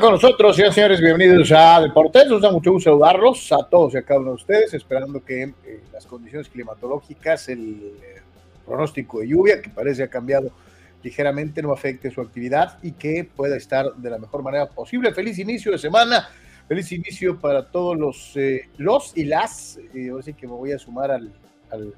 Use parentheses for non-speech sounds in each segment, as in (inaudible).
con nosotros, señores, señores, bienvenidos a Deportes. Nos da mucho gusto saludarlos a todos y a cada uno de ustedes, esperando que eh, las condiciones climatológicas, el eh, pronóstico de lluvia, que parece ha cambiado ligeramente, no afecte su actividad y que pueda estar de la mejor manera posible. Feliz inicio de semana, feliz inicio para todos los, eh, los y las. así que me voy a sumar al, al,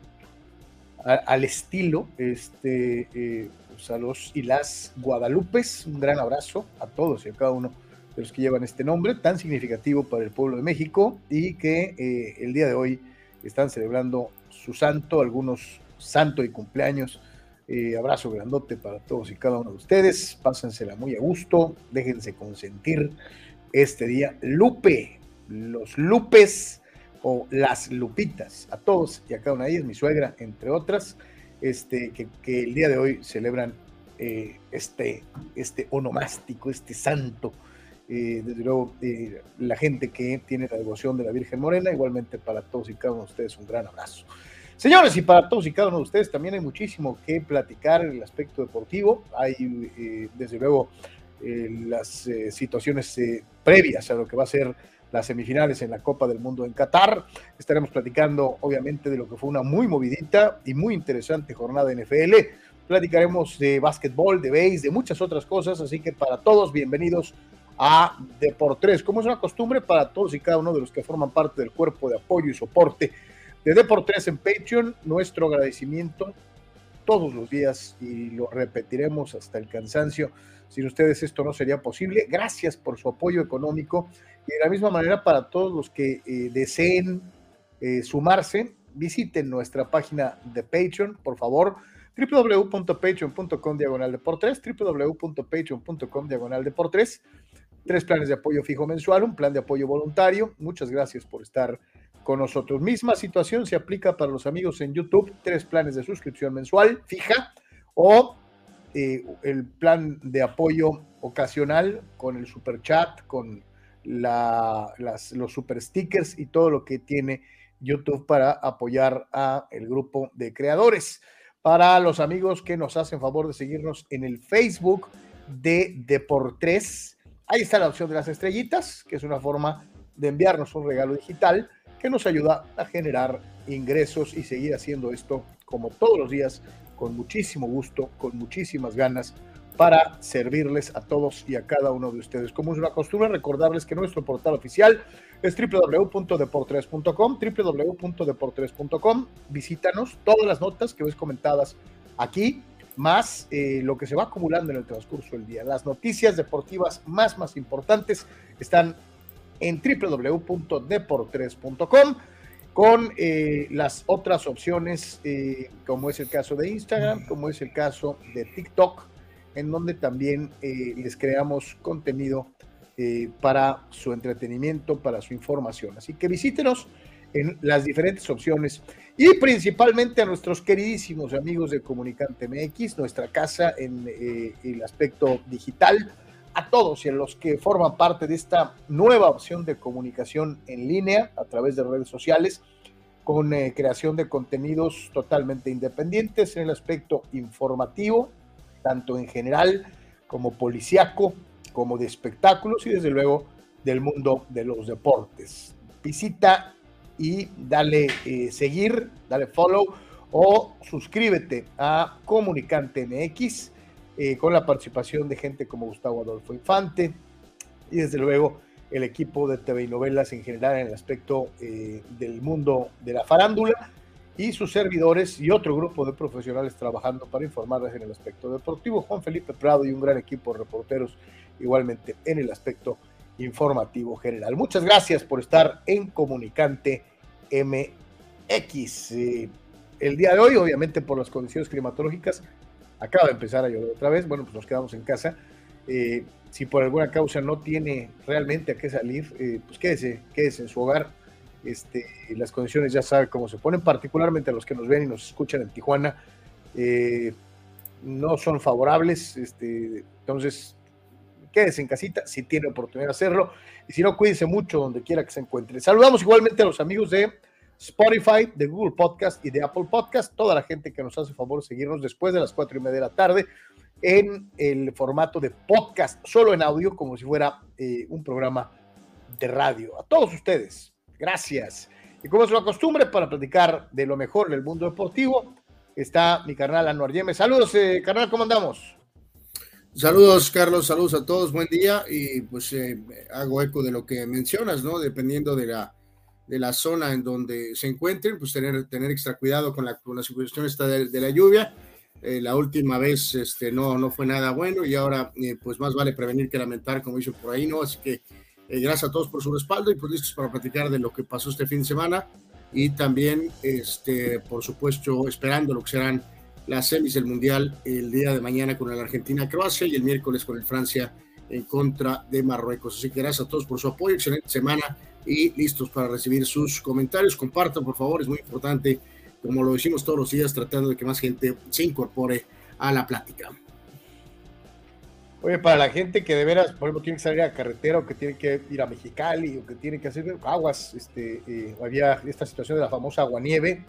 al estilo. Este a los y las Guadalupes. Un gran abrazo a todos y a cada uno los que llevan este nombre tan significativo para el pueblo de México y que eh, el día de hoy están celebrando su santo, algunos santo y cumpleaños. Eh, abrazo grandote para todos y cada uno de ustedes. Pásensela muy a gusto, déjense consentir este día. Lupe, los Lupes o las Lupitas, a todos y a cada una de ellas, mi suegra, entre otras este, que, el día de hoy celebran eh, este, este onomástico, este santo. Eh, desde luego, eh, la gente que tiene la devoción de la Virgen Morena, igualmente para todos y cada uno de ustedes un gran abrazo. Señores, y para todos y cada uno de ustedes también hay muchísimo que platicar en el aspecto deportivo. Hay, desde luego, las situaciones previas a lo que va a ser las semifinales en la Copa del Mundo en Qatar. Estaremos platicando, obviamente, de lo que fue una muy movidita y muy interesante jornada en NFL. Platicaremos de básquetbol, de base, de muchas otras cosas. Así que para todos, bienvenidos a Deportes, como es una costumbre para todos y cada uno de los que forman parte del cuerpo de apoyo y soporte de Deportes en Patreon. Nuestro agradecimiento todos los días y lo repetiremos hasta el cansancio. Sin ustedes esto no sería posible. Gracias por su apoyo económico y de la misma manera para todos los que eh, deseen eh, sumarse, visiten nuestra página de Patreon, por favor www.patreon.com diagonal de por tres, www.patreon.com diagonal de por tres, tres planes de apoyo fijo mensual, un plan de apoyo voluntario. Muchas gracias por estar con nosotros. Misma situación se aplica para los amigos en YouTube, tres planes de suscripción mensual fija o eh, el plan de apoyo ocasional con el super chat, con la, los super stickers y todo lo que tiene YouTube para apoyar a el grupo de creadores. Para los amigos que nos hacen favor de seguirnos en el Facebook de Deportes, ahí está la opción de las estrellitas, que es una forma de enviarnos un regalo digital que nos ayuda a generar ingresos y seguir haciendo esto como todos los días, con muchísimo gusto, con muchísimas ganas para servirles a todos y a cada uno de ustedes. Como es una costumbre, recordarles que nuestro portal oficial es www.deportres.com, www.deportres.com. Visítanos, todas las notas que ves comentadas aquí, más eh, lo que se va acumulando en el transcurso del día. Las noticias deportivas más, más importantes están en www.deportres.com con eh, las otras opciones, eh, como es el caso de Instagram, como es el caso de TikTok, en donde también les creamos contenido para su entretenimiento, para su información. Así que visítenos en las diferentes opciones y principalmente a nuestros queridísimos amigos de Comunicante MX, nuestra casa en eh, el aspecto digital, a todos y a los que forman parte de esta nueva opción de comunicación en línea a través de redes sociales con creación de contenidos totalmente independientes en el aspecto informativo, tanto en general como policiaco, como de espectáculos y desde luego del mundo de los deportes. Visita y dale eh, seguir, dale follow o suscríbete a Comunicante MX eh, con la participación de gente como Gustavo Adolfo Infante y desde luego el equipo de TV y novelas en general en el aspecto eh, del mundo de la farándula y sus servidores y otro grupo de profesionales trabajando para informarles en el aspecto deportivo, Juan Felipe Prado y un gran equipo de reporteros igualmente en el aspecto informativo general. Muchas gracias por estar en Comunicante MX. El día de hoy, obviamente por las condiciones climatológicas, acaba de empezar a llover otra vez, bueno, pues nos quedamos en casa. Eh, si por alguna causa no tiene realmente a qué salir, eh, pues quédese, quédese en su hogar este, las condiciones ya saben cómo se ponen, particularmente a los que nos ven y nos escuchan en Tijuana, eh, no son favorables. Este, entonces, quédese en casita si tiene oportunidad de hacerlo. Y si no, cuídense mucho donde quiera que se encuentre. Saludamos igualmente a los amigos de Spotify, de Google Podcast y de Apple Podcast, toda la gente que nos hace favor seguirnos después de las cuatro y media de la tarde en el formato de podcast, solo en audio, como si fuera eh, un programa de radio. A todos ustedes, gracias. Y como es la costumbre, para platicar de lo mejor del mundo deportivo, está mi carnal Anuar Yemes. Saludos, eh, carnal, ¿cómo andamos? Saludos, Carlos, saludos a todos, buen día. Y pues eh, hago eco de lo que mencionas, ¿no? Dependiendo de la, de la zona en donde se encuentren, pues tener, tener extra cuidado con la, con situación esta de, la lluvia. Eh, la última vez este, no, no fue nada bueno y ahora eh, pues más vale prevenir que lamentar, como dicho por ahí, ¿no? Así que gracias a todos por su respaldo y pues listos para platicar de lo que pasó este fin de semana y también, este, por supuesto, esperando lo que serán las semis del Mundial el día de mañana con el Argentina-Croacia y el miércoles con el Francia en contra de Marruecos. Así que gracias a todos por su apoyo, excelente semana y listos para recibir sus comentarios. Compartan, por favor, es muy importante, como lo decimos todos los días, tratando de que más gente se incorpore a la plática. Oye, para la gente que de veras, por ejemplo, tiene que salir a carretera o que tiene que ir a Mexicali o que tiene que hacer aguas, este, eh, había esta situación de la famosa aguanieve,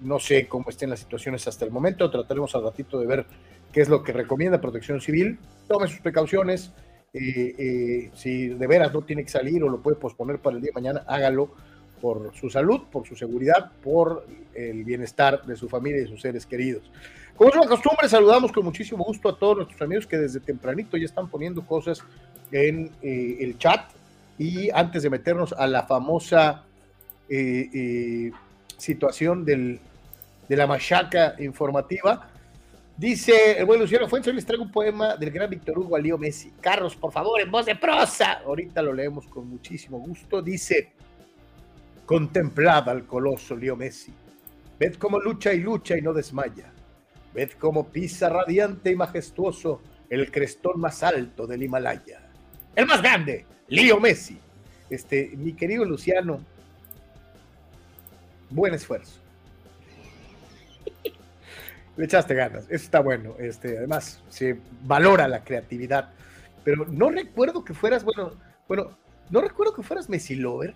no sé cómo estén las situaciones hasta el momento, trataremos al ratito de ver qué es lo que recomienda Protección Civil. Tome sus precauciones. Eh, eh, si de veras no tiene que salir o lo puede posponer para el día de mañana, hágalo por su salud, por su seguridad, por el bienestar de su familia y de sus seres queridos. Como es una costumbre, saludamos con muchísimo gusto a todos nuestros amigos que desde tempranito ya están poniendo cosas en eh, el chat. Y antes de meternos a la famosa situación del, de la machaca informativa. Dice el buen Luciano Fuentes, les traigo un poema del gran Víctor Hugo a Leo Messi. Carlos, por favor, en voz de prosa. Ahorita lo leemos con muchísimo gusto. Dice, contemplad al coloso Leo Messi. Ved cómo lucha y lucha y no desmaya. Ved cómo pisa radiante y majestuoso el crestón más alto del Himalaya. El más grande, Leo Messi. Este, mi querido Luciano, buen esfuerzo. Le echaste ganas, eso está bueno. Este, además, se valora la creatividad. Pero no recuerdo que fueras, bueno, bueno, no recuerdo que fueras Messi Lover.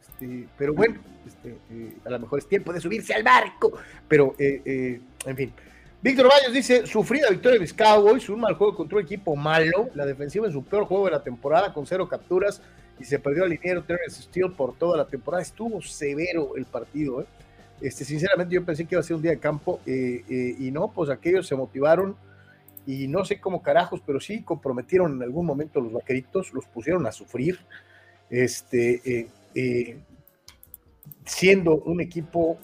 Este, pero bueno, este, eh, a lo mejor es tiempo de subirse al barco. Pero, eh, eh, en fin. Víctor Baños dice, sufrida victoria de mis Cowboys, un mal juego contra un equipo malo, la defensiva en su peor juego de la temporada con cero capturas, y se perdió al liniero Terrence Steele por toda la temporada. Estuvo severo el partido. ¿eh? Este, sinceramente, yo pensé que iba a ser un día de campo eh, eh, y no, pues aquellos se motivaron y no sé cómo carajos, pero sí comprometieron en algún momento los vaqueritos, los pusieron a sufrir. Este, siendo un equipo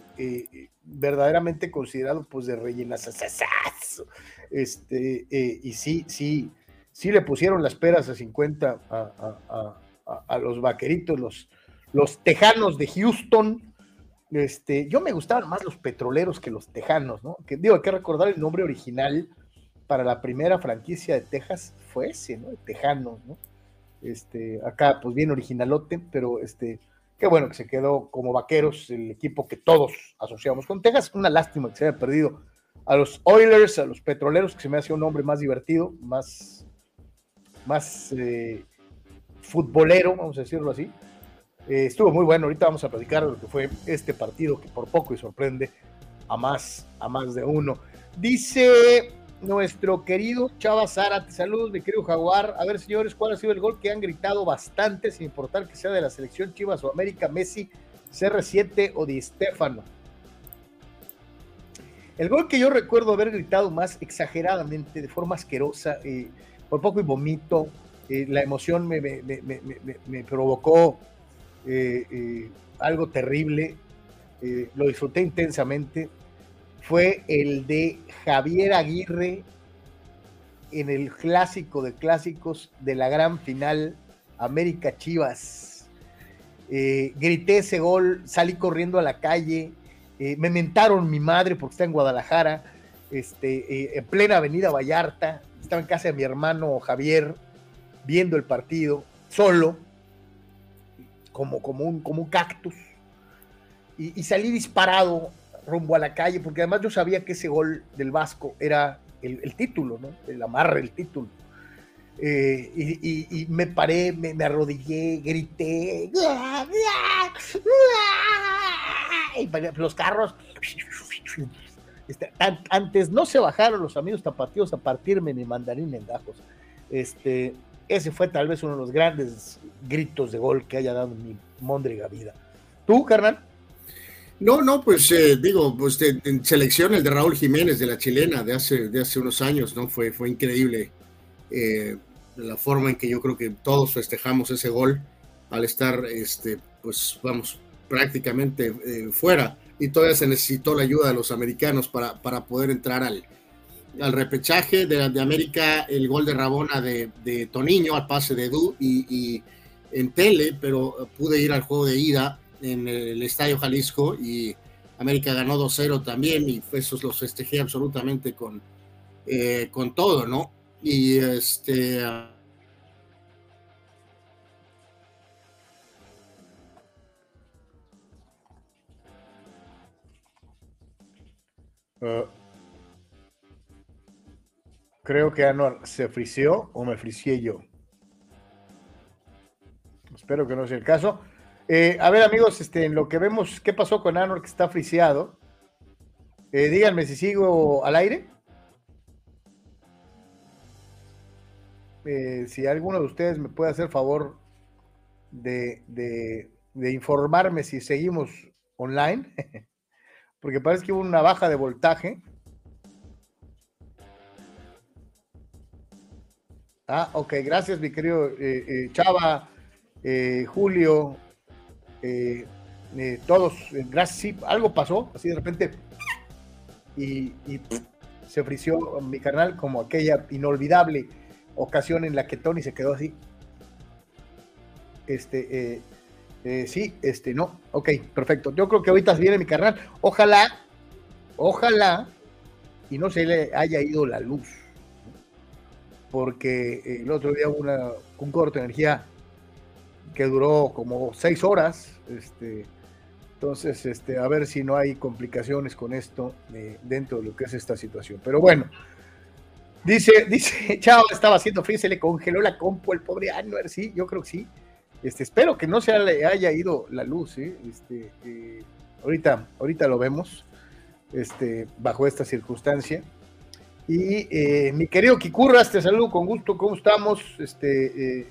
verdaderamente considerado pues de rellenas este y sí sí sí le pusieron las peras a 50 a, a, los vaqueritos, los, los tejanos de Houston. Este, yo me gustaban más los petroleros que los tejanos, ¿no? Que digo, hay que recordar el nombre original para la primera franquicia de Texas fue ese, ¿no? Tejanos, ¿no? Este, acá, pues bien originalote, pero este, qué bueno que se quedó como vaqueros, el equipo que todos asociamos con Texas. Una lástima que se haya perdido a los Oilers, a los petroleros, que se me hace un nombre más divertido, más, más eh, futbolero, vamos a decirlo así. Eh, estuvo muy bueno, ahorita vamos a platicar lo que fue este partido que por poco y sorprende a más, a más de uno. Dice nuestro querido Chava Zárate, saludos mi querido Jaguar. A ver señores, ¿cuál ha sido el gol que han gritado bastante, sin importar que sea de la selección Chivas o América, Messi, CR7 o Di Stefano? El gol que yo recuerdo haber gritado más exageradamente, de forma asquerosa, eh, por poco y vomito, eh, la emoción me, provocó eh, eh, algo terrible, lo disfruté intensamente, fue el de Javier Aguirre en el clásico de clásicos de la gran final América Chivas. grité ese gol, salí corriendo a la calle, me mentaron mi madre porque está en Guadalajara, este, en plena avenida Vallarta, estaba en casa de mi hermano Javier, viendo el partido, solo, como, como, un, como un cactus, y, salí disparado rumbo a la calle, porque además yo sabía que ese gol del Vasco era el, título, ¿no? El amarre, el título. Eh, y, me paré, me, arrodillé, grité, y los carros, Este, antes no se bajaron los amigos tapatíos a partirme ni mandarín en. Este, ese fue tal vez uno de los grandes gritos de gol que haya dado mi Mondriga vida. ¿Tú, carnal? No, no, pues eh, digo, pues en selección el de Raúl Jiménez de la chilena de hace, de hace unos años, ¿no? Fue, fue increíble eh, la forma en que yo creo que todos festejamos ese gol al estar, este, pues vamos, prácticamente eh, fuera y todavía se necesitó la ayuda de los americanos para, para poder entrar al, al repechaje de, América, el gol de Rabona de, Toniño al pase de Edu y, en tele, pero pude ir al juego de ida en el Estadio Jalisco y América ganó 2-0 también y esos los festejé absolutamente con, eh, con todo, ¿no? Y este... Uh, creo que Anuar se frició o me fricié yo. Espero que no sea el caso. Eh, a ver, amigos, este, en lo que vemos, ¿qué pasó con Anor que está friseado? Eh, díganme si sigo al aire. Eh, si alguno de ustedes me puede hacer favor de informarme si seguimos online, (laughs) porque parece que hubo una baja de voltaje. Ah, ok, gracias, mi querido Chava, Julio, eh, eh, todos, eh, gracias, sí, algo pasó, así de repente, y, se ofreció mi canal como aquella inolvidable ocasión en la que Tony se quedó así. Este, sí, este, no, ok, perfecto. Yo creo que ahorita viene mi canal. Ojalá, ojalá, y no se le haya ido la luz, porque el otro día hubo una, un corto de energía que duró como seis horas. Este, entonces, este, a ver si no hay complicaciones con esto eh, dentro de lo que es esta situación. Pero bueno, dice, (laughs) dice, Chao, estaba haciendo frío, se le congeló la compu el pobre Anuer, sí, yo creo que sí. Este, espero que no se haya ido la luz, ¿eh? este, eh, ahorita, ahorita lo vemos, este, bajo esta circunstancia. Y mi querido Kikurras, te saludo con gusto, ¿cómo estamos? Este,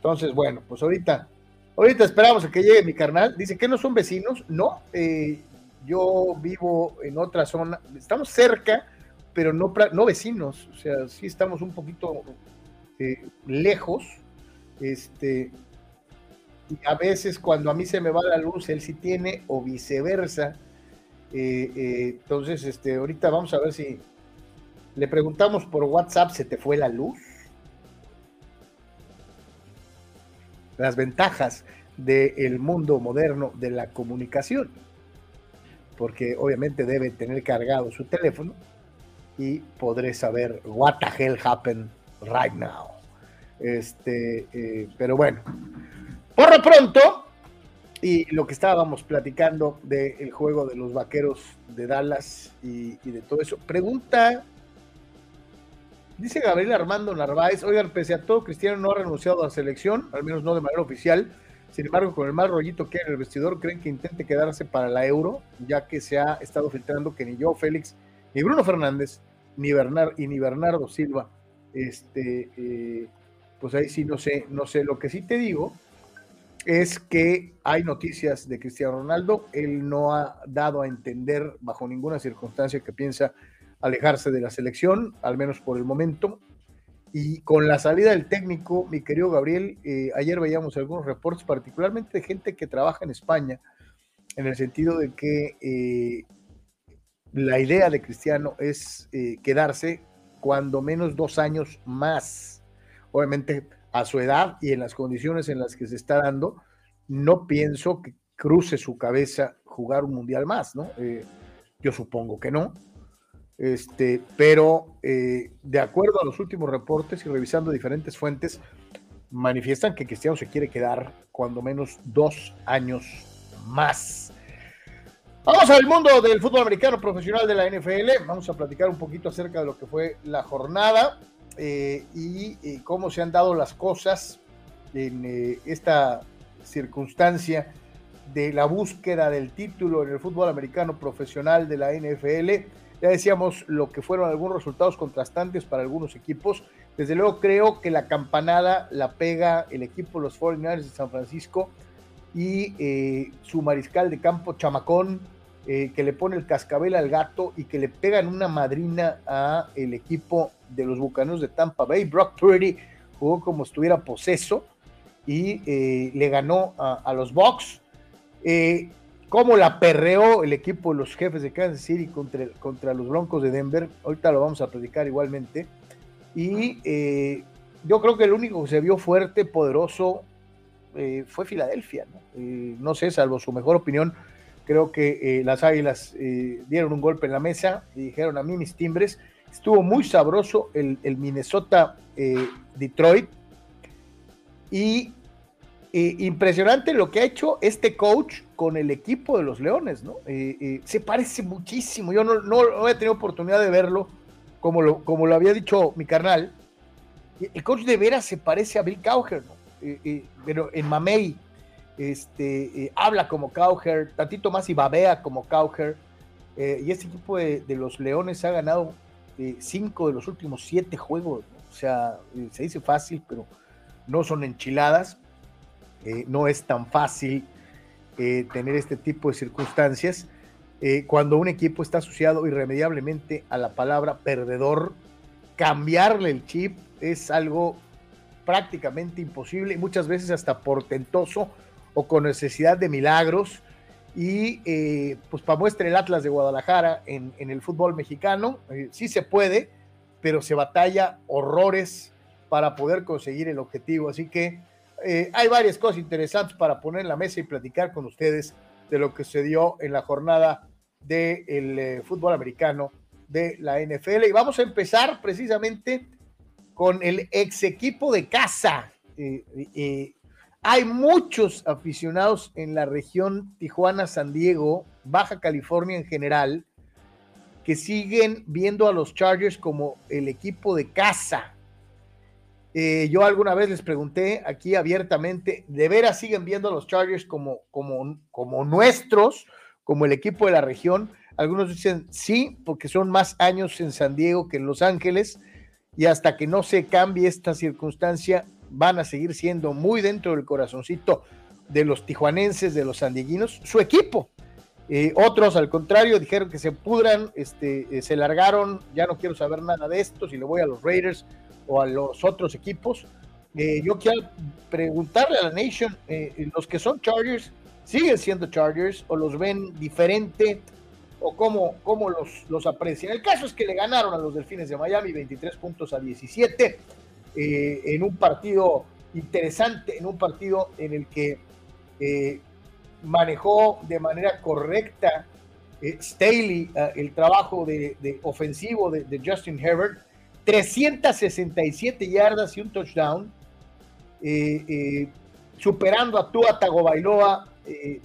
entonces, bueno, pues ahorita, ahorita esperamos a que llegue mi carnal. Dice que no son vecinos. No, eh, yo vivo en otra zona. Estamos cerca, pero no, no vecinos. O sea, sí estamos un poquito eh, lejos. Este, y a veces cuando a mí se me va la luz, él sí tiene, o viceversa. Eh, entonces, este, ahorita vamos a ver si le preguntamos por WhatsApp, ¿se te fue la luz? las ventajas del mundo moderno de la comunicación, porque obviamente debe tener cargado su teléfono y podré saber what the hell happened right now. Este, eh, pero bueno, por lo pronto, y lo que estábamos platicando del juego de los vaqueros de Dallas y, y de todo eso, pregunta Dice Gabriel Armando Narváez, oigan, pese a todo, Cristiano no ha renunciado a la selección, al menos no de manera oficial. Sin embargo, con el mal rollito que hay en el vestidor, creen que intente quedarse para la Euro, ya que se ha estado filtrando que ni yo, Félix, ni Bruno Fernández, ni Bernard y ni Bernardo Silva, este, eh, pues ahí sí no sé, no sé. Lo que sí te digo es que hay noticias de Cristiano Ronaldo. Él no ha dado a entender bajo ninguna circunstancia que piensa alejarse de la selección, al menos por el momento. Y con la salida del técnico, mi querido Gabriel, eh, ayer veíamos algunos reportes, particularmente de gente que trabaja en España, en el sentido de que eh, la idea de Cristiano es eh, quedarse cuando menos dos años más. Obviamente, a su edad y en las condiciones en las que se está dando, no pienso que cruce su cabeza jugar un mundial más, ¿no? yo supongo que no este, pero eh, de acuerdo a los últimos reportes y revisando diferentes fuentes, manifiestan que Cristiano se quiere quedar cuando menos dos años más. Vamos al mundo del fútbol americano profesional de la NFL. Vamos a platicar un poquito acerca de lo que fue la jornada eh, y, cómo se han dado las cosas en eh, esta circunstancia de la búsqueda del título en el fútbol americano profesional de la NFL. Ya decíamos lo que fueron algunos resultados contrastantes para algunos equipos. Desde luego creo que la campanada la pega el equipo los 49ers de San Francisco y eh, su mariscal de campo chamacón eh, que le pone el cascabel al gato y que le pegan una madrina a el equipo de los Bucaneros de Tampa Bay. Brock Purdy jugó como estuviera poseso y eh, le ganó a, los Bucks. Eh, cómo la perreó el equipo de los jefes de Kansas City contra, contra los Broncos de Denver. Ahorita lo vamos a platicar igualmente. Y eh, yo creo que el único que se vio fuerte, poderoso, fue Filadelfia. ¿no? sé, salvo su mejor opinión, creo que las Águilas dieron un golpe en la mesa dijeron a mí mis timbres. Estuvo muy sabroso el, Minnesota-Detroit y eh, impresionante lo que ha hecho este coach con el equipo de los Leones, ¿no? Eh, eh, se parece muchísimo. Yo no, he tenido oportunidad de verlo, como lo, había dicho mi carnal. El coach de veras se parece a Bill Cowher, ¿no? pero en Mamey este, habla como Cowher, tantito más y babea como Cowher. y este equipo de, los Leones ha ganado cinco de los últimos siete juegos. O sea, se dice fácil, pero no son enchiladas, eh, no es tan fácil eh, tener este tipo de circunstancias. Eh, cuando un equipo está asociado irremediablemente a la palabra perdedor, cambiarle el chip es algo prácticamente imposible y muchas veces hasta portentoso o con necesidad de milagros. Y pues para muestra el Atlas de Guadalajara en, en el fútbol mexicano, sí se puede, pero se batalla horrores para poder conseguir el objetivo. Así que eh, hay varias cosas interesantes para poner en la mesa y platicar con ustedes de lo que se dio en la jornada del eh, fútbol americano de la NFL. Y vamos a empezar precisamente con el ex equipo de casa. Eh, hay muchos aficionados en la región Tijuana-San Diego, Baja California en general, que siguen viendo a los Chargers como el equipo de casa eh, yo alguna vez les pregunté aquí abiertamente, ¿de veras siguen viendo a los Chargers como, como, como nuestros, como el equipo de la región? Algunos dicen sí, porque son más años en San Diego que en Los Ángeles, y hasta que no se cambie esta circunstancia, van a seguir siendo muy dentro del corazoncito de los tijuanenses, de los sandieguinos, su equipo. Eh, otros, al contrario, dijeron que se pudran, este, eh, se largaron, ya no quiero saber nada de esto, si le voy a los Raiders, o a los otros equipos. Eh, yo quiero preguntarle a la Nation, eh, los que son Chargers, ¿siguen siendo Chargers o los ven diferente o cómo, cómo los, los aprecian? El caso es que le ganaron a los Delfines de Miami 23 puntos a 17 eh, en un partido interesante, en un partido en el que manejó de manera correcta Staley el trabajo de, ofensivo de Justin Herbert 367 yardas y un touchdown, eh, eh, superando a Tua Tagovailoa eh,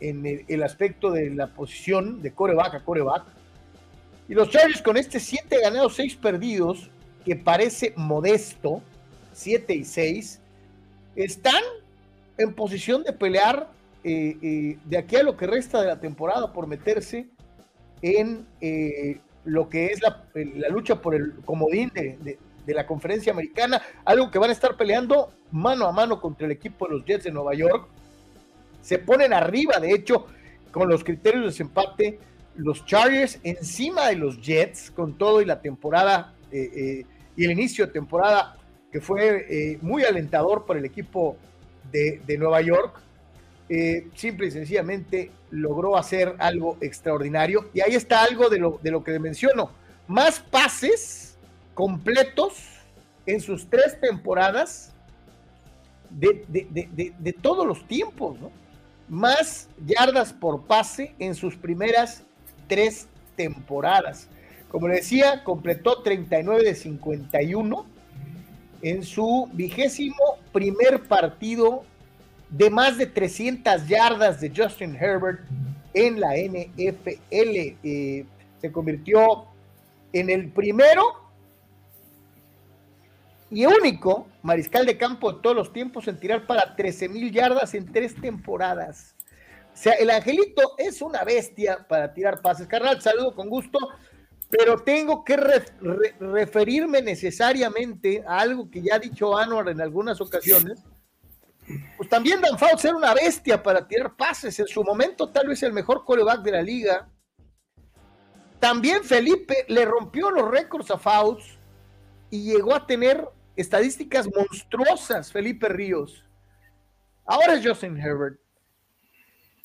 en el, aspecto de la posición de coreback a coreback. Y los Chargers con este 7 ganados, 6 perdidos, que parece modesto, 7 y 6, están en posición de pelear de aquí a lo que resta de la temporada por meterse en lo que es la, lucha por el comodín de, la conferencia americana, algo que van a estar peleando mano a mano contra el equipo de los Jets de Nueva York. Se ponen arriba, de hecho, con los criterios de desempate, los Chargers encima de los Jets, con todo y la temporada eh, eh, y el inicio de temporada que fue eh, muy alentador para el equipo de, de Nueva York. Simple y sencillamente logró hacer algo extraordinario. Y ahí está algo de lo, de lo que menciono. Más pases completos en sus tres temporadas de, todos los tiempos. Más yardas por pase en sus primeras tres temporadas. Como le decía, completó 39 de 51 en su vigésimo primer partido de más de 300 yardas de Justin Herbert en la NFL. Eh, se convirtió en el primero y único mariscal de campo de todos los tiempos en tirar para 13 mil yardas en tres temporadas. sea, el angelito es una bestia para tirar pases. Carnal, saludo con gusto, pero tengo que referirme necesariamente a algo que ya ha dicho Anwar en algunas ocasiones. También Dan Fouts era una bestia para tirar pases. En su momento, tal vez el mejor coreback de la liga. También Felipe le rompió los récords a Fouts y llegó a tener estadísticas monstruosas, Felipe Ríos. Ahora es Justin Herbert.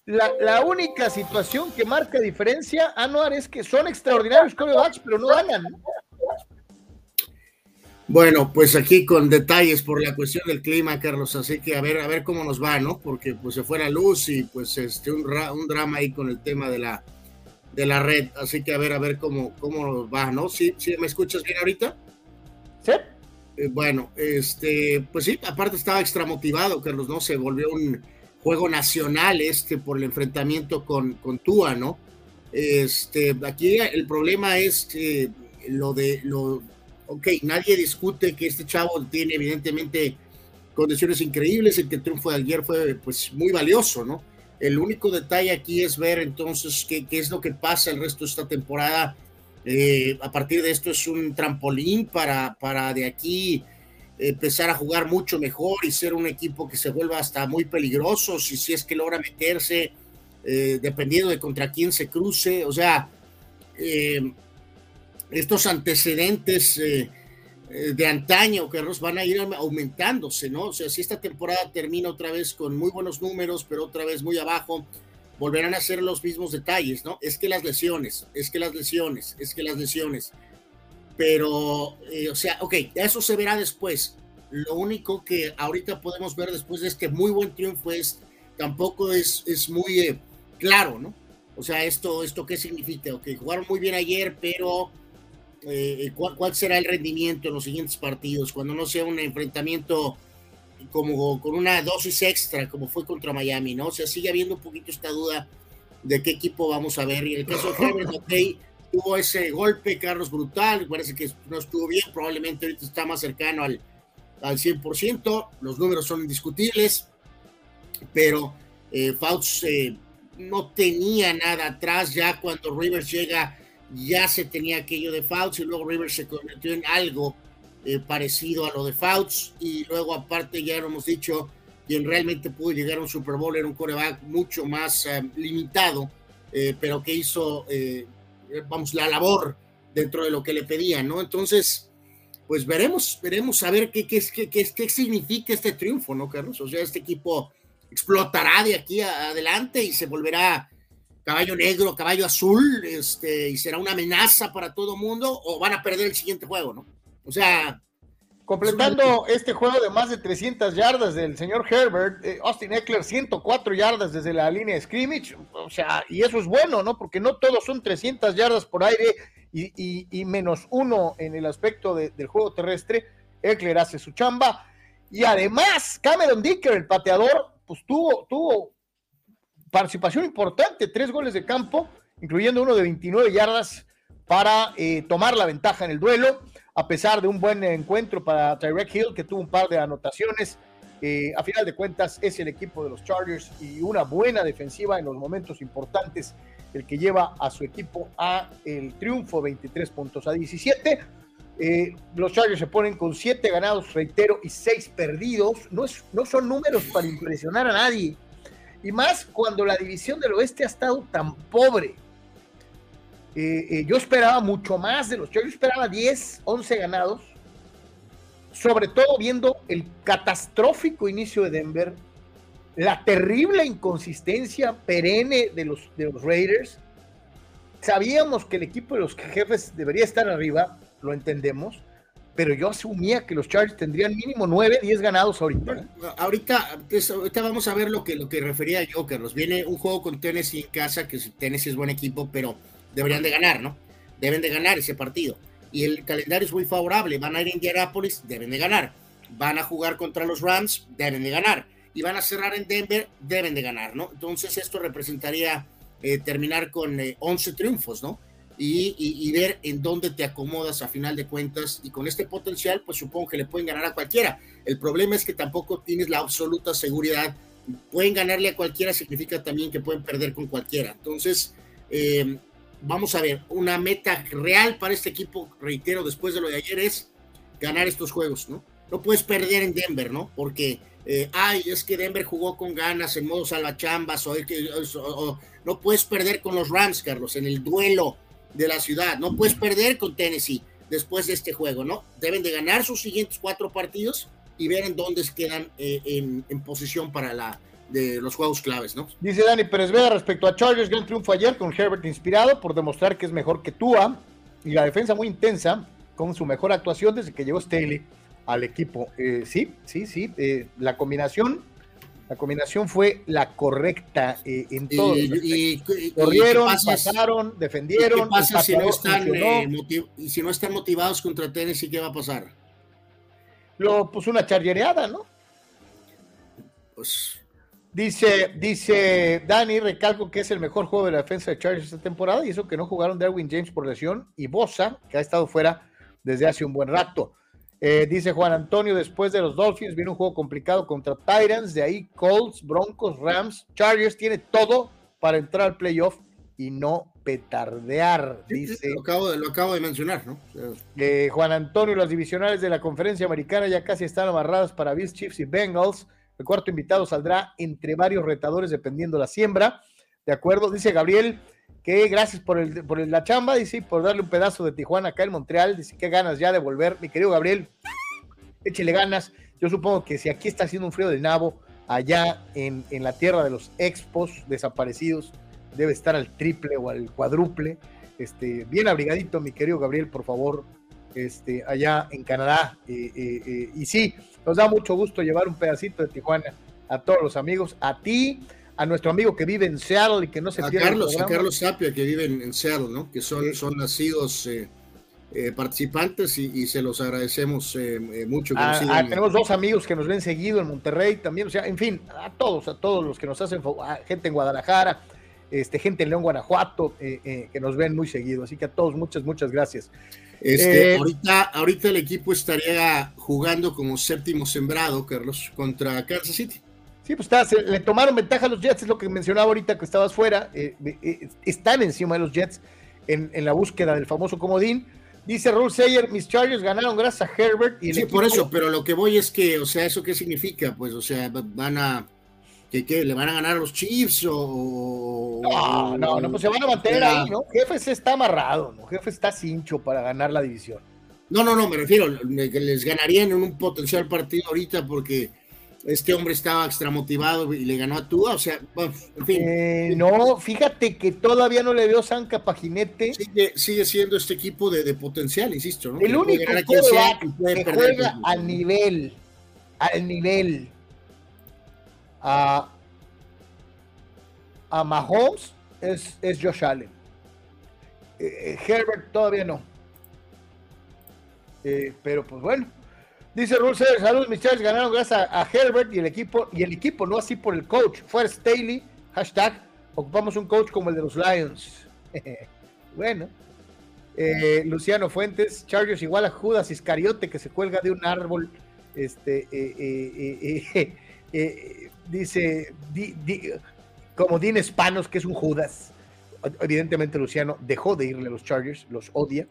La, única situación que marca diferencia, Anuar, es que son extraordinarios corebacks, pero no ganan. Bueno, pues aquí con detalles por la cuestión del clima, Carlos, así que a ver, a ver cómo nos va, ¿no? Porque pues se fue la luz y pues este un, un drama ahí con el tema de la de la red, así que a ver, a ver cómo, cómo nos va, ¿no? ¿Sí, sí me escuchas bien ahorita? Sí. Eh, bueno, este, pues sí, aparte estaba extra motivado, Carlos, ¿no? Se volvió un juego nacional este por el enfrentamiento con, con Tua, ¿no? Este, aquí el problema es que lo de lo, ok, nadie discute que este chavo tiene evidentemente condiciones increíbles, el que triunfo de ayer fue pues muy valioso, ¿no? El único detalle aquí es ver entonces qué, es lo que pasa el resto de esta temporada. Eh, a partir de esto es un trampolín para, para de aquí empezar a jugar mucho mejor y ser un equipo que se vuelva hasta muy peligroso, si, si es que logra meterse, eh, dependiendo de contra quién se cruce, o sea, eh, estos antecedentes eh, de antaño, Carlos, van a ir aumentándose, ¿no? O sea, si esta temporada termina otra vez con muy buenos números, pero otra vez muy abajo, volverán a ser los mismos detalles, ¿no? Es que las lesiones, es que las lesiones, es que las lesiones pero, eh, o sea, ok, eso se verá después. Lo único que ahorita podemos ver después de este muy buen triunfo es, tampoco es, es muy eh, claro, ¿no? O sea, esto, esto qué significa, ok, jugaron muy bien ayer, pero eh, ¿cuál, será el rendimiento en los siguientes partidos? Cuando no sea un enfrentamiento como con una dosis extra, como fue contra Miami, ¿no? O sea, sigue habiendo un poquito esta duda de qué equipo vamos a ver. Y en el caso de Herbert, ok, tuvo ese golpe, Carlos, brutal, parece que no estuvo bien, probablemente ahorita está más cercano al, al 100%, los números son indiscutibles, pero eh, Fauci eh, no tenía nada atrás, ya cuando Rivers llega, ya se tenía aquello de Fauci, y luego Rivers se convirtió en algo eh, parecido a lo de Fauci, y luego aparte ya lo hemos dicho, quien realmente pudo llegar a un Super Bowl era un coreback mucho más limitado, pero que hizo eh, vamos, la labor dentro de lo que le pedían, ¿no? Entonces, pues veremos, veremos a ver qué, qué, qué, qué, significa este triunfo, ¿no, Carlos? O sea, este equipo explotará de aquí adelante y se volverá caballo negro, caballo azul, este, y será una amenaza para todo mundo, o van a perder el siguiente juego, ¿no? O sea, Completando este juego de más de 300 yardas del señor Herbert, eh, Austin Eckler 104 yardas desde la línea de scrimmage, o sea, y eso es bueno, ¿no? Porque no todos son 300 yardas por aire y, menos uno en el aspecto del juego terrestre. Eckler hace su chamba. Y además, Cameron Dicker, el pateador, pues tuvo, tuvo participación importante, tres goles de campo, incluyendo uno de 29 yardas para eh, tomar la ventaja en el duelo a pesar de un buen encuentro para Tyrek Hill, que tuvo un par de anotaciones. Eh, a final de cuentas, es el equipo de los Chargers y una buena defensiva en los momentos importantes, el que lleva a su equipo a el triunfo 23 puntos a 17. Eh, los Chargers se ponen con 7 ganados, reitero, y 6 perdidos. No, es, no son números para impresionar a nadie. Y más cuando la división del oeste ha estado tan pobre. Eh, eh, yo esperaba mucho más de los Yo esperaba 10, 11 ganados. Sobre todo viendo el catastrófico inicio de Denver, la terrible inconsistencia perenne de los, de los Raiders. Sabíamos que el equipo de los jefes debería estar arriba, lo entendemos, pero yo asumía que los Chargers tendrían mínimo 9, 10 ganados ahorita. Ahorita, pues, ahorita vamos a ver lo que, lo que refería yo, Carlos. Viene un juego con Tennessee en casa, que Tennessee es buen equipo, pero deberían de ganar, ¿no? Deben de ganar ese partido. Y el calendario es muy favorable. Van a ir a Indianapolis, deben de ganar. Van a jugar contra los Rams, deben de ganar. Y van a cerrar en Denver, deben de ganar, ¿no? Entonces esto representaría eh, terminar con 11 eh, triunfos, ¿no? Y, ver en dónde te acomodas a final de cuentas. Y con este potencial, pues supongo que le pueden ganar a cualquiera. El problema es que tampoco tienes la absoluta seguridad pueden ganarle a cualquiera significa también que pueden perder con cualquiera. Entonces, eh, vamos a ver, una meta real para este equipo, reitero, después de lo de ayer es ganar estos juegos, ¿no? No puedes perder en Denver, ¿no? Porque, eh, ay, es que Denver jugó con ganas en modo salvachambas, o, o, no puedes perder con los Rams, Carlos, en el duelo de la ciudad, no puedes perder con Tennessee después de este juego, ¿no? Deben de ganar sus siguientes cuatro partidos y ver en dónde quedan eh, en, en, posición para la de los juegos claves, ¿no? Dice Dani Pérez Vega respecto a Chargers, gran triunfo ayer con Herbert inspirado por demostrar que es mejor que Tua y la defensa muy intensa con su mejor actuación desde que llegó Staley al equipo. Eh, sí, sí, sí, eh, la combinación la combinación fue la correcta eh, en todo. Y, Corrieron, pasaron, defendieron. ¿Qué pasa si no, están, y si no están motivados contra Tennessee? ¿Qué va a pasar? Lo puso una chargereada, ¿no? Pues. Dice, dice Dani, recalco que es el mejor juego de la defensa de Chargers esta temporada y eso que no jugaron Darwin James por lesión y Bosa, que ha estado fuera desde hace un buen rato. Eh, dice Juan Antonio, después de los Dolphins viene un juego complicado contra Titans, de ahí Colts, Broncos, Rams, Chargers, tiene todo para entrar al playoff y no petardear, dice. Lo acabo, de, lo acabo de mencionar, ¿no? Eh, Juan Antonio, las divisionales de la conferencia americana ya casi están amarradas para Bills, Chiefs y Bengals. El cuarto invitado saldrá entre varios retadores dependiendo la siembra. De acuerdo, dice Gabriel que gracias por, el, por la chamba, dice, por darle un pedazo de Tijuana acá en Montreal. Dice, qué ganas ya de volver. Mi querido Gabriel, échele ganas. Yo supongo que si aquí está haciendo un frío del nabo, allá en, la tierra de los expos desaparecidos, debe estar al triple o al cuádruple. Este, bien abrigadito, mi querido Gabriel, por favor, este, allá en Canadá. Eh, eh, eh, y sí, nos da mucho gusto llevar un pedacito de Tijuana a todos los amigos, a ti, a nuestro amigo que vive en Seattle y que no se a Carlos, a Carlos Sapia, que vive en, Seattle, ¿no? Que son, son nacidos participantes y, se los agradecemos mucho. Ah, ah, tenemos dos amigos que nos ven seguido en Monterrey también, o sea, en fin, a todos, a todos los que nos hacen, gente en Guadalajara, este, gente en León, Guanajuato, eh, eh, que nos ven muy seguido. Así que a todos, muchas, muchas gracias. Este, eh, ahorita, ahorita el equipo estaría jugando como séptimo sembrado, Carlos, contra Kansas City. Sí, pues está, le tomaron ventaja a los Jets, es lo que mencionaba ahorita que estabas fuera. están encima de los Jets en, la búsqueda del famoso comodín. Dice Raúl Sayer, mis Chargers ganaron gracias a Herbert. Y sí, por eso, pero lo que voy es que, o sea, ¿eso qué significa? Pues, o sea, van a que, le van a ganar a los Chiefs o. No, no, no, pues se van a mantener ahí, ¿no? Jefe se está amarrado, ¿no? Jefe está cincho para ganar la división. No, no, no, me refiero que les ganarían en un potencial partido ahorita porque este hombre estaba extramotivado y le ganó a Tua, o sea, en fin. Eh, no, fíjate que todavía no le veo Sanca Paginete. Sigue, sigue siendo este equipo de, potencial, insisto, ¿no? El único que, juega al nivel, al nivel a, a Mahomes es, es Josh Allen. Eh, eh, Herbert todavía no. Eh, pero pues bueno. Dice Russell, saludos mis chavos, ganaron gracias a, Herbert y el equipo, y el equipo, no así por el coach. Fue Staley, hashtag, ocupamos un coach como el de los Lions. (laughs) bueno. Luciano Fuentes, Chargers igual a Judas Iscariote que se cuelga de un árbol. Este, (laughs) dice, como Dean Spanos, que es un Judas. Evidentemente, Luciano dejó de irle a los Chargers, los odia,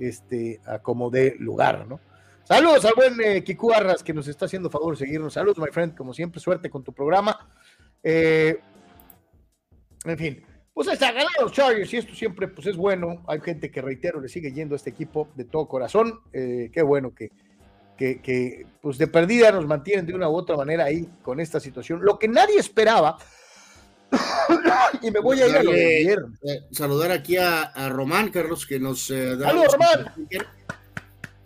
este, a como de lugar, ¿no? Saludos al buen eh, Kiku Arras, que nos está haciendo favor de seguirnos. Saludos, my friend, como siempre, suerte con tu programa. Eh, en fin, pues está ganado los Chargers y esto siempre pues es bueno. Hay gente que, reitero, le sigue yendo a este equipo de todo corazón. Eh, qué bueno que, que, pues de perdida nos mantienen de una u otra manera ahí con esta situación. Lo que nadie esperaba, (coughs) y me voy a ir a lo eh, saludar aquí a, Román, Carlos, que nos da. Román!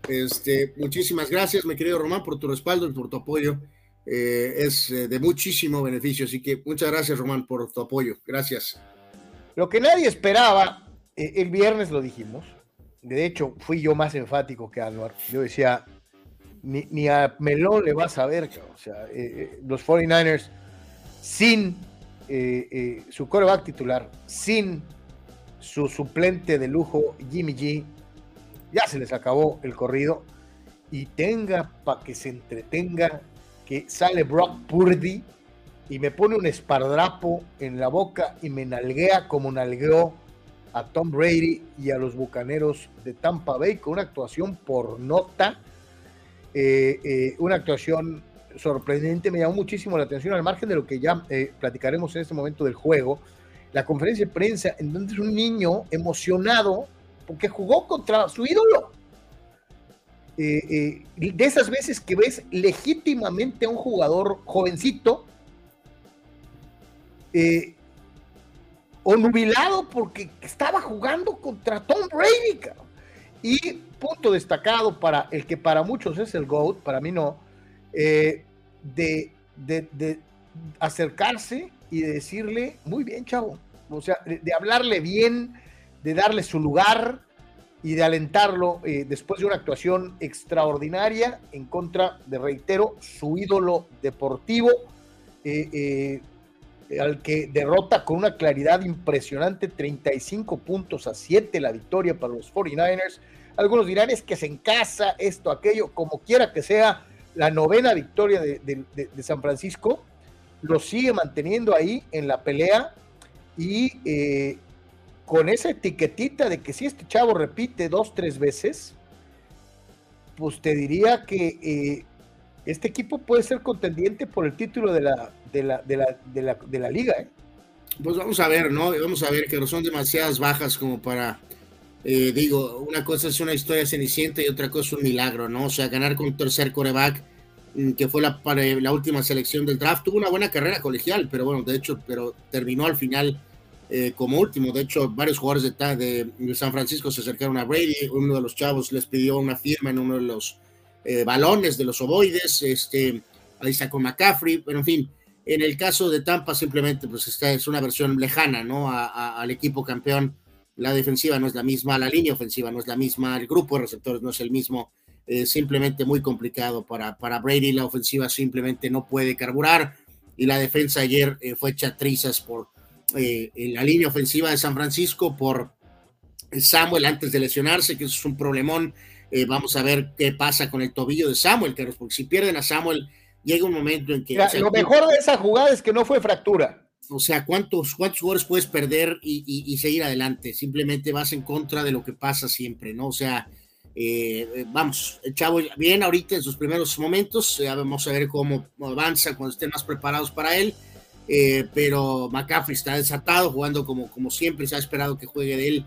Este, muchísimas gracias, mi querido Román, por tu respaldo y por tu apoyo. Eh, es de muchísimo beneficio, así que muchas gracias, Román, por tu apoyo. Gracias. Lo que nadie esperaba, el viernes lo dijimos, de hecho, fui yo más enfático que Anuar. Yo decía, ni, a Melón le vas a ver. O sea, eh, eh, los 49ers sin eh, su coreback titular, sin su suplente de lujo, Jimmy G, ya se les acabó el corrido. Y tenga para que se entretenga que sale Brock Purdy y me pone un espardrapo en la boca y me nalguea como nalgueó a Tom Brady y a los Bucaneros de Tampa Bay con una actuación por nota, eh, eh, una actuación sorprendente, me llamó muchísimo la atención al margen de lo que ya eh, platicaremos en este momento del juego, la conferencia de prensa en donde es un niño emocionado porque jugó contra su ídolo. de esas veces que ves legítimamente a un jugador jovencito eh, o nubilado porque estaba jugando contra Tom Brady. Y punto destacado para el que para muchos es el GOAT, para mí no, eh, de, acercarse y de decirle, muy bien, chavo, o sea, de, hablarle bien, de darle su lugar y de alentarlo eh, después de una actuación extraordinaria en contra de, reitero, su ídolo deportivo. Eh, al que derrota con una claridad impresionante, 35 puntos a 7 la victoria para los 49ers. Algunos dirán es que se encasa esto, aquello, como quiera que sea, la novena victoria de, San Francisco, lo sigue manteniendo ahí en la pelea y eh, con esa etiquetita de que si este chavo repite dos, tres veces, pues te diría que eh, este equipo puede ser contendiente por el título de la, de la, de la, de la, de la liga. ¿eh? Pues vamos a ver, ¿no? Vamos a ver que no son demasiadas bajas como para, eh, digo, una cosa es una historia cenicienta y otra cosa es un milagro, ¿no? O sea, ganar con un tercer coreback, mm, que fue la, la última selección del draft, tuvo una buena carrera colegial, pero bueno, de hecho, pero terminó al final eh, como último. De hecho, varios jugadores de, San Francisco se acercaron a Brady, uno de los chavos les pidió una firma en uno de los eh, balones de los ovoides, este, ahí con McCaffrey, pero en fin, en el caso de Tampa simplemente pues esta es una versión lejana, ¿no? al equipo campeón, la defensiva no es la misma, la línea ofensiva no es la misma, el grupo de receptores no es el mismo, eh, simplemente muy complicado para, para Brady, la ofensiva simplemente no puede carburar. Y la defensa ayer eh, fue hecha trizas por la línea ofensiva de San Francisco, por Samuel antes de lesionarse, que es un problemón eh, vamos a ver qué pasa con el tobillo de Samuel, Carlos, porque si pierden a Samuel, llega un momento en que. lo mejor de esa jugada es que no fue fractura. O sea, ¿cuántos, cuántos jugadores puedes perder y, seguir adelante? Simplemente vas en contra de lo que pasa siempre, ¿no? O sea, eh, vamos, el chavo bien ahorita en sus primeros momentos, vamos a ver cómo avanza cuando estén más preparados para él. Eh, pero McCaffrey está desatado, jugando como, como siempre, se ha esperado que juegue de él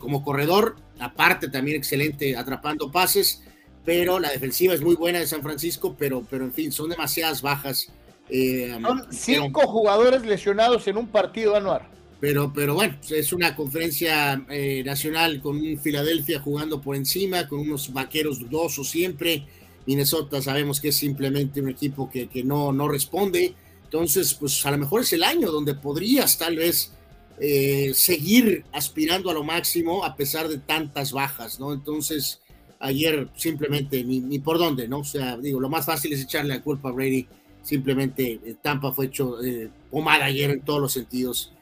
como corredor aparte también excelente atrapando pases, pero la defensiva es muy buena de San Francisco, pero, pero en fin, son demasiadas bajas. Eh, son cinco jugadores lesionados en un partido anual. Pero, pero bueno, es una conferencia eh, nacional con un Filadelfia jugando por encima, con unos vaqueros dudosos siempre. Minnesota sabemos que es simplemente un equipo que, que no, no responde. Entonces, pues a lo mejor es el año donde podrías tal vez eh, seguir aspirando a lo máximo a pesar de tantas bajas, ¿no? Entonces, ayer simplemente ni, por dónde, ¿no? O sea, digo, lo más fácil es echarle la culpa a Brady. Simplemente eh, Tampa fue hecho eh, pomada ayer en todos los sentidos.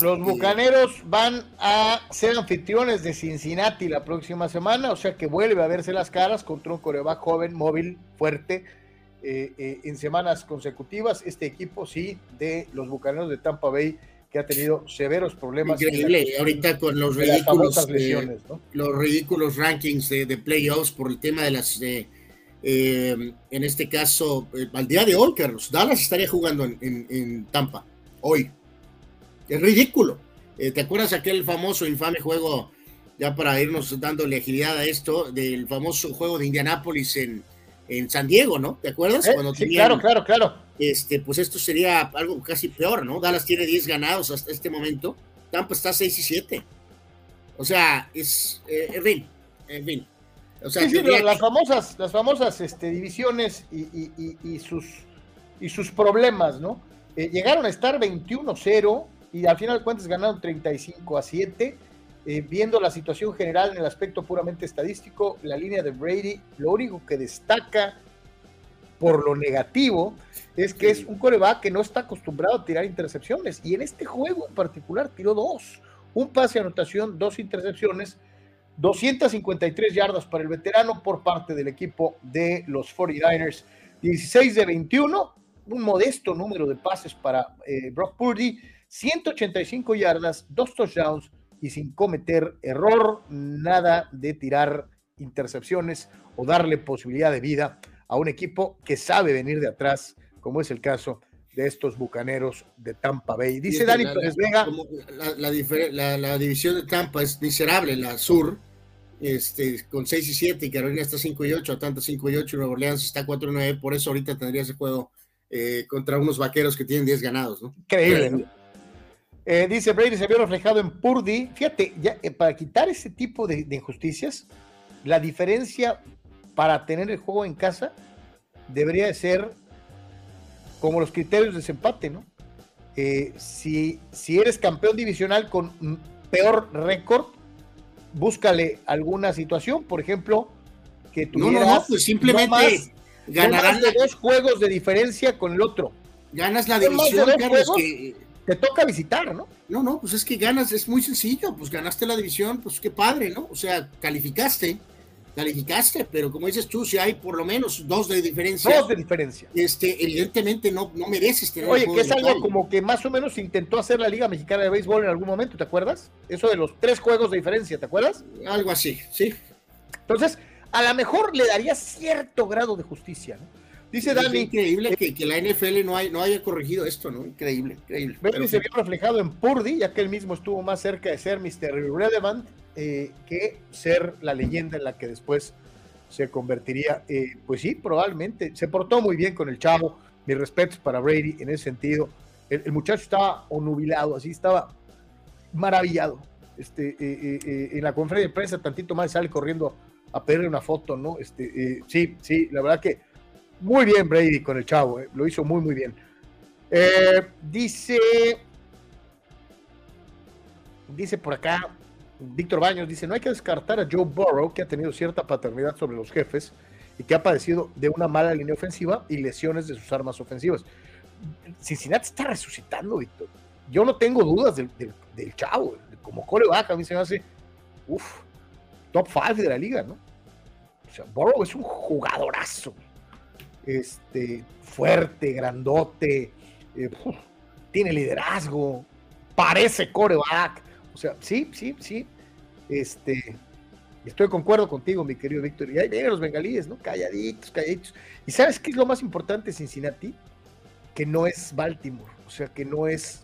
los bucaneros van a ser anfitriones de Cincinnati la próxima semana, o sea que vuelve a verse las caras contra un coreback joven, móvil, fuerte, en semanas consecutivas. Este equipo, sí, de los bucaneros de Tampa Bay que ha tenido severos problemas. Increíble, ahorita con los ridículos, eh, los ridículos rankings de, playoffs por el tema de las, eh, en este caso, eh, al día de hoy, Carlos, Dallas estaría jugando en, Tampa, hoy. Es ridículo. ¿Te acuerdas aquel famoso, infame juego, ya para irnos dándole agilidad a esto, del famoso juego de Indianápolis en, en San Diego, ¿no? ¿Te acuerdas? Cuando sí, claro, claro, claro este, pues esto sería algo casi peor, ¿no? Dallas tiene 10 ganados hasta este momento, Tampa está 6 y 7. O sea, es, eh, en fin, en fin. O sea, las famosas, las famosas este, divisiones y, sus, y sus problemas, ¿no? Eh, llegaron a estar 21-0 y al final de cuentas ganaron 35 a 7. Eh, viendo la situación general en el aspecto puramente estadístico, la línea de Brady, lo único que destaca por lo negativo es que es un coreback que no está acostumbrado a tirar intercepciones. Y en este juego en particular tiró dos. Un pase anotación, dos intercepciones, 253 yardas para el veterano por parte del equipo de los 49ers. 16 de 21 un modesto número de pases para eh, Brock Purdy, 185 yardas, dos touchdowns y sin cometer error, nada de tirar intercepciones o darle posibilidad de vida a un equipo que sabe venir de atrás, como es el caso de estos bucaneros de Tampa Bay. Dice Dani Pérez Vega. La, división de Tampa es miserable, la sur, este, con 6 y 7, y Carolina está 5 y 8, Atlanta 5 y 8, Nueva Orleans está 4 y 9, por eso ahorita tendría ese juego eh, contra unos vaqueros que tienen 10 ganados, ¿no? Increíble, ¿no? Eh, dice Brady se vio reflejado en Purdy. Fíjate, ya, eh, para quitar ese tipo de, de, injusticias, la diferencia para tener el juego en casa debería de ser como los criterios de desempate, ¿no? Eh, si, si eres campeón divisional con peor récord, búscale alguna situación, por ejemplo, que tuvieras no, no, pues simplemente ganarás de dos juegos de diferencia con el otro. Ganas la división, Carlos, que te toca visitar, ¿no? No, no, pues es que ganas, es muy sencillo, pues ganaste la división, pues qué padre, ¿no? O sea, calificaste calificaste, pero como dices tú, si hay por lo menos dos de diferencia. Dos de diferencia. Este, evidentemente no, no mereces tener. Oye, que es algo como que más o menos intentó hacer la Liga Mexicana de Béisbol en algún momento, ¿te acuerdas? Eso de los tres juegos de diferencia, ¿te acuerdas? Algo así, sí. Entonces, a lo mejor le daría cierto grado de justicia, ¿no? Dice Dani. Es increíble que, que, la NFL no, hay, no haya corregido esto, ¿no? Increíble, increíble. Dani se vio reflejado en Purdy, ya que él mismo estuvo más cerca de ser Mr. Relevant eh, que ser la leyenda en la que después se convertiría. Eh, pues sí, probablemente. Se portó muy bien con el chavo. Mis respetos para Brady en ese sentido. El, muchacho estaba onubilado, así estaba maravillado. Este, eh, en la conferencia de prensa, tantito más sale corriendo a pedirle una foto, ¿no? Este, sí, sí, la verdad que muy bien Brady con el chavo, lo hizo muy, muy bien. dice, dice por acá, Víctor Baños dice, no hay que descartar a Joe Burrow, que ha tenido cierta paternidad sobre los jefes y que ha padecido de una mala línea ofensiva y lesiones de sus armas ofensivas. Cincinnati está resucitando, Víctor. Yo no tengo dudas del, chavo, como cole baja, a mí se me hace, uff, top 5 de la liga, ¿no? O sea, Burrow es un jugadorazo, este, fuerte, grandote, eh, tiene liderazgo, parece coreback. O sea, sí, sí, sí. Este, estoy de concuerdo contigo, mi querido Víctor. Y ahí vienen los bengalíes, ¿no? Calladitos, calladitos. ¿Y sabes qué es lo más importante Cincinnati? Que no es Baltimore. O sea, que no es.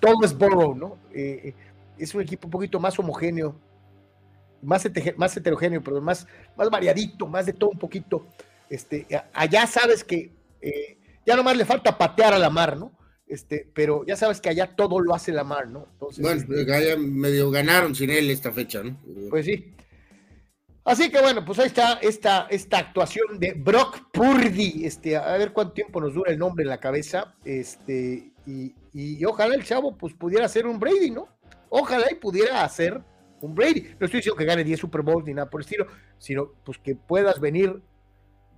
Todo es Borough, ¿no? Eh, eh, es un equipo un poquito más homogéneo, más, heterogéneo, pero más, más variadito, más de todo un poquito. Este, allá sabes que eh, ya nomás le falta patear a la mar, ¿no? Este, pero ya sabes que allá todo lo hace la mar, ¿no? bueno, este, medio ganaron sin él esta fecha, ¿no? Pues sí. Así que bueno, pues ahí está esta, esta actuación de Brock Purdy. Este, a ver cuánto tiempo nos dura el nombre en la cabeza. Este, y, ojalá el chavo pues pudiera ser un Brady, ¿no? Ojalá y pudiera hacer un Brady. No estoy diciendo que gane 10 Super Bowls ni nada por el estilo, sino pues que puedas venir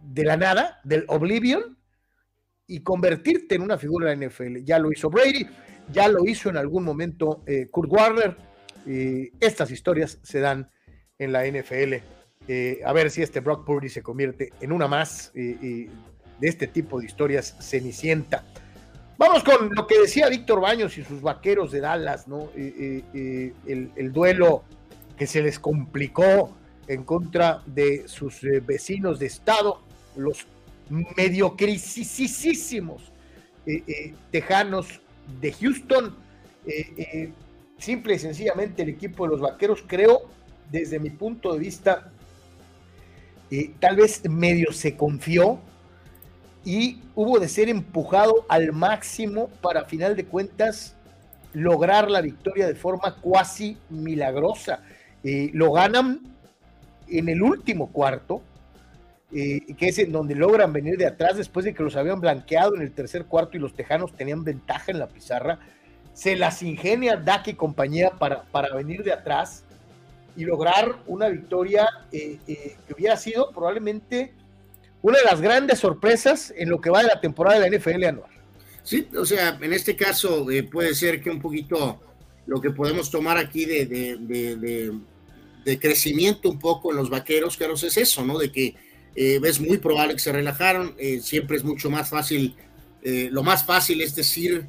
de la nada, del Oblivion, y convertirte en una figura de la NFL. Ya lo hizo Brady, ya lo hizo en algún momento eh, Kurt Warner. estas historias se dan en la NFL. Eh, a ver si este Brock Purdy se convierte en una más eh, de este tipo de historias cenicienta. Vamos con lo que decía Víctor Baños y sus vaqueros de Dallas, ¿no? El, el, duelo que se les complicó en contra de sus vecinos de estado, los mediocricisísimos eh, eh, tejanos de Houston. Eh, simple y sencillamente el equipo de los vaqueros, creo, desde mi punto de vista, tal vez medio se confió y hubo de ser empujado al máximo para, final de cuentas, lograr la victoria de forma cuasi milagrosa. lo ganan en el último cuarto, eh, que es en donde logran venir de atrás después de que los habían blanqueado en el tercer cuarto y los tejanos tenían ventaja en la pizarra. Se las ingenia Dak y compañía para, para venir de atrás y lograr una victoria eh, eh, que hubiera sido probablemente una de las grandes sorpresas en lo que va de la temporada de la NFL anual. Sí, o sea, en este caso puede ser que un poquito lo que podemos tomar aquí de, de, de, crecimiento un poco en los vaqueros, Carlos, es eso, ¿no? De que eh, es muy probable que se relajaron, eh, siempre es mucho más fácil eh, lo más fácil es decir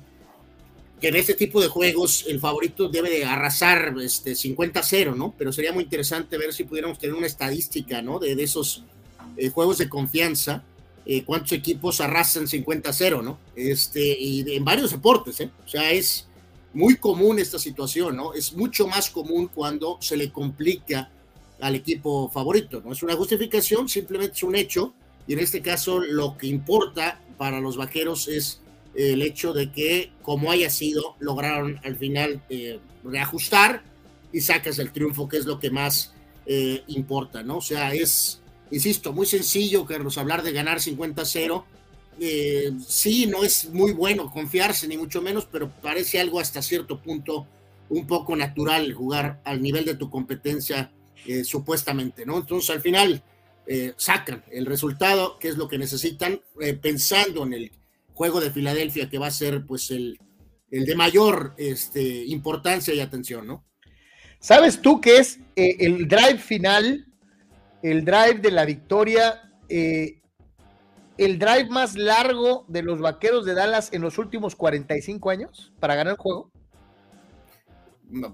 que en este tipo de juegos el favorito debe de arrasar este 50-0, ¿no? Pero sería muy interesante ver si pudiéramos tener una estadística, ¿no? De, esos eh, juegos de confianza, eh, cuántos equipos arrasan 50-0, ¿no? Este, y en varios deportes, ¿eh? O sea, es muy común esta situación, ¿no? Es mucho más común cuando se le complica al equipo favorito, ¿no? Es una justificación, simplemente es un hecho, y en este caso lo que importa para los vaqueros es el hecho de que, como haya sido, lograron al final eh, reajustar y sacas el triunfo, que es lo que más eh, importa, ¿no? O sea, es, insisto, muy sencillo, Carlos, hablar de ganar 50-0. Eh, sí, no es muy bueno confiarse, ni mucho menos, pero parece algo hasta cierto punto un poco natural jugar al nivel de tu competencia, supuestamente, ¿no? Entonces, al final, sacan el resultado, que es lo que necesitan, pensando en el juego de Filadelfia, que va a ser pues el, el de mayor este, importancia y atención, ¿no? ¿Sabes tú qué es eh, el drive final, el drive de la victoria, eh, el drive más largo de los vaqueros de Dallas en los últimos 45 años para ganar el juego?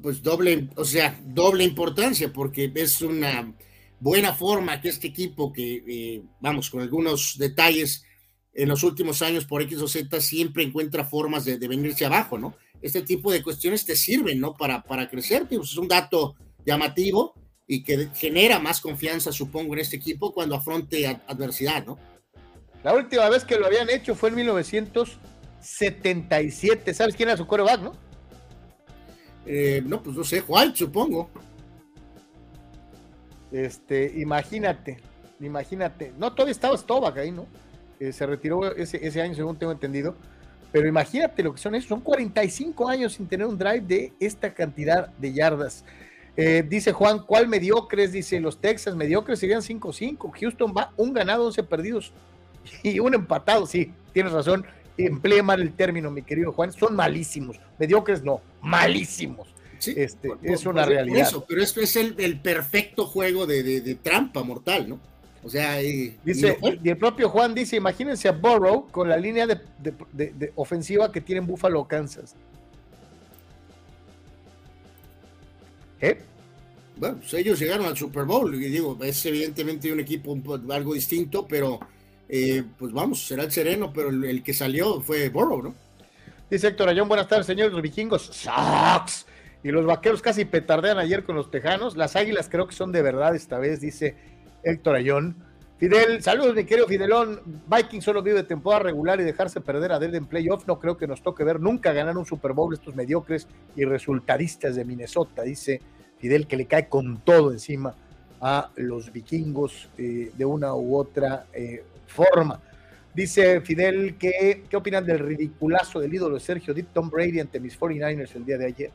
Pues doble, o sea, doble importancia, porque es una buena forma que este equipo, que eh, vamos, con algunos detalles, en los últimos años por X o Z siempre encuentra formas de, venirse abajo, ¿no? Este tipo de cuestiones te sirven, ¿no? Para, para crecer, es un dato llamativo y que genera más confianza, supongo, en este equipo cuando afronte adversidad, ¿no? La última vez que lo habían hecho fue en 1977. ¿Sabes quién era su coreback, no? Eh, no, pues no sé, Juan, supongo. Este, imagínate, imagínate. No, todavía estaba Stovak ahí, ¿no? se retiró ese, ese, año, según tengo entendido. Pero imagínate lo que son esos, son 45 años sin tener un drive de esta cantidad de yardas. Eh, dice Juan, ¿cuál mediocres? Dice los Texas, mediocres serían 5-5. Houston va un ganado, 11 perdidos y un empatado. Sí, tienes razón. Emplea mal el término, mi querido Juan. Son malísimos. Mediocres no, malísimos. Sí, este, es una realidad. Eso, pero esto es el, el perfecto juego de, de, de, trampa mortal, ¿no? O sea, y, dice, y, el propio Juan dice, imagínense a Burrow con la línea de, ofensiva que tienen Buffalo, Kansas. ¿Eh? Bueno, pues ellos llegaron al Super Bowl y digo, es evidentemente un equipo algo distinto, pero eh, pues vamos, será el sereno, pero el, que salió fue Burrow, ¿no? Dice Héctor Ayón, buenas tardes, señores, los vikingos, sucks. Y los vaqueros casi petardean ayer con los tejanos. Las águilas creo que son de verdad esta vez, dice Héctor Ayón. Fidel, saludos mi querido Fidelón. Vikings solo vive temporada regular y dejarse perder a Dell en playoff. No creo que nos toque ver nunca ganar un Super Bowl estos mediocres y resultadistas de Minnesota, dice Fidel, que le cae con todo encima a los vikingos eh, de una u otra eh, forma. Dice Fidel que, ¿qué opinan del ridiculazo del ídolo de Sergio Deep Tom Brady ante mis 49ers el día de ayer?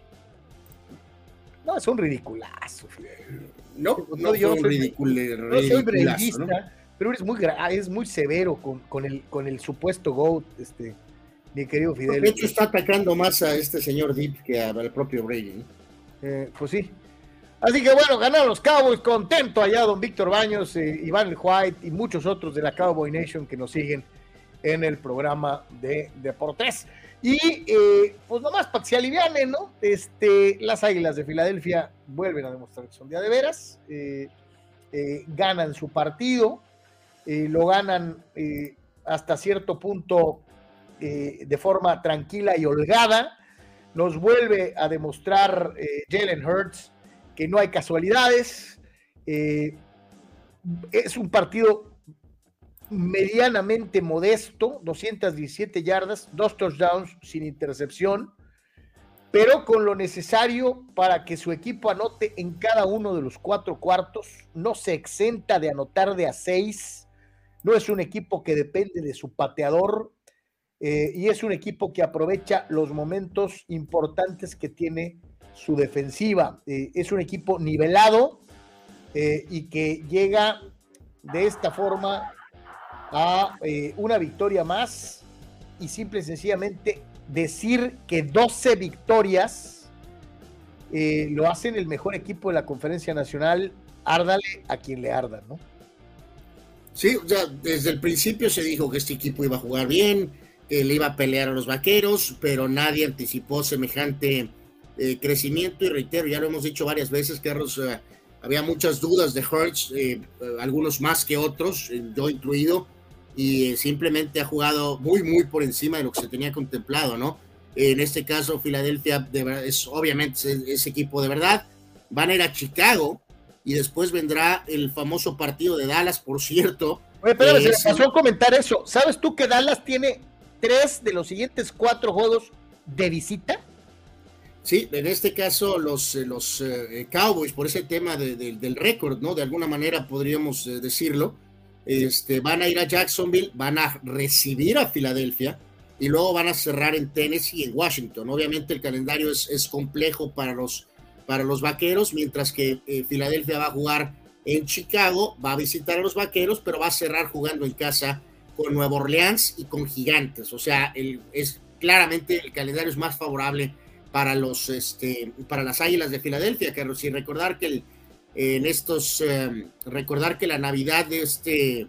No, es un ridiculazo, Fidel. No, no, yo no soy, no soy pero es muy, es muy severo con, con, el, con el supuesto GOAT, este, mi querido Fidel. De hecho, está atacando más a este señor Deep que al propio Brady. Eh, pues sí. Así que bueno, ganaron los Cowboys, contento allá don Víctor Baños, eh, Iván White y muchos otros de la Cowboy Nation que nos siguen en el programa de Deportes. Y eh, pues nomás para que se aliviane, ¿no? Este, las Águilas de Filadelfia vuelven a demostrar que son día de veras, eh, eh, ganan su partido, lo ganan hasta cierto punto de forma tranquila y holgada. Nos vuelve a demostrar Jalen Hurts que no hay casualidades. es un partido medianamente modesto, 217 yardas, dos touchdowns sin intercepción, pero con lo necesario para que su equipo anote en cada uno de los cuatro cuartos, no se exenta de anotar de a seis, no es un equipo que depende de su pateador eh, y es un equipo que aprovecha los momentos importantes que tiene su defensiva. Eh, es un equipo nivelado eh, y que llega de esta forma a eh, una victoria más y simple y sencillamente decir que 12 victorias lo hacen el mejor equipo de la conferencia nacional, árdale a quien le arda, ¿no? Sí, o sea, desde el principio se dijo que este equipo iba a jugar bien, que le iba a pelear a los vaqueros, pero nadie anticipó semejante eh, crecimiento y reitero, ya lo hemos dicho varias veces, Carlos, eh, había muchas dudas de Hertz, eh, algunos más que otros, yo incluido, y simplemente ha jugado muy, muy por encima de lo que se tenía contemplado, ¿no? En este caso, Filadelfia es obviamente ese equipo de verdad. Van a ir a Chicago y después vendrá el famoso partido de Dallas, por cierto. Oye, pero se me pasó a comentar eso. ¿Sabes tú que Dallas tiene tres de los siguientes cuatro juegos de visita? Sí, en este caso los, eh, los eh, Cowboys, por ese tema del récord, ¿no? De alguna manera podríamos eh, decirlo, este, van a ir a Jacksonville, van a recibir a Filadelfia y luego van a cerrar en Tennessee y en Washington. Obviamente el calendario es, es complejo para los, para los vaqueros, mientras que eh, Filadelfia va a jugar en Chicago, va a visitar a los vaqueros, pero va a cerrar jugando en casa con Nueva Orleans y con Gigantes. O sea, el, es claramente el calendario es más favorable para los este, para las Águilas de Filadelfia, Carlos. Y recordar que el, en estos eh, recordar que la Navidad de este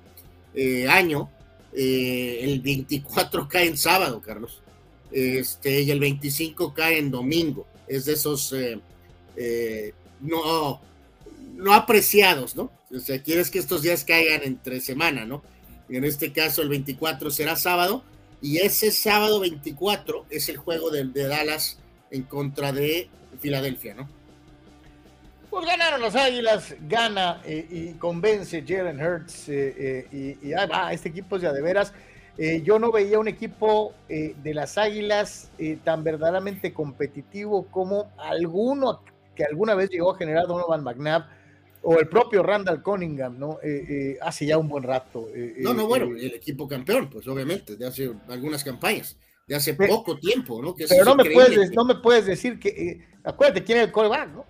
eh, año eh, el 24 cae en sábado, Carlos, este, y el 25 cae en domingo. Es de esos eh, no, no apreciados, ¿no? O sea, quieres que estos días caigan entre semana, ¿no? En este caso, el 24 será sábado, y ese sábado 24 es el juego de, de Dallas en contra de Filadelfia, ¿no? Pues ganaron las Águilas, gana eh, y convence Jalen Hurts eh, eh, y, va, este equipo es ya de veras. yo no veía un equipo de las Águilas tan verdaderamente competitivo como alguno que alguna vez llegó a generar Donovan McNabb o el propio Randall Cunningham, ¿no? hace ya un buen rato. no, no, bueno, el equipo campeón, pues obviamente, de hace algunas campañas, de hace poco tiempo, ¿no? pero no me, puedes, no me puedes decir que, acuérdate quién es el coreback, ¿no?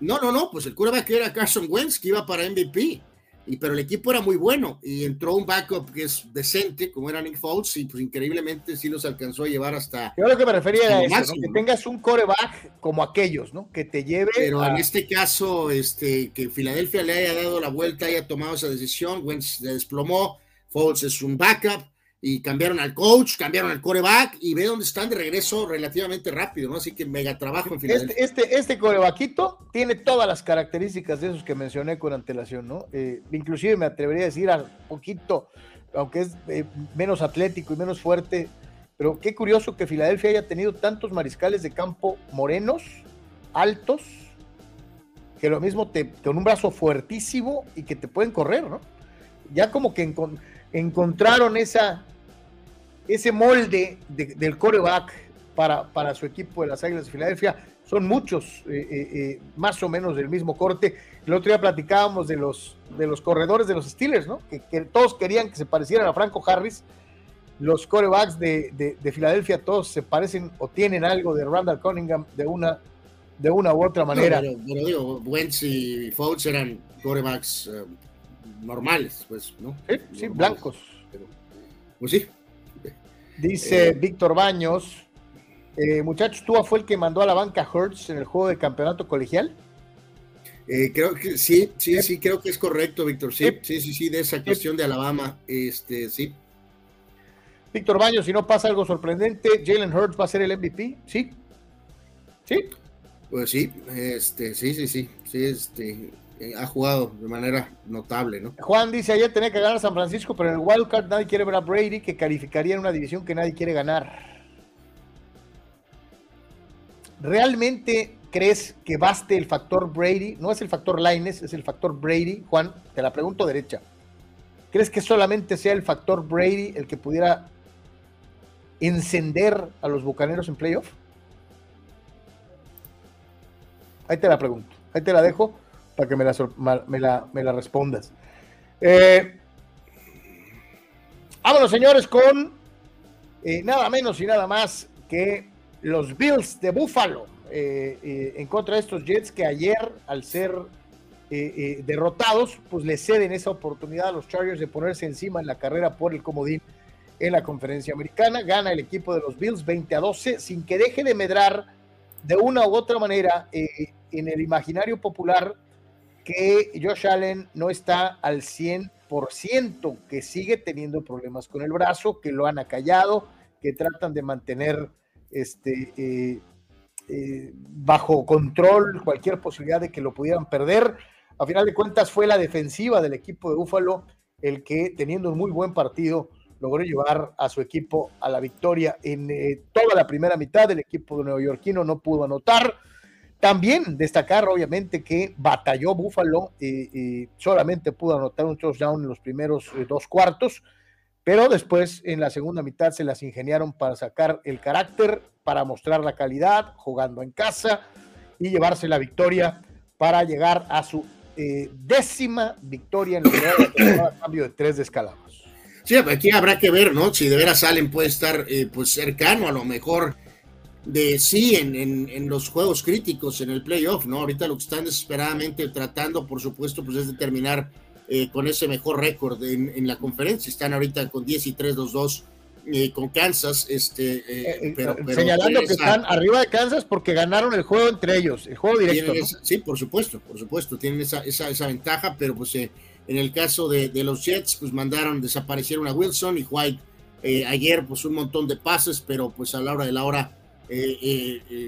No, no, no, pues el que era Carson Wentz, que iba para MVP. Y, pero el equipo era muy bueno y entró un backup que es decente, como era Nick Foles, y pues increíblemente sí los alcanzó a llevar hasta. Yo lo que me refería a eso, que tengas un coreback como aquellos, ¿no? Que te lleve. Pero en este caso, este, que Filadelfia le haya dado la vuelta, haya tomado esa decisión, Wentz se desplomó, Foles es un backup, y cambiaron al coach, cambiaron al coreback y ve dónde están de regreso relativamente rápido, ¿no? Así que mega trabajo en final. Este, este, este, corebaquito tiene todas las características de esos que mencioné con antelación, ¿no? Eh, inclusive me atrevería a decir a poquito, aunque es eh, menos atlético y menos fuerte, pero qué curioso que Filadelfia haya tenido tantos mariscales de campo morenos, altos, que lo mismo te, con un brazo fuertísimo y que te pueden correr, ¿no? Ya como que encontraron esa, ese molde del coreback para, para su equipo de las Águilas de Filadelfia. Son muchos, eh, eh, eh, más o menos del mismo corte. El otro día platicábamos de los, de los corredores de los Steelers, ¿no? Que, todos querían que se parecieran a Franco Harris. Los corebacks de, de, Filadelfia todos se parecen o tienen algo de Randall Cunningham de una, de una u otra manera. pero, digo, Wentz y Fouts eran corebacks normales, pues, ¿no? Sí, blancos. pues sí. Dice eh, Víctor Baños, eh, muchachos, ¿tú fue el que mandó a la banca Hertz en el juego de campeonato colegial? Eh, creo que sí, sí, sí, creo que es correcto, Víctor. Sí, sí, sí, sí, de esa cuestión de Alabama, este, sí. Víctor Baños, si no pasa algo sorprendente, Jalen Hurts va a ser el MVP, ¿sí? ¿Sí? Pues sí, este, sí, sí, sí, sí, este, eh, ha jugado de manera notable, ¿no? Juan dice, ayer tenía que ganar San Francisco, pero en el wildcard nadie quiere ver a Brady, que calificaría en una división que nadie quiere ganar. ¿Realmente crees que baste el factor Brady? No es el factor Lines, es el factor Brady. Juan, te la pregunto derecha. ¿Crees que solamente sea el factor Brady el que pudiera encender a los bucaneros en playoff? Ahí te la pregunto, ahí te la dejo para que me la, me la, respondas. Eh, vámonos, señores, con eh, nada menos y nada más que los Bills de Buffalo eh, en contra de estos Jets que ayer, al ser derrotados, pues le ceden esa oportunidad a los Chargers de ponerse encima en la carrera por el comodín en la conferencia americana. Gana el equipo de los Bills 20 a 12 sin que deje de medrar de una u otra manera en el imaginario popular que Josh Allen no está al 100%, que sigue teniendo problemas con el brazo, que lo han acallado, que tratan de mantener este, eh, eh, bajo control cualquier posibilidad de que lo pudieran perder. A final de cuentas fue la defensiva del equipo de Búfalo el que teniendo un muy buen partido logró llevar a su equipo a la victoria en eh, toda la primera mitad. El equipo de neoyorquino no pudo anotar. También destacar, obviamente, que batalló Búfalo y solamente pudo anotar un touchdown en los primeros dos cuartos pero después en la segunda mitad se las ingeniaron para sacar el carácter, para mostrar la calidad, jugando en casa y llevarse la victoria para llegar a su eh, décima victoria en el cambio de tres descalabros. Sí, aquí habrá que ver, ¿no? Si de veras Allen puede estar eh, pues cercano a lo mejor de sí en, en, los juegos críticos, en el playoff, ¿no? Ahorita lo que están desesperadamente tratando, por supuesto, pues es determinar eh, con ese mejor récord en, la conferencia. Están ahorita con 10 y 3, 2, 2 con Kansas. Este, eh, pero, señalando que están arriba de Kansas porque ganaron el juego entre ellos, el juego directo. sí, por supuesto, por supuesto, tienen esa, esa, esa ventaja, pero pues en el caso de, de, los Jets, pues mandaron, desaparecieron a Wilson y White. ayer, pues un montón de pases, pero pues a la hora de la hora.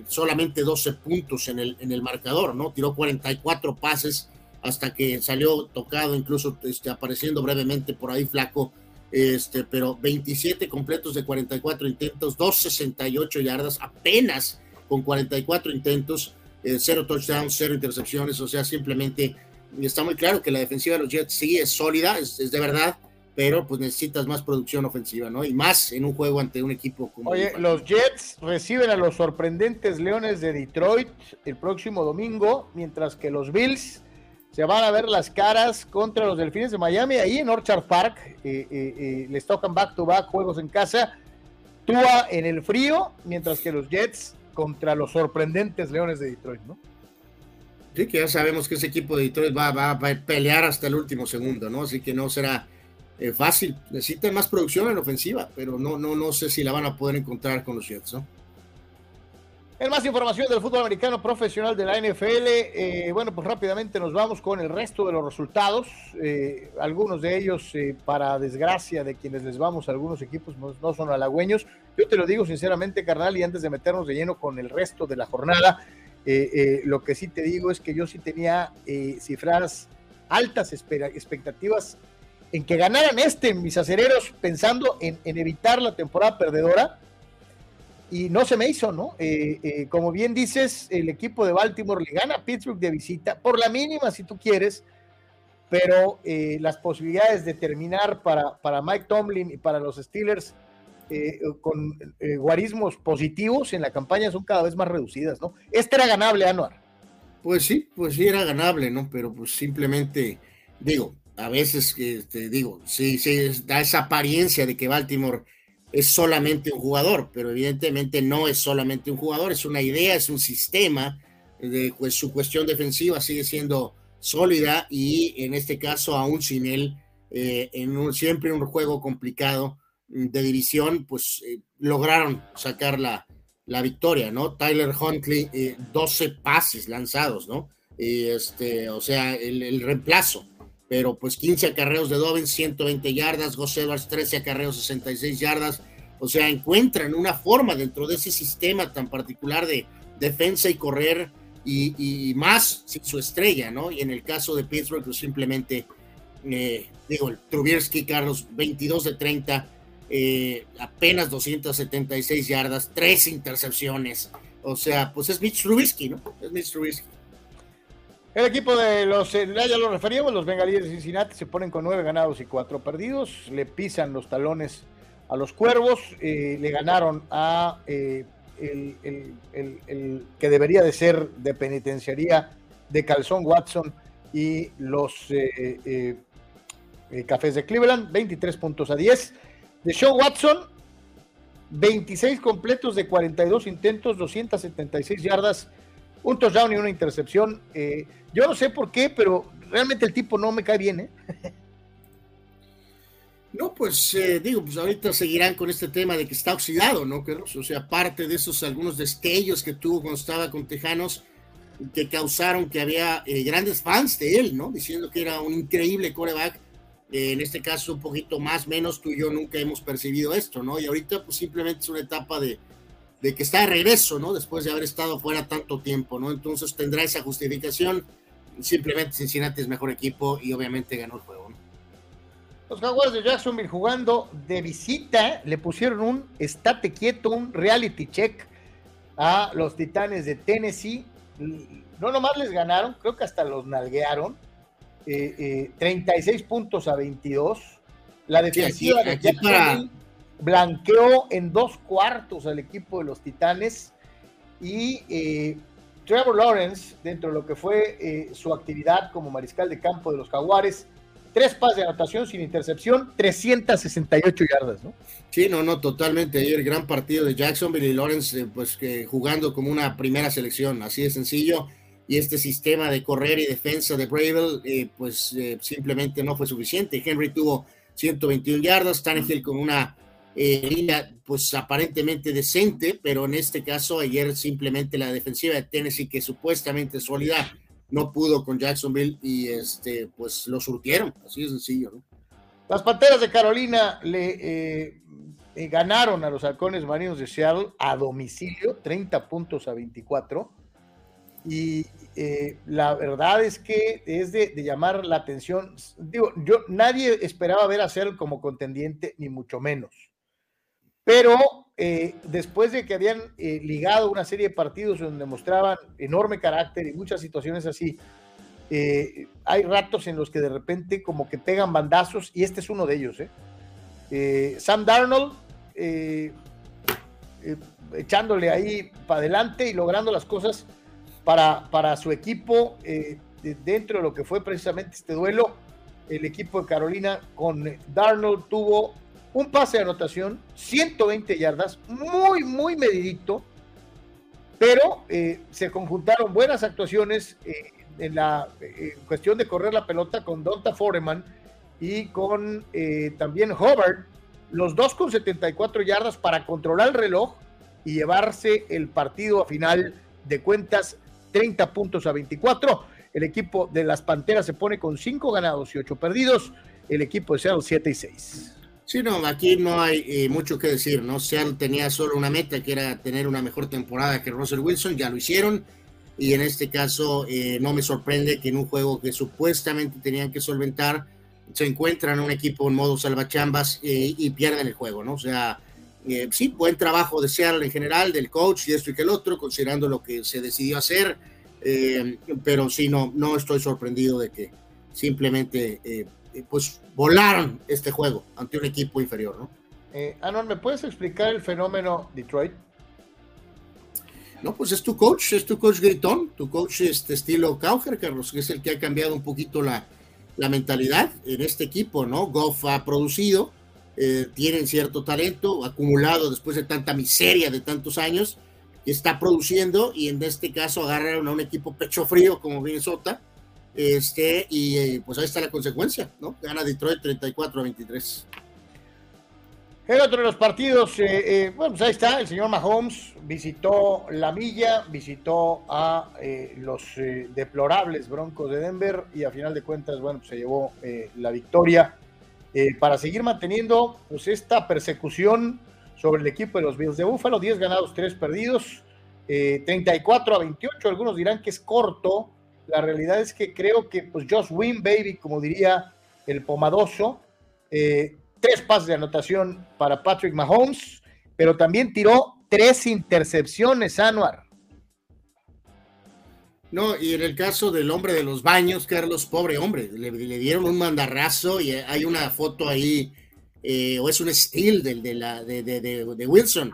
Solamente 12 puntos en el, en el marcador, ¿no? Tiró 44 pases hasta que salió tocado, incluso este, apareciendo brevemente por ahí flaco, este, pero 27 completos de 44 intentos, 268 yardas, apenas con 44 intentos, eh, cero touchdowns, cero intercepciones, o sea, simplemente está muy claro que la defensiva de los Jets sí es sólida, es, de verdad, pero pues necesitas más producción ofensiva, ¿no? Y más en un juego ante un equipo como... Oye, los Jets reciben a los sorprendentes Leones de Detroit el próximo domingo, mientras que los Bills se van a ver las caras contra los Delfines de Miami ahí en Orchard Park. Eh, eh, eh, les tocan back to back juegos en casa. Tua en el frío, mientras que los Jets contra los sorprendentes Leones de Detroit, ¿no? Sí, que ya sabemos que ese equipo de Detroit va, va, a pelear hasta el último segundo, ¿no? Así que no será fácil. Necesitan más producción en ofensiva, pero no, no, no sé si la van a poder encontrar con los Jets, ¿no? En más información del fútbol americano profesional de la NFL, eh, bueno, pues rápidamente nos vamos con el resto de los resultados. Eh, algunos de ellos, eh, para desgracia de quienes les vamos algunos equipos, no, son halagüeños. Yo te lo digo sinceramente, carnal, y antes de meternos de lleno con el resto de la jornada, lo que sí te digo es que yo sí tenía cifras altas expectativas en que ganaran este, mis acereros, pensando en evitar la temporada perdedora y no se me hizo, ¿no? Eh, eh, como bien dices, el equipo de Baltimore le gana a Pittsburgh de visita, por la mínima si tú quieres, pero eh, las posibilidades de terminar para, para Mike Tomlin y para los Steelers con guarismos positivos en la campaña son cada vez más reducidas, ¿no? Este era ganable, Anuar. Pues sí, pues sí era ganable, ¿no? Pero pues simplemente, digo, a veces, este, digo, sí, sí, da esa apariencia de que Baltimore es solamente un jugador, pero evidentemente no es solamente un jugador, es una idea, es un sistema, de, pues su cuestión defensiva sigue siendo sólida y en este caso aún sin él, eh, en un, siempre un juego complicado de división, pues eh, lograron sacar la, la, victoria, ¿no? Tyler Huntley, 12 eh, pases lanzados, ¿no? este, o sea, el reemplazo pero pues 15 acarreos de Dobbins, 120 yardas, Gus Edwards 13 acarreos, 66 yardas, o sea, encuentran una forma dentro de ese sistema tan particular de defensa y correr y, más sin su estrella, ¿no? Y en el caso de Pittsburgh, pues simplemente, eh, digo, el Trubisky, Carlos, 22 de 30, eh, apenas 276 yardas, tres intercepciones, o sea, pues es Mitch Trubisky, ¿no? Es Mitch Trubisky. El equipo de los, eh, ya lo referíamos, los bengalíes de Cincinnati se ponen con nueve ganados y cuatro perdidos, le pisan los talones a los cuervos, eh, le ganaron a eh, el, que debería de ser de penitenciaría de Calzón Watson y los Cafés de Cleveland, 23 puntos a 10. De Sean Watson, 26 completos de 42 intentos, 276 yardas, un touchdown y una intercepción. Eh, yo no sé por qué, pero realmente el tipo no me cae bien, ¿eh? No, pues eh, digo, pues ahorita seguirán con este tema de que está oxidado, ¿no? O sea, aparte de esos algunos destellos que tuvo cuando estaba con Tejanos, que causaron que había grandes fans de él, ¿no? Diciendo que era un increíble coreback, en este caso un poquito más, menos, tú y yo nunca hemos percibido esto, ¿no? Y ahorita pues simplemente es una etapa de, de que está de regreso, ¿no? Después de haber estado fuera tanto tiempo, ¿no? Entonces tendrá esa justificación. Simplemente Cincinnati es mejor equipo y obviamente ganó el juego, ¿no? Los Jaguars de Jacksonville jugando de visita le pusieron un estate quieto, un reality check a los Titanes de Tennessee. No nomás les ganaron, creo que hasta los nalguearon 36 eh, eh, puntos a 22. La defensiva de blanqueó en dos cuartos al equipo de los Titanes y eh, Trevor Lawrence, dentro de lo que fue su actividad como mariscal de campo de los Jaguares, tres pases de anotación sin intercepción, 368 yardas, ¿no? Sí, no, no, totalmente. Ayer gran partido de Jacksonville y Lawrence, pues que jugando como una primera selección, así de sencillo y este sistema de correr y defensa de Bravel, eh, pues eh, simplemente no fue suficiente. Henry tuvo 121 yardas, Tannehill con una eh, pues aparentemente decente, pero en este caso ayer simplemente la defensiva de Tennessee, que supuestamente es sólida, no pudo con Jacksonville y este pues lo surtieron, así de sencillo. Las Panteras de Carolina le ganaron a los halcones marinos de Seattle a domicilio, 30 puntos a 24 y eh, la verdad es que es de, llamar la atención. Digo, yo nadie esperaba ver a Seattle como contendiente, ni mucho menos. Pero eh, después de que habían eh, ligado una serie de partidos donde mostraban enorme carácter y muchas situaciones así, hay ratos en los que de repente como que pegan bandazos y este es uno de ellos. Sam Darnold echándole ahí para adelante y logrando las cosas para, su equipo eh, dentro de lo que fue precisamente este duelo. El equipo de Carolina con Darnold tuvo un pase de anotación, 120 yardas, muy, muy medidito, pero eh, se conjuntaron buenas actuaciones eh, en la cuestión de correr la pelota con Donta Foreman y con también Hobart, los dos con 74 yardas para controlar el reloj y llevarse el partido a final de cuentas 30 puntos a 24. El equipo de las Panteras se pone con 5 ganados y 8 perdidos. El equipo de Seattle 7 y 6. Sí, no, aquí no hay eh, mucho que decir, ¿no? Seattle tenía solo una meta que era tener una mejor temporada que Russell Wilson, ya lo hicieron. Y en este caso eh, no me sorprende que en un juego que supuestamente tenían que solventar, se encuentran un equipo en modo salvachambas eh, y pierden el juego, ¿no? O sea, sí, buen trabajo de Seattle en general, del coach y esto y que el otro, considerando lo que se decidió hacer, pero sí, no, no estoy sorprendido de que simplemente pues volaron este juego ante un equipo inferior, ¿no? Anon, ¿me puedes explicar el fenómeno Detroit? No, pues es tu coach, es tu coach gritón, tu coach este estilo Cauger, Carlos, que es el que ha cambiado un poquito la, la mentalidad en este equipo, ¿no? Goff ha producido, eh, tienen cierto talento acumulado después de tanta miseria de tantos años, está produciendo y en este caso agarraron a un equipo pecho frío como Minnesota, este, y eh, pues ahí está la consecuencia, ¿no? Gana Detroit 34 a 23. El otro de los partidos, eh, bueno, pues ahí está, el señor Mahomes visitó la milla, visitó a los deplorables Broncos de Denver y a final de cuentas, bueno, pues se llevó la victoria eh, para seguir manteniendo pues, esta persecución sobre el equipo de los Bills de Búfalo, 10 ganados, 3 perdidos, 34 eh, a 28, algunos dirán que es corto, la realidad es que creo que pues just win baby, como diría el pomadoso, eh, tres pases de anotación para Patrick Mahomes, pero también tiró tres intercepciones, Anuar. No, y en el caso del hombre de los baños, Carlos, pobre hombre, le, dieron un mandarrazo y hay una foto ahí, eh, o es un estilo de, de, la, de, de Wilson.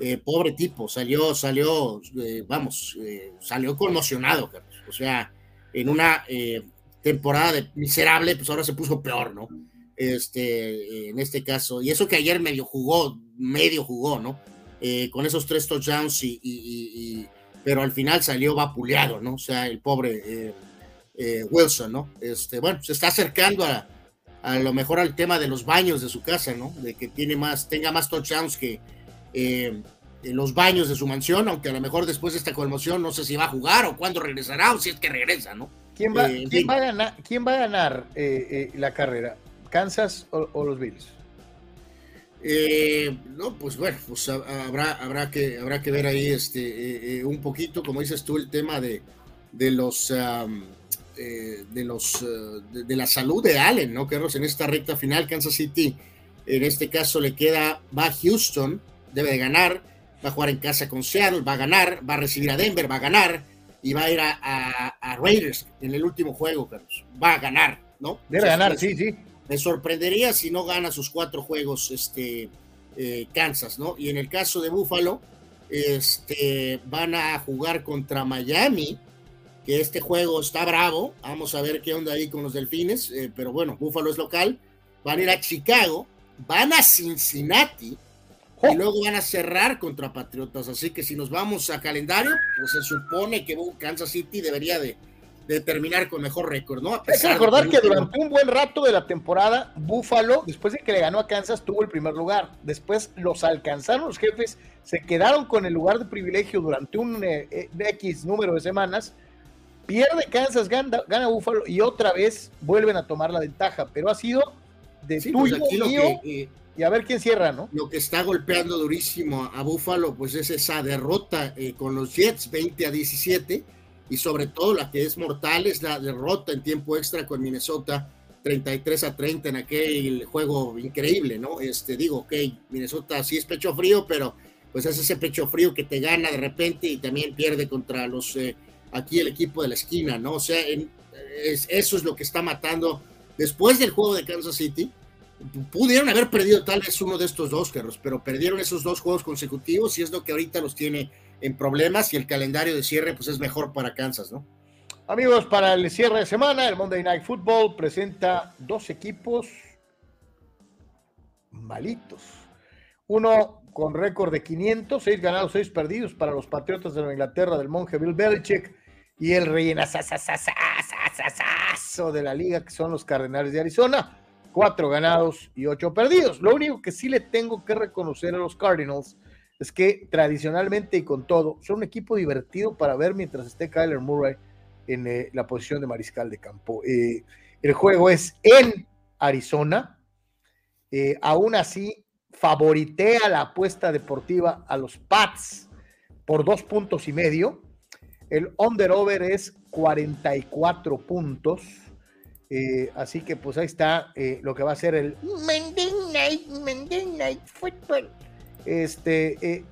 Eh, pobre tipo, salió, salió, vamos, salió conmocionado, Carlos. O sea, en una temporada de miserable, pues ahora se puso peor, ¿no? Este, en este caso, y eso que ayer medio jugó, medio jugó, ¿no? con esos tres touchdowns y pero al final salió vapuleado, ¿no? O sea, el pobre eh, eh, Wilson, ¿no? Este, bueno, se está acercando a, a lo mejor al tema de los baños de su casa, ¿no? De que tiene más, tenga más touchdowns que eh, los baños de su mansión, aunque a lo mejor después de esta conmoción no sé si va a jugar o cuándo regresará o si es que regresa, ¿no? ¿Quién va, ¿quién va a ganar, ¿quién va a ganar la carrera? ¿Kansas o, los Bills? Eh, no, pues bueno, pues habrá, habrá, que, habrá que ver ahí este, un poquito, como dices tú, el tema de, de los de los de, la salud de Allen, ¿no? Que en esta recta final, Kansas City, en este caso le queda, va Houston, debe de ganar, va a jugar en casa con Seattle, va a ganar, va a recibir a Denver, va a ganar y va a ir a, Raiders en el último juego, Carlos. Va a ganar, ¿no? Debe ganar, sí, sí. Me sorprendería si no gana sus cuatro juegos este, eh, Kansas, ¿no? Y en el caso de Buffalo, este, van a jugar contra Miami, que este juego está bravo. Vamos a ver qué onda ahí con los delfines, eh, pero bueno, Buffalo es local. Van a ir a Chicago, van a Cincinnati, y luego van a cerrar contra Patriotas. Así que si nos vamos a calendario, pues se supone que Kansas City debería de, terminar con mejor récord, ¿no? Hay que recordar que durante un buen rato de la temporada, Buffalo, después de que le ganó a Kansas, tuvo el primer lugar. Después los alcanzaron los jefes, se quedaron con el lugar de privilegio durante un eh, eh, X número de semanas. Pierde Kansas, gana, gana Buffalo y otra vez vuelven a tomar la ventaja. Pero ha sido de sí, pues tuyo, mío, que, y a ver quién cierra, ¿no? Lo que está golpeando durísimo a Buffalo, pues es esa derrota eh, con los Jets 20 a 17 y sobre todo la que es mortal es la derrota en tiempo extra con Minnesota 33 a 30 en aquel juego increíble, ¿no? Este digo, ok, Minnesota sí es pecho frío, pero pues es ese pecho frío que te gana de repente y también pierde contra los eh, aquí el equipo de la esquina, ¿no? O sea, eso es lo que está matando después del juego de Kansas City pudieron haber perdido tal vez uno de estos dos, Carlos, pero perdieron esos dos juegos consecutivos y es lo que ahorita los tiene en problemas y el calendario de cierre pues es mejor para Kansas, ¿no? Amigos, para el cierre de semana, el Monday Night Football presenta dos equipos malitos. Uno con récord de 500, 6 ganados, 6 perdidos para los Patriotas de Nueva Inglaterra del monje Bill Belichick y el rellena de la liga que son los Cardenales de Arizona cuatro ganados y ocho perdidos. Lo único que sí le tengo que reconocer a los Cardinals es que tradicionalmente y con todo, son un equipo divertido para ver mientras esté Kyler Murray en eh, la posición de mariscal de campo. Eh, el juego es en Arizona. Eh, aún así, favoritea la apuesta deportiva a los Pats por dos puntos y medio. El under-over es 44 puntos. Eh, así que pues ahí está eh, lo que va a ser el Monday Night, Monday Night Football. Este, eh,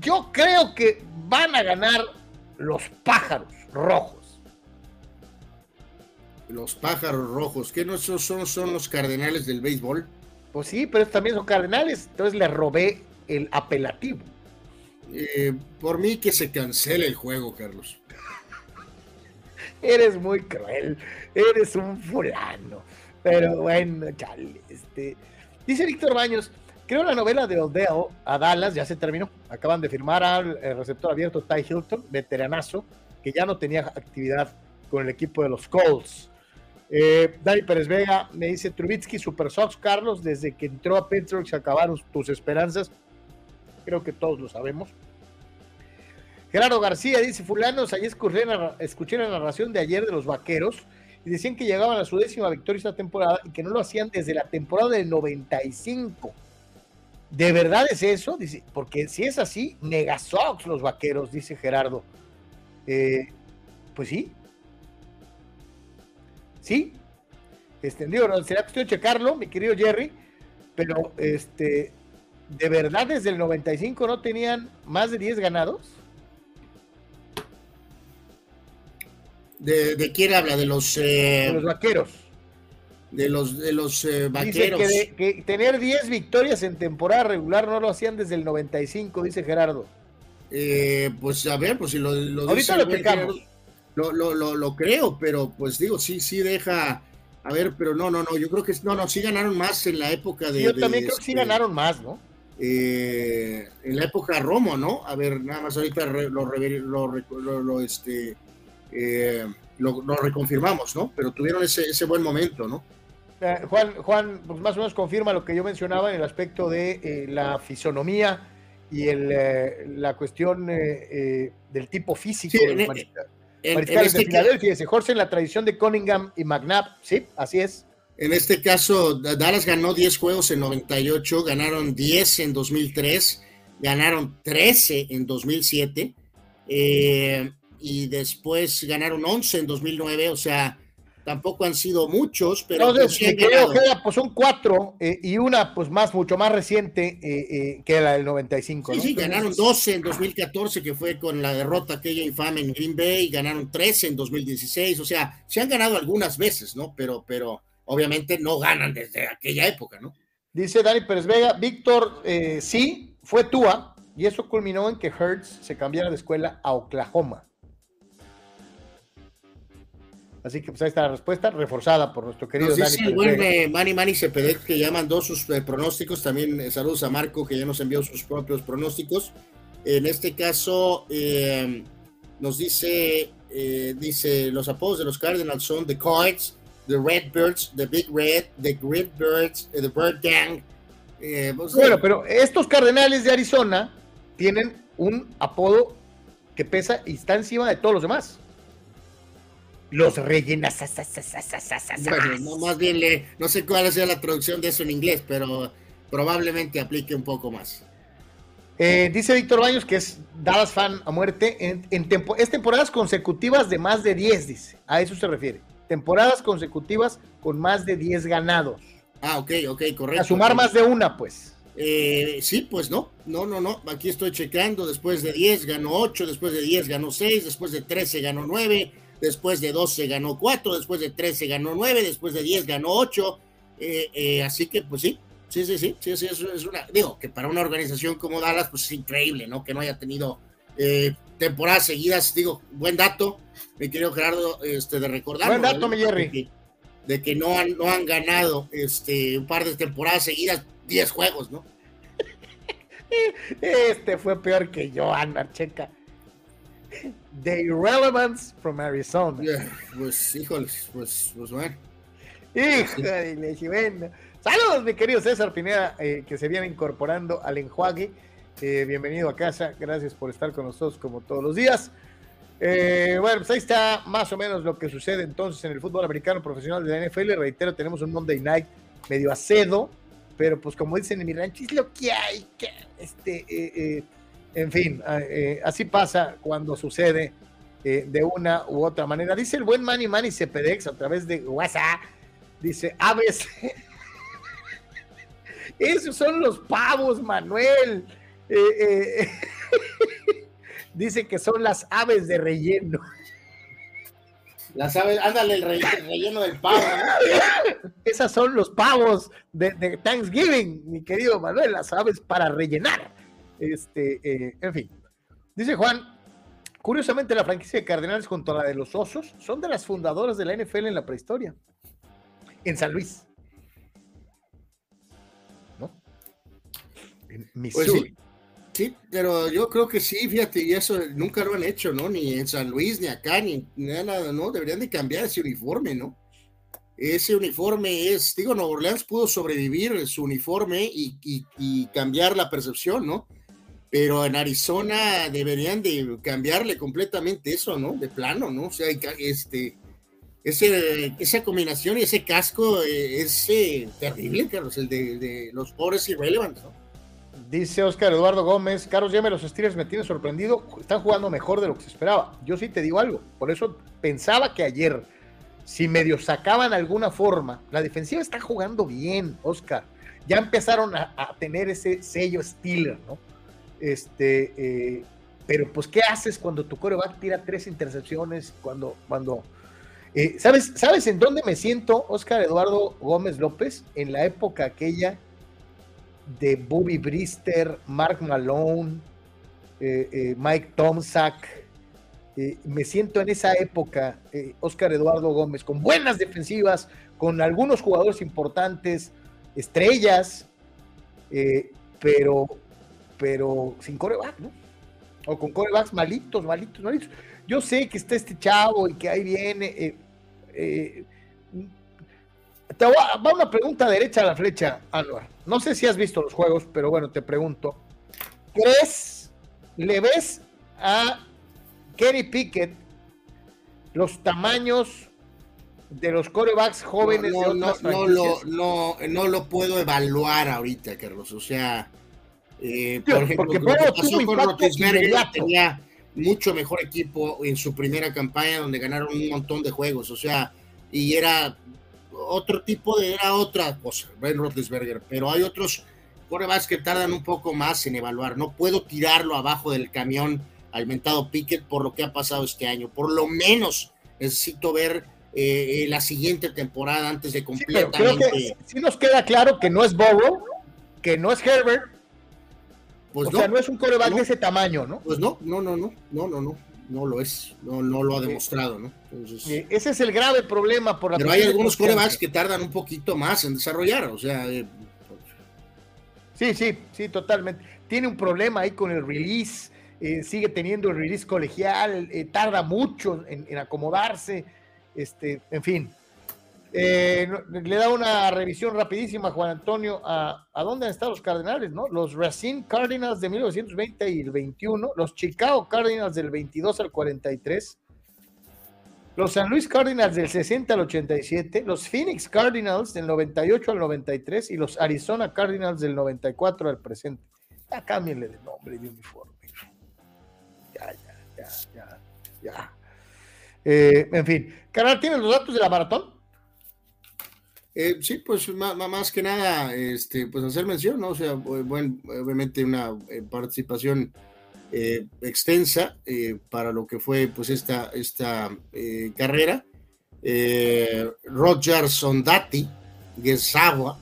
yo creo que van a ganar los pájaros rojos. Los pájaros rojos, ¿qué no son, son, los cardenales del béisbol? Pues sí, pero también son cardenales, entonces le robé el apelativo. por mí que se cancele el juego, Carlos. Eres muy cruel eres un fulano. Pero bueno, chale, este. Dice Víctor Baños, creo la novela de Odell a Dallas ya se terminó. Acaban de firmar al receptor abierto Ty Hilton, veteranazo, que ya no tenía actividad con el equipo de los Colts. Eh, Dani Pérez Vega me dice Trubitsky, Super Sox, Carlos, desde que entró a Pittsburgh se acabaron tus esperanzas. Creo que todos lo sabemos. Gerardo García dice, fulanos, ayer escuché la narración de ayer de los vaqueros y decían que llegaban a su décima victoria esta temporada y que no lo hacían desde la temporada del 95. ¿De verdad es eso? Dice, porque si es así, Negasox los vaqueros, dice Gerardo. Eh, pues sí. Sí. Este, digo, será cuestión de checarlo, mi querido Jerry, pero este, ¿de verdad desde el 95 no tenían más de 10 ganados? ¿De, quién habla? De los, eh, los vaqueros. De los, de los eh, vaqueros. Dice que, tener 10 victorias en temporada regular no lo hacían desde el 95, dice Gerardo. Eh, pues a ver, pues si lo, lo Ahorita lo explicamos. Lo, lo, lo, creo, pero pues digo, sí, sí deja. A ver, pero no, no, no, yo creo que no, no, sí ganaron más en la época de. yo también creo que sí este, ganaron más, ¿no? en la época Romo, ¿no? A ver, nada más ahorita lo, lo, lo, este, eh, lo, reconfirmamos, ¿no? Pero tuvieron ese, buen momento, ¿no? Eh, Juan, Juan pues más o menos confirma lo que yo mencionaba en el aspecto de eh, la fisonomía y el, la cuestión del tipo físico de los mariscales de Filadelfia. Jorge, en la tradición de Cunningham y McNabb, sí, así es. En este caso, Dallas ganó 10 juegos en 98, ganaron 10 en 2003, ganaron 13 en 2007 eh, y después ganaron 11 en 2009, o sea, tampoco han sido muchos, pero pues, pues, son cuatro eh, y una pues más, mucho más reciente eh, que la del 95. Sí, sí, ganaron 12 en 2014, que fue con la derrota aquella infame en Green Bay, ganaron 13 en 2016, o sea, se han ganado algunas veces, ¿no? Pero, pero obviamente no ganan desde aquella época, ¿no? Dice Dani Pérez Vega, Víctor, eh, sí, fue Tua, y eso culminó en que Hertz se cambiara de escuela a Oklahoma. Así que pues ahí está la respuesta, reforzada por nuestro querido Dani sí, Pérez Manny Manny Cepedek, que ya mandó sus eh, pronósticos, también eh, saludos a Marco, que ya nos envió sus propios pronósticos. En este caso, nos dice, dice, los apodos de los Cardinals son The Cards, The Redbirds, The Big Red, The Great Birds, The Bird Gang. Eh, pues, bueno, pero estos Cardenales de Arizona tienen un apodo que pesa y está encima de todos los demás. Los rellenas. Bueno, no, más bien le, no sé cuál sea la traducción de eso en inglés, pero probablemente aplique un poco más. Eh, dice Víctor Baños que es Dallas fan a muerte. En, en es temporadas consecutivas de más de 10, dice. A eso se refiere temporadas consecutivas con más de 10 ganados. Ah, ok, ok, correcto. A sumar más de una, pues. Eh, sí, pues no, no, no, no. Aquí estoy checando. Después de 10 ganó 8, después de 10 ganó 6, después de 13 ganó 9, después de 12 ganó 4, después de 13 ganó 9, después de 10 ganó 8. Eh, eh, así que, pues sí, sí, sí, sí, sí, sí, es una. Digo que para una organización como Dallas, pues es increíble, ¿no? Que no haya tenido temporadas seguidas. Digo, buen dato mi querido Gerardo, este, de recordar. Buen dato, mi Jerry. De que, no, han, no han ganado este, un par de temporadas seguidas, 10 juegos, ¿no? (laughs) Este fue peor que yo, Ana Checa. The Irrelevance from Arizona. pues, híjoles, pues, pues bueno. Híjole, Saludos, mi querido César Pineda, eh, que se viene incorporando al enjuague. Eh, bienvenido a casa, gracias por estar con nosotros como todos los días. Eh, bueno, pues ahí está más o menos lo que sucede entonces en el fútbol americano profesional de la NFL. Reitero, tenemos un Monday Night medio acedo, pero pues como dicen en mi rancho, es lo que hay. Que, este, eh, en fin, así pasa cuando sucede de una u otra manera. Dice el buen Manny Manny Cepedex a través de WhatsApp, dice, aves. (laughs) Esos son los pavos, Manuel. eh, (laughs) dice que son las aves de relleno. Las aves, ándale, el, relleno del pavo. Esas son los pavos de, Thanksgiving, mi querido Manuel, las aves para rellenar. Este, eh, en fin. Dice Juan, curiosamente la franquicia de Cardenales junto a la de los Osos son de las fundadoras de la NFL en la prehistoria. En San Luis. ¿No? En Missouri. Pues sí. Sí, pero yo creo que sí, fíjate, y eso nunca lo han hecho, ¿no? Ni en San Luis, ni acá, ni, nada, ¿no? Deberían de cambiar ese uniforme, ¿no? Ese uniforme es, digo, Nueva Orleans pudo sobrevivir su uniforme y, cambiar la percepción, ¿no? Pero en Arizona deberían de cambiarle completamente eso, ¿no? De plano, ¿no? O sea, este, ese, esa combinación y ese casco eh, es eh, terrible, Carlos, el de, los pobres irrelevantes, ¿no? Dice Oscar Eduardo Gómez, Carlos Yeme, los Steelers me tienen sorprendido, están jugando mejor de lo que se esperaba. Yo sí te digo algo, por eso pensaba que ayer, si medio sacaban alguna forma, la defensiva está jugando bien, Oscar. Ya empezaron a, tener ese sello Steeler, ¿no? Este, eh, pero pues, ¿qué haces cuando tu coreback tira tres intercepciones? Cuando, cuando, eh, ¿sabes, ¿Sabes en dónde me siento, Oscar Eduardo Gómez López? En la época aquella de Bobby Brister, Mark Malone, eh, eh, Mike Tomzak. Eh, me siento en esa época, Oscar Eduardo Gómez, con buenas defensivas, con algunos jugadores importantes, estrellas, pero, pero sin coreback, ¿no? O con corebacks malitos, malitos, malitos. Yo sé que está este chavo y que ahí viene. Te va una pregunta derecha a la flecha, Álvaro. No sé si has visto los juegos, pero bueno, te pregunto. ¿Crees, le ves a Kenny Pickett los tamaños de los corebacks jóvenes no, no, no, lo, no, no lo puedo evaluar ahorita, Carlos. O sea, eh, por ejemplo, porque lo que pasó con Rotisberger tenía mucho mejor equipo en su primera campaña donde ganaron un montón de juegos. O sea, y era otro tipo de, era otra cosa, Ben Roethlisberger, pero hay otros corebacks que tardan un poco más en evaluar. No puedo tirarlo abajo del camión al mentado Pickett por lo que ha pasado este año. Por lo menos necesito ver eh, la siguiente temporada antes de completamente. Sí, sí nos queda claro que no es Burrow, que no es Herbert. Pues o no, sea, no es un coreback de ese tamaño, ¿no? Pues no, no, no, no, no, no, no no lo es, no, no lo ha demostrado, ¿no? ese es el grave problema por la Pero hay algunos corebacks que tardan un poquito más en desarrollar, o sea. Eh, sí, sí, sí, totalmente. Tiene un problema ahí con el release, eh, sigue teniendo el release colegial, eh, tarda mucho en, en, acomodarse, este, en fin. Eh, le da una revisión rapidísima, Juan Antonio, a, a dónde han estado los Cardenales, ¿no? Los Racine Cardinals de 1920 y el 21, los Chicago Cardinals del 22 al 43, los San Luis Cardinals del 60 al 87, los Phoenix Cardinals del 98 al 93 y los Arizona Cardinals del 94 al presente. Ya cámbienle de nombre y de uniforme. Ya, ya, ya, ya, ya. Eh, en fin, Canal, ¿tienes los datos de la maratón? Eh, sí, pues más, que nada, este, pues hacer mención, ¿no? O sea, bueno, obviamente una eh, participación eh, extensa para lo que fue pues esta, esta carrera. Roger Sondati, Gesawa,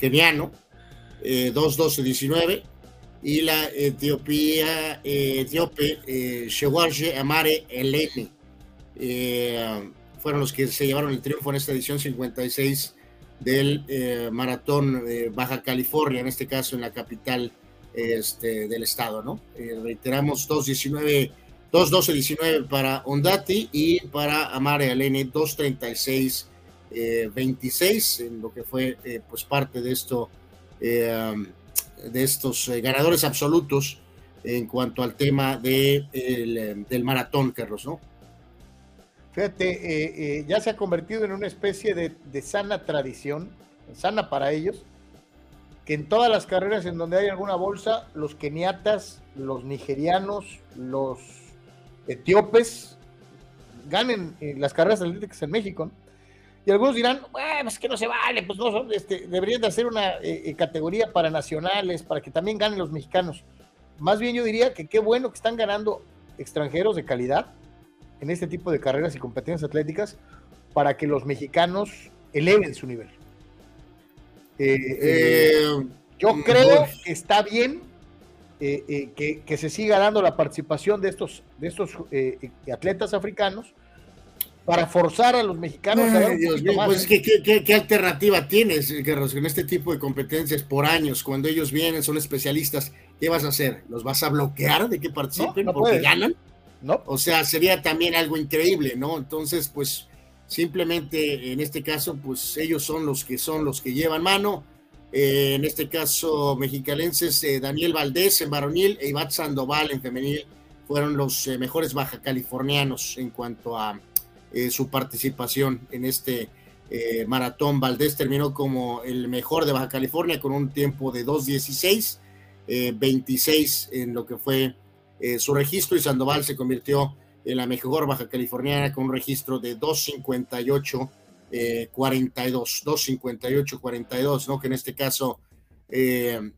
keniano, 2-12-19, y la Etiopía, etíope Shewarje Amare Eleni fueron los que se llevaron el triunfo en esta edición 56 del eh, Maratón de Baja California, en este caso en la capital este, del estado, ¿no? Eh, reiteramos 2.19, 2.12.19 para Ondati y para Amare Alene 2.36 26 en lo que fue eh, pues parte de esto de estos ganadores absolutos en cuanto al tema de, del maratón, Carlos, ¿no? Fíjate, eh, eh, ya se ha convertido en una especie de, sana tradición, sana para ellos, que en todas las carreras en donde hay alguna bolsa, los keniatas, los nigerianos, los etíopes, ganen eh, las carreras atléticas en México. Y algunos dirán, es que no se vale, pues no, este, deberían de hacer una categoría para nacionales, para que también ganen los mexicanos. Más bien yo diría que qué bueno que están ganando extranjeros de calidad, en este tipo de carreras y competencias atléticas para que los mexicanos eleven su nivel. Eh, eh, yo mm, creo que está bien eh, que, se siga dando la participación de estos, de estos atletas africanos para forzar a los mexicanos a Dios pues, ¿qué, alternativa tienes, Carlos, en este tipo de competencias por años? Cuando ellos vienen, son especialistas, ¿qué vas a hacer? ¿Los vas a bloquear de que participen porque ganan? O sea, sería también algo increíble, ¿no? Entonces, pues simplemente en este caso, pues ellos son los que son los que llevan mano. Eh, en este caso, mexicalenses, eh, Daniel Valdés en varonil e Ibat Sandoval en femenil fueron los eh, mejores baja californianos en cuanto a su participación en este maratón. Valdés terminó como el mejor de Baja California con un tiempo de 2.16, 26 en lo que fue eh, su registro y Sandoval se convirtió en la mejor baja californiana con un registro de 258 42, 258 42, ¿no? Que en este caso eh,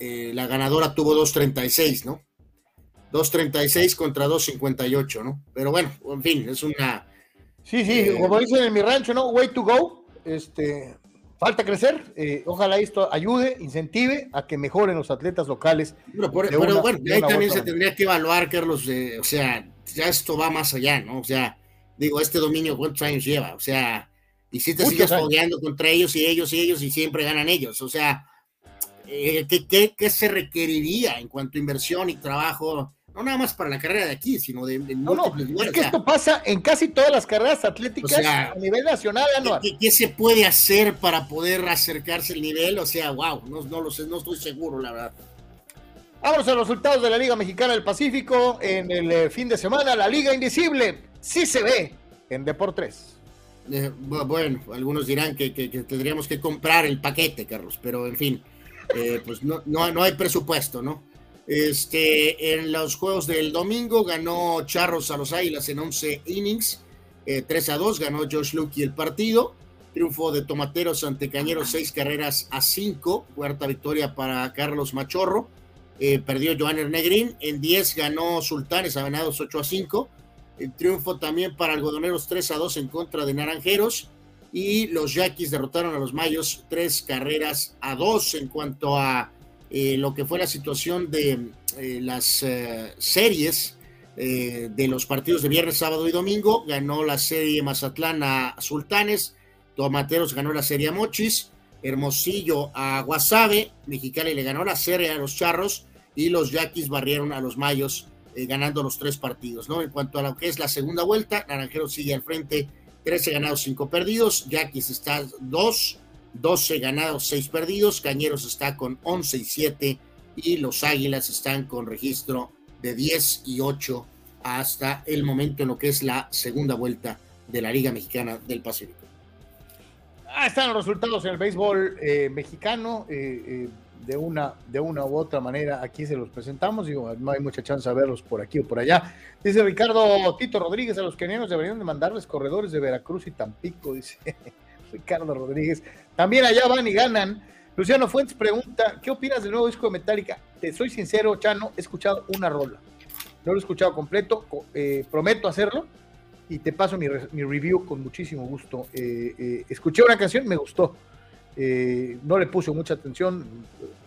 eh, la ganadora tuvo 236, ¿no? 236 contra 258, ¿no? Pero bueno, en fin, es una. Sí, sí, como dicen en mi rancho, ¿no? Way to go. Este, falta crecer. Eh, ojalá esto ayude, incentive a que mejoren los atletas locales. Pero, bueno, ahí también se tendría que evaluar, Carlos, o sea, ya esto va más allá, ¿no? O sea, digo, este dominio, ¿cuántos años lleva? O sea, y si te sigues fogueando contra ellos y ellos y ellos y siempre ganan ellos, o sea, eh, ¿qué, qué, qué se requeriría en cuanto a inversión y trabajo? No nada más para la carrera de aquí, sino de, no, no, Es que esto pasa en casi todas las carreras atléticas a nivel nacional, ¿qué, se puede hacer para poder acercarse el nivel? O sea, wow, no, no lo sé, no estoy seguro, la verdad. Vamos a los resultados de la Liga Mexicana del Pacífico en el eh, fin de semana. La Liga Invisible sí se ve en Deportes. Eh, bueno, algunos dirán que, tendríamos que comprar el paquete, Carlos, pero en fin, eh, pues no, no, hay presupuesto, ¿no? Este, en los juegos del domingo ganó Charros a los Águilas en 11 innings, 3 a 2, ganó Josh Lucky el partido. Triunfo de Tomateros ante Cañeros, 6 carreras a 5, cuarta victoria para Carlos Machorro. perdió Joan Negrín, en 10 ganó Sultanes, a Venados 8 a 5. El triunfo también para Algodoneros 3 a 2 en contra de Naranjeros. Y los Yaquis derrotaron a los Mayos tres carreras a dos en cuanto a eh, lo que fue la situación de eh, las eh, series de los partidos de viernes, sábado y domingo. Ganó la serie Mazatlán a Sultanes, Tomateros ganó la serie a Mochis, Hermosillo a Guasave, Mexicali le ganó la serie a los Charros. Y los Yaquis barrieron a los Mayos eh, ganando los tres partidos, ¿no? En cuanto a lo que es la segunda vuelta, Naranjero sigue al frente, 13 ganados, 5 perdidos, Yaquis está 2, 12 ganados, 6 perdidos, Cañeros está con 11 y 7 y los Águilas están con registro de 10 y 8 hasta el momento en lo que es la segunda vuelta de la Liga Mexicana del Pacífico. Ah, están los resultados en el béisbol eh, mexicano. Eh, eh de una, de una u otra manera aquí se los presentamos. Digo, no hay mucha chance de verlos por aquí o por allá. Dice Ricardo Tito Rodríguez, a los kenianos deberían de mandarles corredores de Veracruz y Tampico, (laughs) dice Ricardo Rodríguez. También allá van y ganan. Luciano Fuentes pregunta, ¿qué opinas del nuevo disco de Metallica? Te soy sincero, Chano, he escuchado una rola. No lo he escuchado completo, eh, prometo hacerlo y te paso mi, review con muchísimo gusto. Eh, eh, escuché una canción, me gustó no le puse mucha atención,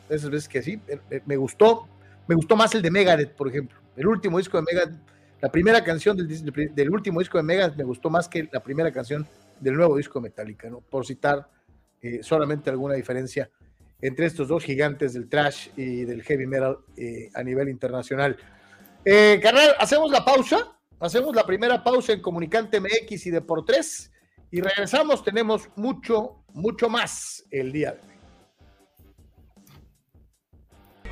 esas veces que sí, me gustó, me gustó más el de Megadeth, por ejemplo. El último disco de Megadeth, la primera canción del, último disco de Megadeth me gustó más que la primera canción del nuevo disco de Metallica, ¿no? Por citar solamente alguna diferencia entre estos dos gigantes del trash y del heavy metal a nivel internacional. carnal, hacemos la pausa, hacemos la primera pausa en Comunicante MX y de por tres y regresamos, tenemos mucho, mucho más el día de hoy.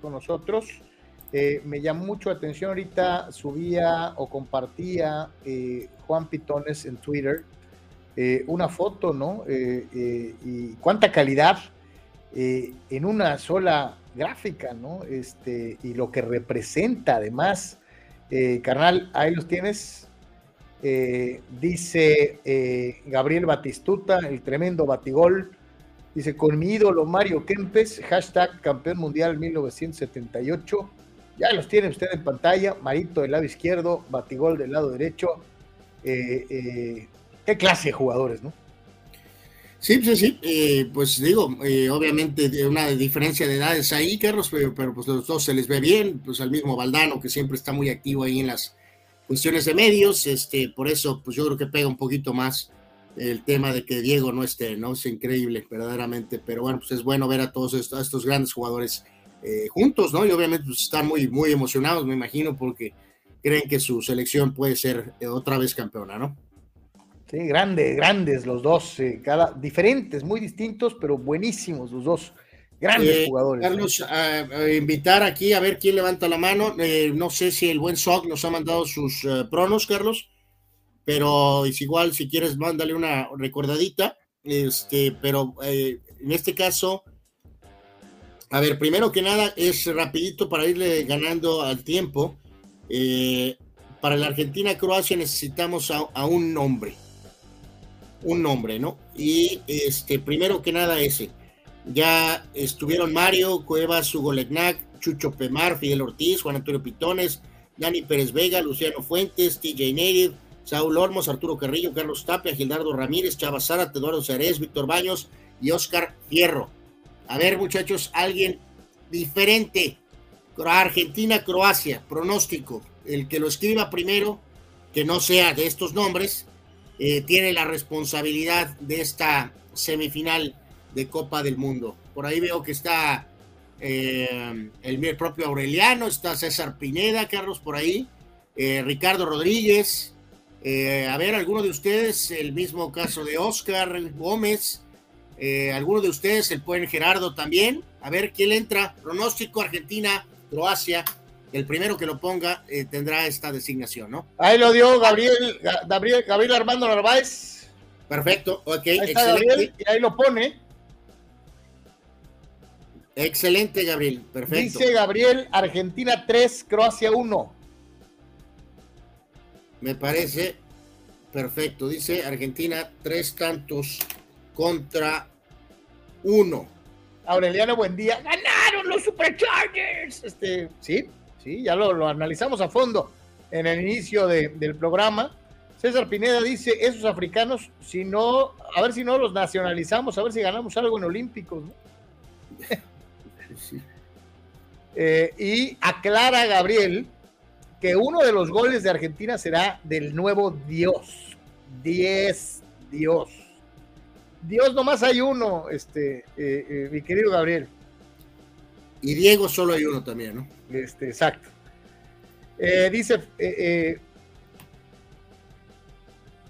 Con nosotros. Eh, me llamó mucho la atención ahorita, subía o compartía eh, Juan Pitones en Twitter eh, una foto, ¿no? y cuánta calidad en una sola gráfica, ¿no? Este, y lo que representa además. carnal, ahí los tienes. dice Gabriel Batistuta, el tremendo batigol Dice, con mi ídolo Mario Kempes, hashtag campeón mundial 1978. Ya los tiene usted en pantalla. Marito del lado izquierdo, Batigol del lado derecho. Eh, eh, qué clase de jugadores, ¿no? Sí, sí, sí. Eh, pues digo, obviamente una diferencia de edades ahí, Carlos, pero, pero, pues los dos se les ve bien. Pues al mismo Valdano, que siempre está muy activo ahí en las cuestiones de medios, este, por eso, pues yo creo que pega un poquito más el tema de que Diego no esté, ¿no? Es increíble, verdaderamente, pero bueno, pues es bueno ver a todos estos, grandes jugadores eh, juntos, ¿no? Y obviamente pues, están muy, muy emocionados, me imagino, porque creen que su selección puede ser eh, otra vez campeona, ¿no? Sí, grandes, grandes los dos, eh, cada, diferentes, muy distintos, pero buenísimos los dos. Grandes jugadores. Carlos, a, invitar aquí a ver quién levanta la mano. no sé si el buen Sock nos ha mandado sus pronos, Carlos pero es igual, si quieres, mándale una recordadita. Este, pero eh, en este caso, a ver, primero que nada, es rapidito para irle ganando al tiempo. Eh, para la Argentina-Croacia necesitamos a, un nombre. Un nombre, ¿no? Y este, primero que nada ese. Ya estuvieron Mario, Cuevas, Hugo Legnac, Chucho Pemar, Fidel Ortiz, Juan Antonio Pitones, Dani Pérez Vega, Luciano Fuentes, TJ Native, Saúl Olmos, Arturo Carrillo, Carlos Tapia, Gildardo Ramírez, Chava Zárate, Eduardo Ceres, Víctor Baños y Oscar Fierro. A ver, muchachos, alguien diferente. Argentina, Croacia, pronóstico. El que lo escriba primero, que no sea de estos nombres, eh, tiene la responsabilidad de esta semifinal de Copa del Mundo. Por ahí veo que está eh, el propio Aureliano, está César Pineda, Carlos, por ahí, eh, Ricardo Rodríguez, eh, a ver, alguno de ustedes, el mismo caso de Oscar Gómez, eh, alguno de ustedes, el buen Gerardo también. A ver, ¿quién entra? Pronóstico Argentina, Croacia. El primero que lo ponga eh, tendrá esta designación, ¿no? Ahí lo dio Gabriel, Gabriel, Gabriel Armando Narváez. Perfecto, ok, excelente. y ahí lo pone. Excelente, Gabriel, perfecto. Dice Gabriel, Argentina 3, Croacia 1. Me parece perfecto. Dice Argentina, tres tantos contra uno. Aureliano, buen día. Ganaron los Superchargers. Este, sí, sí, ya lo, analizamos a fondo en el inicio del programa. César Pineda dice, esos africanos, si no, a ver si no los nacionalizamos, a ver si ganamos algo en Olímpicos. (laughs) Eh, y aclara Gabriel que uno de los goles de Argentina será del nuevo Dios. Diez, Dios. Dios nomás hay uno, este, eh, eh, mi querido Gabriel. Y Diego solo hay uno también, ¿no? Este, exacto. Eh, dice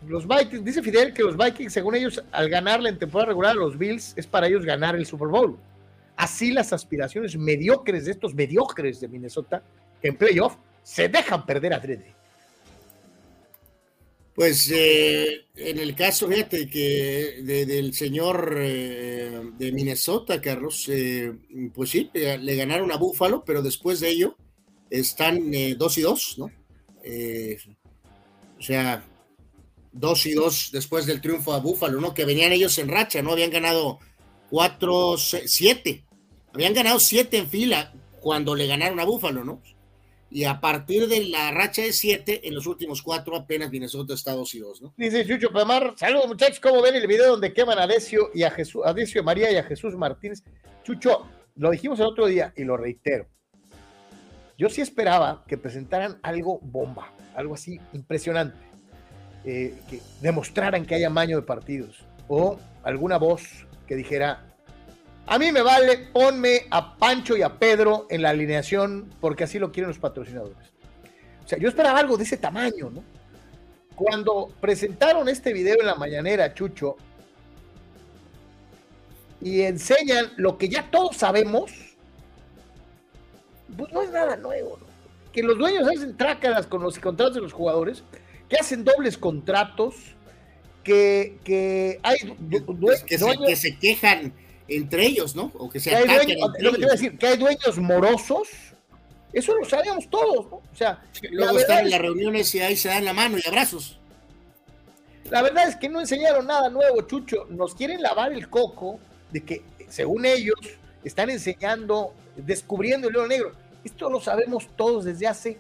los Vikings, dice Fidel que los Vikings, según ellos, al ganarle en temporada regular a los Bills, es para ellos ganar el Super Bowl. Así las aspiraciones mediocres de estos mediocres de Minnesota en playoff se dejan perder a Drede. Pues eh, en el caso, fíjate, que del señor eh, de Minnesota, Carlos, eh, pues sí, le ganaron a Búfalo, pero después de ello están dos y dos, ¿no? o sea, dos y dos después del triunfo a Búfalo, ¿no? Que venían ellos en racha, ¿no? Habían ganado cuatro, siete, habían ganado siete en fila cuando le ganaron a Búfalo, ¿no? Y a partir de la racha de siete, en los últimos cuatro apenas Minnesota está dos y dos, ¿no? Dice Chucho Pamar, saludos muchachos, ¿cómo ven el video donde queman a Decio y a Jesús, a Decio María y a Jesús Martínez? Chucho, lo dijimos el otro día y lo reitero. Yo sí esperaba que presentaran algo bomba, algo así impresionante, eh, que demostraran que hay amaño de partidos o alguna voz que dijera, a mí me vale, ponme a Pancho y a Pedro en la alineación porque así lo quieren los patrocinadores. O sea, yo esperaba algo de ese tamaño, ¿no? Cuando presentaron este video en la mañanera, Chucho, y enseñan lo que ya todos sabemos, pues no es nada nuevo, ¿no? Que los dueños hacen trácadas con los contratos de los jugadores, que hacen dobles contratos, que, que hay que se quejan entre ellos, ¿no? O que se dueños, lo que te iba a decir, que hay dueños morosos, eso lo sabemos todos, ¿no? O sea, luego están en las reuniones y ahí se dan la mano y abrazos. La verdad es que no enseñaron nada nuevo, Chucho. Nos quieren lavar el coco de que, según ellos, están enseñando, descubriendo el león negro. Esto lo sabemos todos desde hace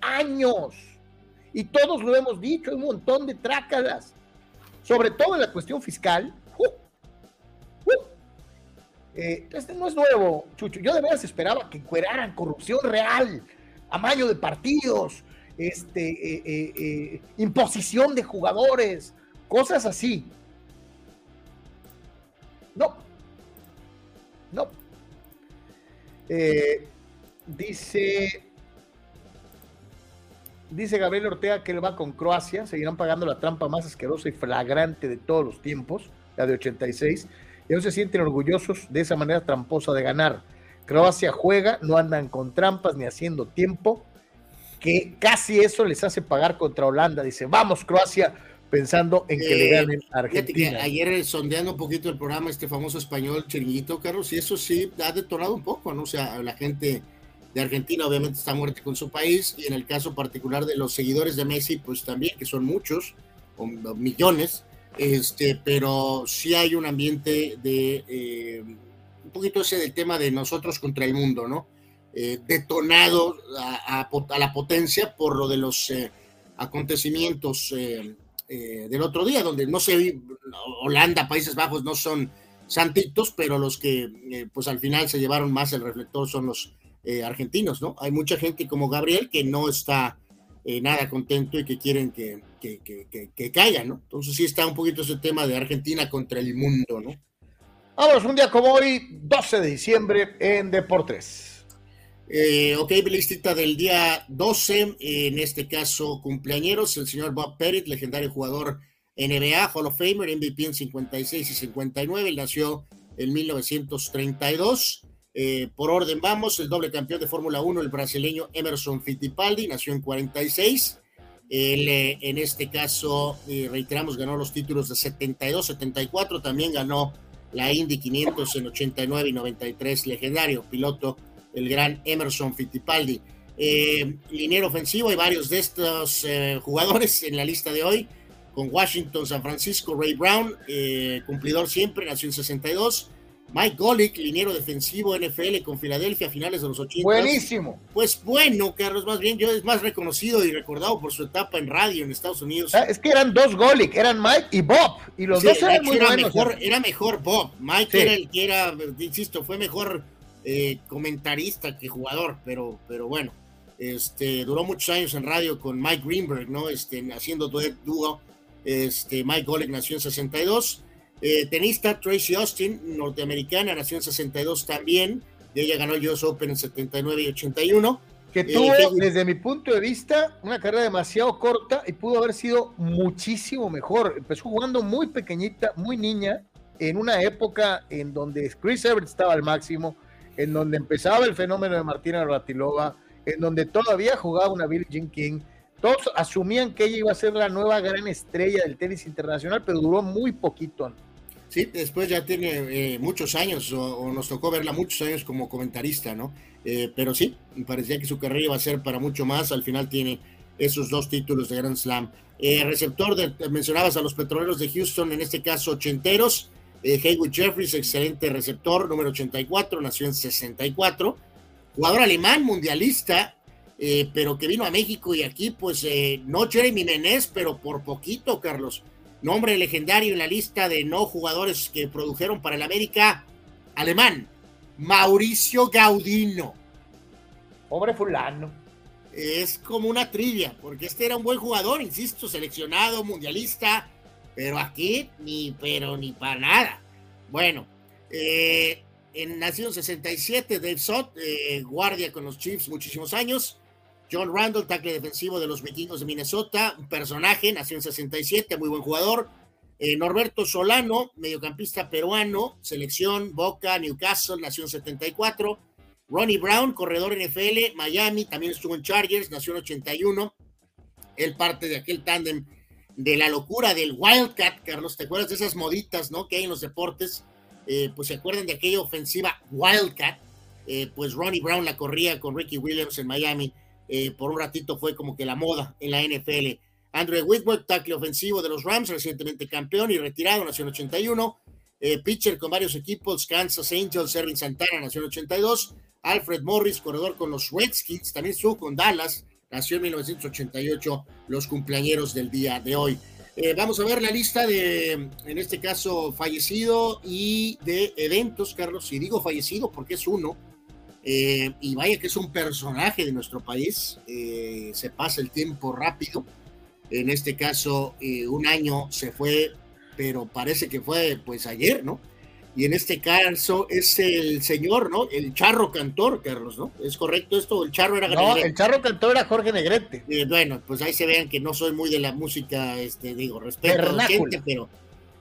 años. Y todos lo hemos dicho, hay un montón de trácadas. Sobre todo en la cuestión fiscal, eh, este no es nuevo, Chucho. Yo de veras esperaba que encueraran corrupción real, amaño de partidos, este, imposición de jugadores, cosas así. No. No. dice Dice Gabriel Ortega que él va con Croacia, seguirán pagando la trampa más asquerosa y flagrante de todos los tiempos, la de 86, y no se sienten orgullosos de esa manera tramposa de ganar. Croacia juega, no andan con trampas ni haciendo tiempo, que casi eso les hace pagar contra Holanda. Dice, vamos Croacia, pensando en que le eh, ganen a Argentina. ayer sondeando un poquito el programa, este famoso español Chiringuito, Carlos, y eso sí ha detonado un poco, ¿no? O sea, la gente de Argentina obviamente está muerta con su país y en el caso particular de los seguidores de Messi, pues también, que son muchos, o millones, este, pero sí hay un ambiente de eh, un poquito ese del tema de nosotros contra el mundo, ¿no? Eh, detonado a, la potencia por lo de los eh, acontecimientos del otro día, donde no sé, Holanda, Países Bajos no son santitos, pero los que pues al final se llevaron más el reflector son los eh, argentinos, ¿no? Hay mucha gente como Gabriel que no está eh, nada contento y que quieren que, que, que, caigan, ¿no? Entonces sí está un poquito ese tema de Argentina contra el mundo, ¿no? Vamos, un día como hoy, 12 de diciembre en Deportes. Eh, ok, listita del día 12, en este caso cumpleañeros, el señor Bob Pettit, legendario jugador NBA, Hall of Famer, MVP en 56 y 59, él nació en 1932. Eh, por orden vamos, el doble campeón de Fórmula 1, el brasileño Emerson Fittipaldi, nació en 46. Él, eh, en este caso, eh, reiteramos, ganó los títulos de 72, 74, también ganó la Indy 500 en 89 y 93, legendario piloto, el gran Emerson Fittipaldi. liniero ofensivo, hay varios de estos jugadores en la lista de hoy, con Washington, San Francisco, Ray Brown, cumplidor siempre, nació en 62. Mike Golick, liniero defensivo NFL con Filadelfia a finales de los 80. Buenísimo. Pues bueno, Carlos, más bien yo es más reconocido y recordado por su etapa en radio en Estados Unidos. Es que eran dos Golick, eran Mike y Bob, y los dos eran muy era buenos. Mejor, era mejor Bob. Mike era el que era, insisto, fue mejor eh, comentarista que jugador, pero, pero bueno, este, duró muchos años en radio con Mike Greenberg, ¿no? Este, haciendo dúo. Este, Mike Golick nació en 62 eh, tenista Tracy Austin, norteamericana, nació en 62 también. Y ella ganó el US Open en 79 y 81. Que eh, tuvo, desde mi punto de vista, una carrera demasiado corta y pudo haber sido muchísimo mejor. Empezó jugando muy pequeñita, muy niña, en una época en donde Chris Evert estaba al máximo, en donde empezaba el fenómeno de Martina Ratilova, en donde todavía jugaba una Billie Jean King. Todos asumían que ella iba a ser la nueva gran estrella del tenis internacional, pero duró muy poquito. Sí, después ya tiene eh, muchos años, o, nos tocó verla muchos años como comentarista, ¿no? Eh, pero sí, parecía que su carrera iba a ser para mucho más. Al final tiene esos dos títulos de Grand Slam. Eh, receptor, de, mencionabas a los petroleros de Houston, en este caso ochenteros. Haywood Jeffries, excelente receptor, número 84, nació en 64. Jugador alemán, mundialista, pero que vino a México y aquí, pues, no Jeremy Menez, pero por poquito, Carlos Nombre legendario en la lista de no jugadores que produjeron para el América, alemán, Mauricio Gaudino. Pobre fulano. Es como una trivia, porque este era un buen jugador, insisto, seleccionado, mundialista, pero aquí ni, pero ni para nada. Bueno, eh, en Nación 67, Dave Sott, eh, guardia con los Chiefs muchísimos años, John Randall, tackle defensivo de los vikingos de Minnesota, un personaje, nació en 67, muy buen jugador. Eh, Norberto Solano, mediocampista peruano, selección Boca, Newcastle, nació en 74. Ronnie Brown, corredor NFL, Miami, también estuvo en Chargers, nació en 81. Él parte de aquel tándem de la locura del Wildcat, Carlos, ¿te acuerdas de esas moditas, no? Que hay en los deportes, eh, pues se acuerdan de aquella ofensiva Wildcat, eh, pues Ronnie Brown la corría con Ricky Williams en Miami eh, por un ratito fue como que la moda en la NFL. Andrew Whitworth, tackle ofensivo de los Rams, recientemente campeón y retirado, nació en 81. Eh, pitcher con varios equipos, Kansas Angels, Erwin Santana, nació en 82. Alfred Morris, corredor con los Redskins, también estuvo con Dallas, nació en 1988, los cumpleañeros del día de hoy. Eh, vamos a ver la lista de, en este caso, fallecido y de eventos, Carlos. Si digo fallecido, porque es uno, Eh, y vaya que es un personaje de nuestro país, eh, se pasa el tiempo rápido. En este caso, eh, un año se fue, pero parece que fue pues ayer, ¿no? Y en este caso es el señor, ¿no? El charro cantor, Carlos, ¿no? ¿Es correcto esto? El charro era No, el charro cantor era Jorge Negrete. bueno, pues ahí se vean que no soy muy de la música, este, digo, respeto a la gente, pero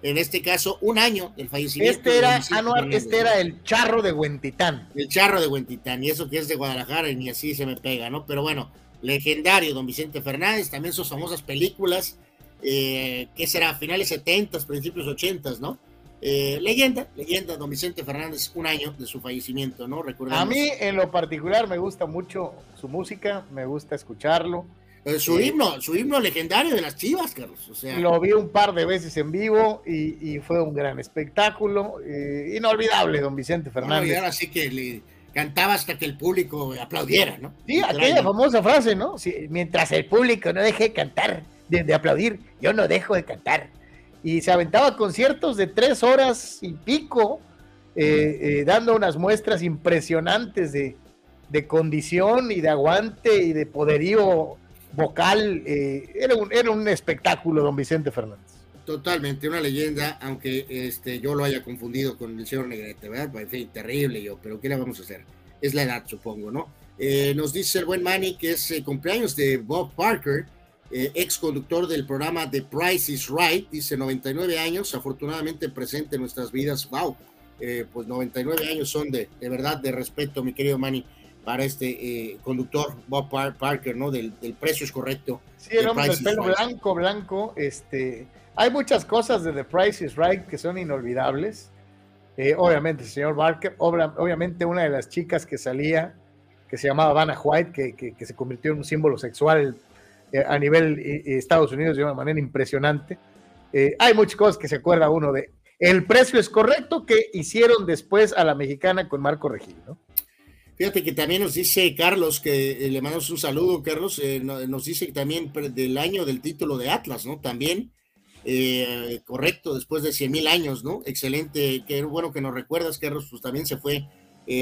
en este caso, un año del fallecimiento. Este era, Anuar, este era el charro de Huentitán. El charro de Huentitán, y eso que es de Guadalajara, y ni así se me pega, ¿no? Pero bueno, legendario, don Vicente Fernández, también sus famosas películas, eh, que será? Finales 70, principios 80, ¿no? Eh, leyenda, leyenda, don Vicente Fernández, un año de su fallecimiento, ¿no? A mí, en lo particular, me gusta mucho su música, me gusta escucharlo. Eh, su himno, su himno legendario de las Chivas, Carlos. O sea. Lo vi un par de veces en vivo y, fue un gran espectáculo. Eh, inolvidable, don Vicente Fernández. ahora sí que le cantaba hasta que el público aplaudiera, ¿no? Sí, aquella famosa frase, ¿no? mientras el público no deje de cantar, de, aplaudir, yo no dejo de cantar. Y se aventaba conciertos de tres horas y pico, eh, dando unas muestras impresionantes de, de condición y de aguante y de poderío vocal, eh, era, un, espectáculo, don Vicente Fernández. Totalmente, una leyenda, aunque este, yo lo haya confundido con el señor Negrete, ¿verdad? En fin, terrible yo, pero ¿qué le vamos a hacer? Es la edad, supongo, ¿no? Eh, nos dice el buen Manny que es eh, cumpleaños de Bob Parker, ex conductor del programa The Price is Right, dice 99 años, afortunadamente presente en nuestras vidas. ¡Wow! pues 99 años son de, de verdad de respeto, mi querido Manny para este eh, conductor Bob Parker, ¿no? Del, precio es correcto. Sí, el hombre del pelo blanco, blanco. Este, hay muchas cosas de The Price is Right que son inolvidables. Eh, obviamente, el señor Barker, obviamente una de las chicas que salía, que se llamaba Vanna White, que, que, se convirtió en un símbolo sexual eh, a nivel Estados Unidos de una manera impresionante. hay muchas cosas que se acuerda uno de. El precio es correcto que hicieron después a la mexicana con Marco Regil, ¿no? Fíjate que también nos dice Carlos, que eh, le mandamos un saludo, Carlos, eh, nos dice que también del año del título de Atlas, ¿no? También, eh, correcto, después de 100 mil años, ¿no? Excelente, qué bueno que nos recuerdas, Carlos, pues también se fue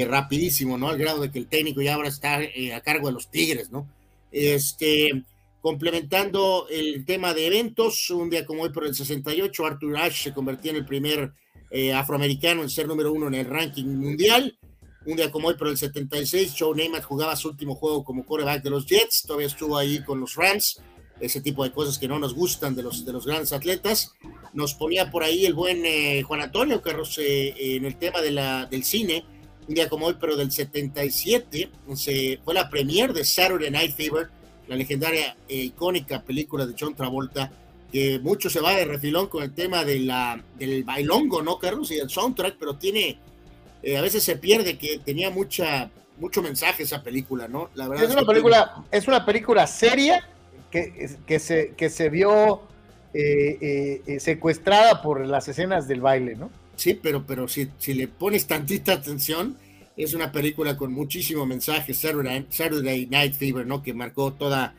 rapidísimo, ¿no? Al grado de que el técnico ya ahora está a cargo de los Tigres, ¿no? Este, complementando el tema de eventos, un día como hoy por el 68, Arthur Ashe se convertía en el primer afroamericano en ser número uno en el ranking mundial. Un día como hoy, pero el 76, Joe Namath jugaba su último juego como quarterback de los Jets, todavía estuvo ahí con los Rams, ese tipo de cosas que no nos gustan de los, de los grandes atletas. Nos ponía por ahí el buen eh, Juan Antonio Carlos eh, en el tema de la, del cine, un día como hoy, pero del 77, se, fue la premier de Saturday Night Fever, la legendaria e icónica película de John Travolta, que mucho se va de refilón con el tema de la, del bailongo, ¿no, Carlos? Y el soundtrack, pero tiene eh, a veces se pierde que tenía mucha, mucho mensaje esa película, ¿no? La verdad es, una película, es una película seria que, que, se, que se vio eh, eh, secuestrada por las escenas del baile, ¿no? Sí, pero, pero si, si le pones tantita atención, es una película con muchísimo mensaje, Saturday, Night Fever, ¿no? Que marcó toda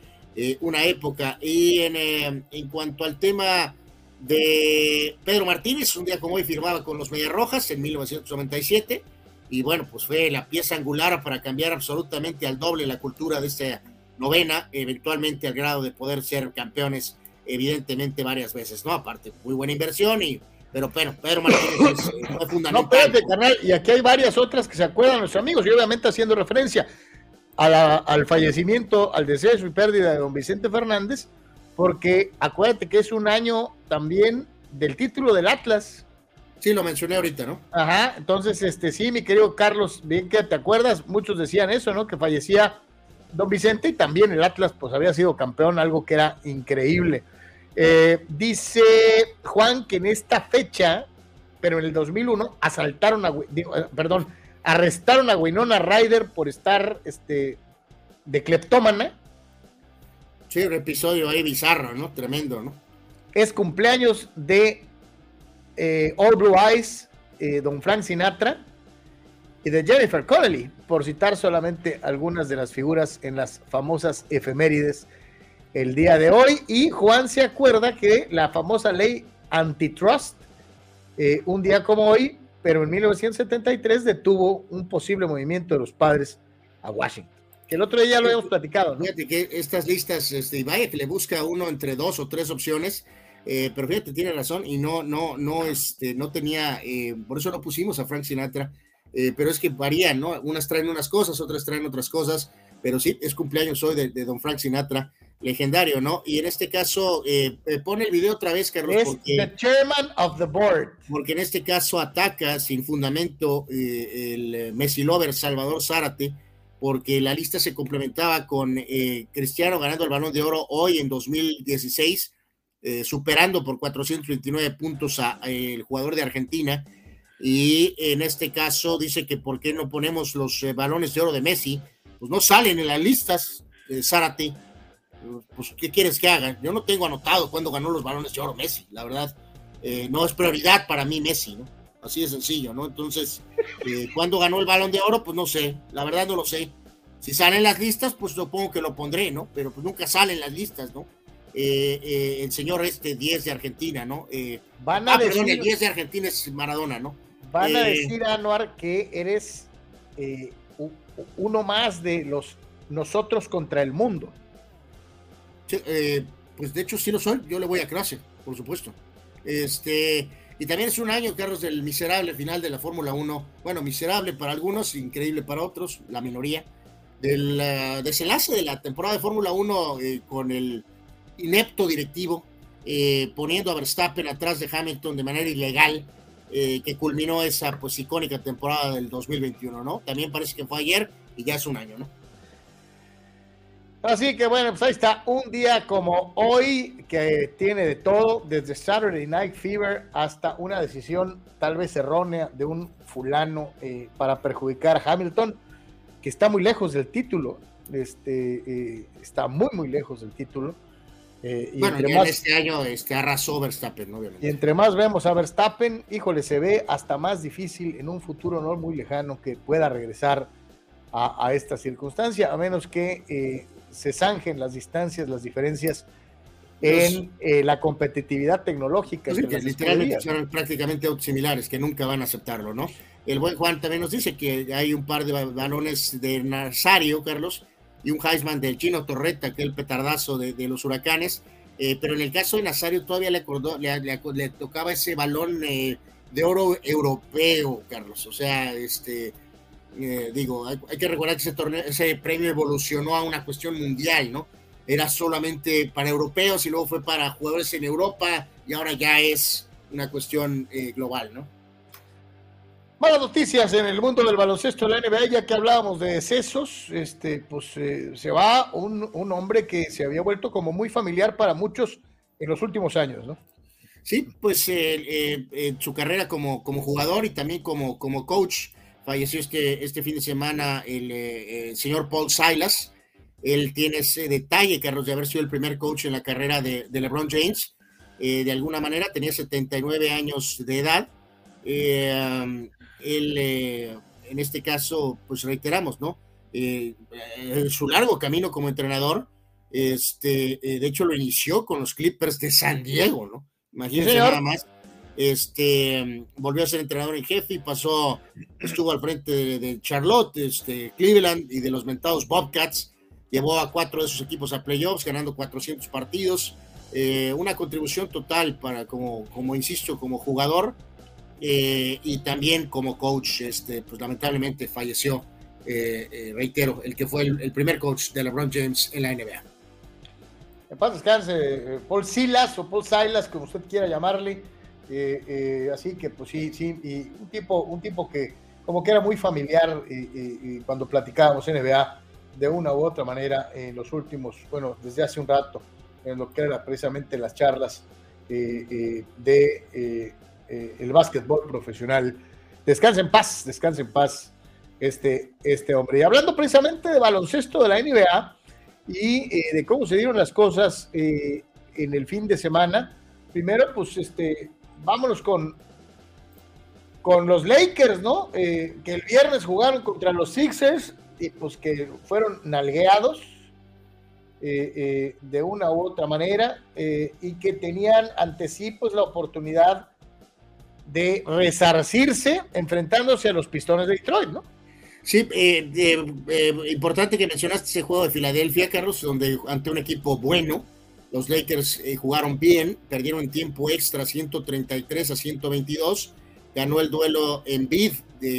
una época. Y en, en cuanto al tema de Pedro Martínez, un día como hoy firmaba con los Medias Rojas en 1997 y bueno, pues fue la pieza angular para cambiar absolutamente al doble la cultura de esta novena, eventualmente al grado de poder ser campeones evidentemente varias veces, ¿no? Aparte, muy buena inversión y pero pero Pedro Martínez eh, fue fundamental. No, espérate, carnal, y aquí hay varias otras que se acuerdan nuestros amigos, y obviamente haciendo referencia al fallecimiento, al deceso y pérdida de don Vicente Fernández, porque acuérdate que es un año también del título del Atlas. Sí, lo mencioné ahorita, ¿no? Ajá, entonces, este, sí, mi querido Carlos, bien que te acuerdas, muchos decían eso, ¿no? Que fallecía Don Vicente y también el Atlas, pues había sido campeón, algo que era increíble. Eh, dice Juan que en esta fecha, pero en el 2001, asaltaron a, eh, perdón, arrestaron a Winona Ryder por estar, este, de cleptómana Sí, un episodio ahí bizarro, ¿no? Tremendo, ¿no? Es cumpleaños de eh, All Blue Eyes, eh, Don Frank Sinatra y de Jennifer Connelly, por citar solamente algunas de las figuras en las famosas efemérides el día de hoy. Y Juan se acuerda que la famosa ley antitrust, eh, un día como hoy, pero en 1973 detuvo un posible movimiento de los padres a Washington. Que el otro día ya lo habíamos platicado, ¿no? Fíjate que estas listas, este, vaya que le busca uno entre dos o tres opciones, eh, pero fíjate, tiene razón, y no, no, no, este, no tenía, eh, por eso no pusimos a Frank Sinatra, eh, pero es que varían, ¿no? Unas traen unas cosas, otras traen otras cosas, pero sí, es cumpleaños hoy de, don Frank Sinatra, legendario, ¿no? Y en este caso, pone el video otra vez, Carlos. Es porque, the chairman of the board. Porque en este caso ataca sin fundamento el Messi Lover Salvador Zárate, porque la lista se complementaba con Cristiano ganando el balón de oro hoy en 2016 eh, superando por 429 puntos al jugador de Argentina. Y en este caso dice que por qué no ponemos los eh, balones de oro de Messi, pues no salen en las listas, eh, Zárate. Pues, ¿qué quieres que haga? Yo no tengo anotado cuándo ganó los balones de oro Messi, la verdad. no es prioridad para mí Messi, ¿no? Así de sencillo, ¿no? Entonces, ¿cuándo ganó el balón de oro? Pues no sé, la verdad no lo sé. Si salen las listas, pues supongo que lo pondré, ¿no? Pero pues nunca salen las listas, ¿no? Eh, eh, el señor este 10 de Argentina, ¿no? Eh, van a ah, decir, perdón, el 10 de Argentina es Maradona, ¿no? Van a decir, Anuar, que eres uno más de los nosotros contra el mundo. pues de hecho sí lo soy, yo le voy a clase, por supuesto. Este, y también es un año, Carlos, del miserable final de la Fórmula 1. Bueno, miserable para algunos, increíble para otros, la minoría. Del desenlace de la temporada de Fórmula 1 con el inepto directivo, eh, poniendo a Verstappen atrás de Hamilton de manera ilegal, eh, que culminó esa pues icónica temporada del 2021, ¿no? También parece que fue ayer y ya es un año, ¿no? Así que bueno, pues ahí está, un día como hoy que tiene de todo, desde Saturday Night Fever hasta una decisión tal vez errónea de un fulano eh, para perjudicar a Hamilton, que está muy lejos del título, este, está muy, muy lejos del título. Eh, y bueno, entre más, este año este, arrasó Verstappen, obviamente. Y entre más vemos a Verstappen, híjole, se ve hasta más difícil en un futuro no muy lejano que pueda regresar a, esta circunstancia, a menos que eh, se zanjen las distancias, las diferencias en eh, la competitividad tecnológica. Sí, literalmente son prácticamente similares, que nunca van a aceptarlo, ¿no? El buen Juan también nos dice que hay un par de balones de Nazario, Carlos, y un Heisman del Chino Torreta, aquel petardazo de, los huracanes. Eh, pero en el caso de Nazario todavía le, acordó, le, tocaba ese balón eh, de oro europeo, Carlos. O sea, este, eh, digo, hay, que recordar que ese, torneo, ese premio evolucionó a una cuestión mundial, ¿no? Era solamente para europeos y luego fue para jugadores en Europa y ahora ya es una cuestión global, ¿no? Malas noticias en el mundo del baloncesto de la NBA, ya que hablábamos de decesos, este, pues eh, se va un, hombre que se había vuelto como muy familiar para muchos en los últimos años, ¿no? Sí, pues eh, su carrera como, como jugador y también como, como coach, falleció este, este fin de semana el, eh, señor Paul Silas. Él tiene ese detalle, Carlos, de haber sido el primer coach en la carrera de, de LeBron James. de alguna manera tenía 79 años de edad. Eh, él, eh, en este caso, pues reiteramos, ¿no? Eh, su largo camino como entrenador, este, eh, de hecho lo inició con los Clippers de San Diego, ¿no? Imagínense nada más. Este, volvió a ser entrenador en jefe y pasó, estuvo al frente de, Charlotte, este, Cleveland y de los mentados Bobcats. Llevó a cuatro de sus equipos a playoffs, ganando 400 partidos. una contribución total para, como, como insisto, como jugador, eh, y también como coach, este, pues lamentablemente falleció, eh, eh, reitero, el que fue el, primer coach de LeBron James en la NBA. En paz descanse, Paul Silas o Paul Silas, como usted quiera llamarle. Así que, pues sí, sí, y un tipo, un tipo que como que era muy familiar cuando platicábamos NBA de una u otra manera en los últimos, bueno, desde hace un rato, en lo que era precisamente las charlas de eh, el básquetbol profesional. Descansa en paz, descansa en paz este, este hombre. Y hablando precisamente de baloncesto de la NBA y eh, de cómo se dieron las cosas eh, en el fin de semana, primero, pues, este, vámonos con, con los Lakers, ¿no? que el viernes jugaron contra los Sixers y pues que fueron nalgueados de una u otra manera y que tenían ante sí pues la oportunidad de resarcirse enfrentándose a los pistones de Detroit, ¿no? Sí, eh, eh, importante que mencionaste ese juego de Filadelfia, Carlos, donde ante un equipo bueno, los Lakers jugaron bien, perdieron tiempo extra 133 a 122, ganó el duelo en bid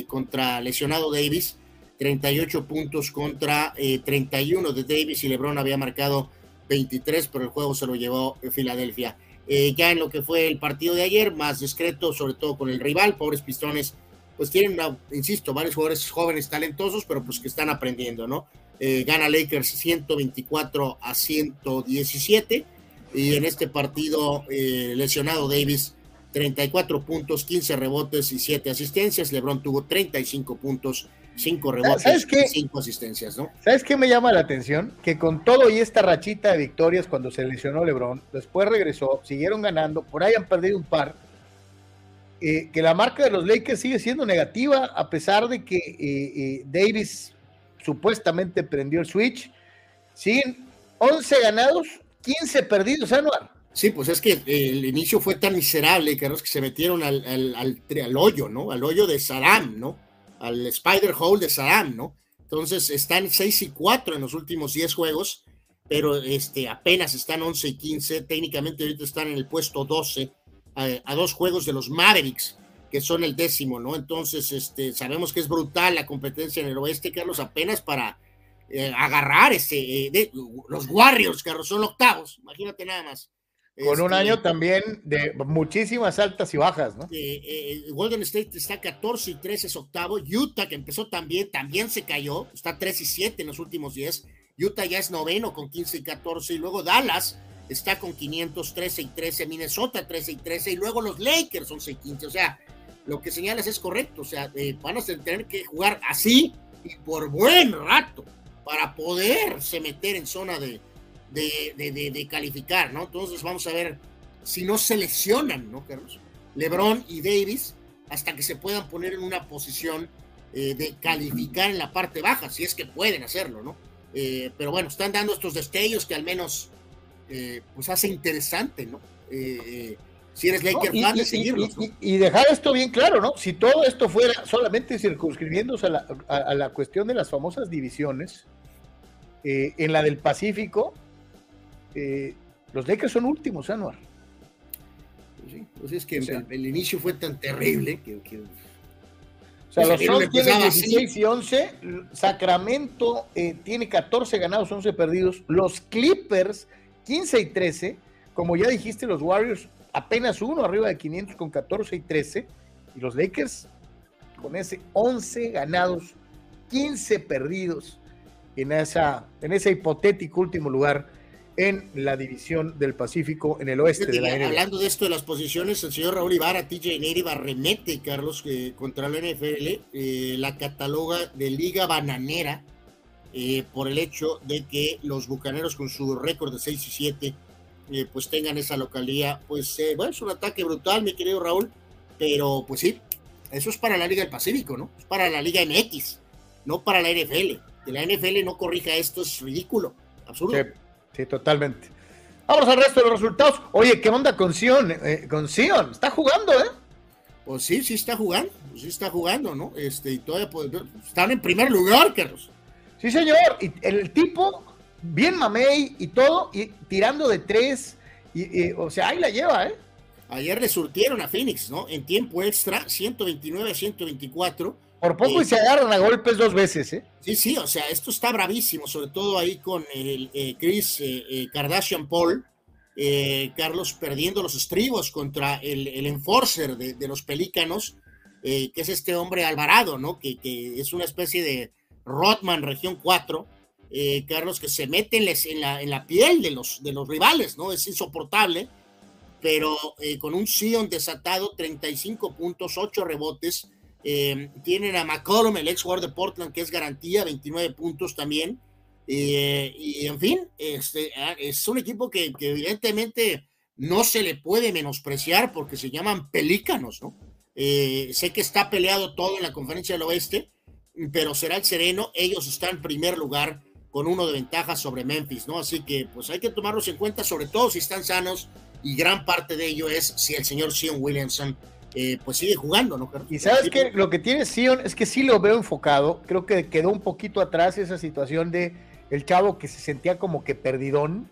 contra lesionado Davis, 38 puntos contra 31 de Davis y LeBron había marcado 23, pero el juego se lo llevó Filadelfia. Eh, ya en lo que fue el partido de ayer, más discreto, sobre todo con el rival, pobres pistones, pues tienen, insisto, varios jugadores jóvenes talentosos, pero pues que están aprendiendo, ¿no? Eh, gana Lakers 124 a 117 y en este partido eh, lesionado Davis 34 puntos, 15 rebotes y 7 asistencias, LeBron tuvo 35 puntos cinco rebotes, cinco asistencias, ¿no? ¿Sabes qué me llama la atención? Que con todo y esta rachita de victorias cuando se lesionó LeBron, después regresó, siguieron ganando, por ahí han perdido un par, eh, que la marca de los Lakers sigue siendo negativa a pesar de que Davis supuestamente prendió el switch. Siguen 11 ganados, 15 perdidos, anual. Sí, pues es que el inicio fue tan miserable, que que se metieron al, al, al hoyo, ¿no? Al hoyo de Saddam, ¿no? al Spider Hole de Saddam, ¿no? Entonces están 6 y 4 en los últimos 10 juegos, pero este, apenas están 11 y 15. Técnicamente ahorita están en el puesto 12, a, dos juegos de los Mavericks, que son el décimo, ¿no? Entonces, este, sabemos que es brutal la competencia en el oeste, Carlos, apenas para eh, agarrar ese, eh, los Warriors, Carlos, son octavos, imagínate nada más. Con un este, año también de muchísimas altas y bajas, ¿no? Eh, eh, Golden State está 14 y 13 es octavo. Utah, que empezó también, también se cayó. Está 3 y 7 en los últimos 10. Utah ya es noveno con 15 y 14. Y luego Dallas está con 513 y 13. Minnesota 13 y 13. Y luego los Lakers 11 y 15. O sea, lo que señalas es correcto. O sea, eh, van a tener que jugar así y por buen rato para poderse meter en zona de de, calificar, ¿no? Entonces vamos a ver si no se lesionan, ¿no, Carlos? LeBron y Davis, hasta que se puedan poner en una posición eh, de calificar en la parte baja, si es que pueden hacerlo, ¿no? Eh, pero bueno, están dando estos destellos que al menos eh, pues hace interesante, ¿no? Si eres Laker fan, de seguirlos. Y, dejar esto bien claro, ¿no? Si todo esto fuera solamente circunscribiéndose a la, a la cuestión de las famosas divisiones, en la del Pacífico, eh, los Lakers son últimos, Anuar. Pues sí, pues es que el, inicio fue tan terrible que... o sea, los Suns tienen 16 y 11, Sacramento eh, tiene 14 ganados, 11 perdidos, los Clippers 15 y 13, como ya dijiste, los Warriors apenas uno arriba de 500 con 14 y 13, y los Lakers con ese 11 ganados, 15 perdidos en, esa, en ese hipotético último lugar en la división del Pacífico en el oeste de la NBA. Hablando de esto de las posiciones, el señor Raúl Ibarra, TJ Neriva remete, Carlos, eh, contra la NFL, eh, la cataloga de liga bananera eh, por el hecho de que los bucaneros con su récord de 6 y 7 pues tengan esa localidad. Pues bueno, es un ataque brutal, mi querido Raúl, pero pues sí, eso es para la Liga del Pacífico, ¿no? Es para la Liga MX, no para la NFL. Que la NFL no corrija esto es ridículo, absurdo. Sí, totalmente. Vamos al resto de los resultados. Oye, ¿qué onda con Sion? Eh, con Sion, está jugando, ¿eh? Pues sí, sí está jugando, pues sí está jugando, ¿no? Este, y todavía están en primer lugar, Carlos. Sí, señor, y el tipo, bien mamey y todo, y tirando de tres, y, o sea, ahí la lleva, ¿eh? Ayer le surtieron a Phoenix, ¿no? En tiempo extra, 129 a 124 por poco y se agarran a golpes dos veces, ¿eh? Sí, sí, o sea, esto está bravísimo, sobre todo ahí con el eh, Chris eh, eh, Kardashian Paul, Carlos perdiendo los estribos contra el, enforcer de, los pelícanos, que es este hombre Alvarado, ¿no? Que, es una especie de Rodman Región 4, Carlos, que se mete en, la, en la piel de los, de los rivales, ¿no? Es insoportable, pero con un Sion desatado, 35 puntos, 8 rebotes, eh, tienen a McCollum, el ex jugador de Portland, que es garantía, 29 puntos también. Eh, y en fin, este, ah, es un equipo que, evidentemente no se le puede menospreciar porque se llaman pelícanos, ¿no? Eh, sé que está peleado todo en la conferencia del oeste, pero será el sereno. Ellos están en primer lugar con uno de ventaja sobre Memphis, ¿no? Así que pues hay que tomarlos en cuenta, sobre todo si están sanos, y gran parte de ello es si el señor Sion Williamson eh, pues sigue jugando, ¿no? Y sabes que lo que tiene Sion es que sí lo veo enfocado, creo que quedó un poquito atrás esa situación de el chavo que se sentía como que perdidón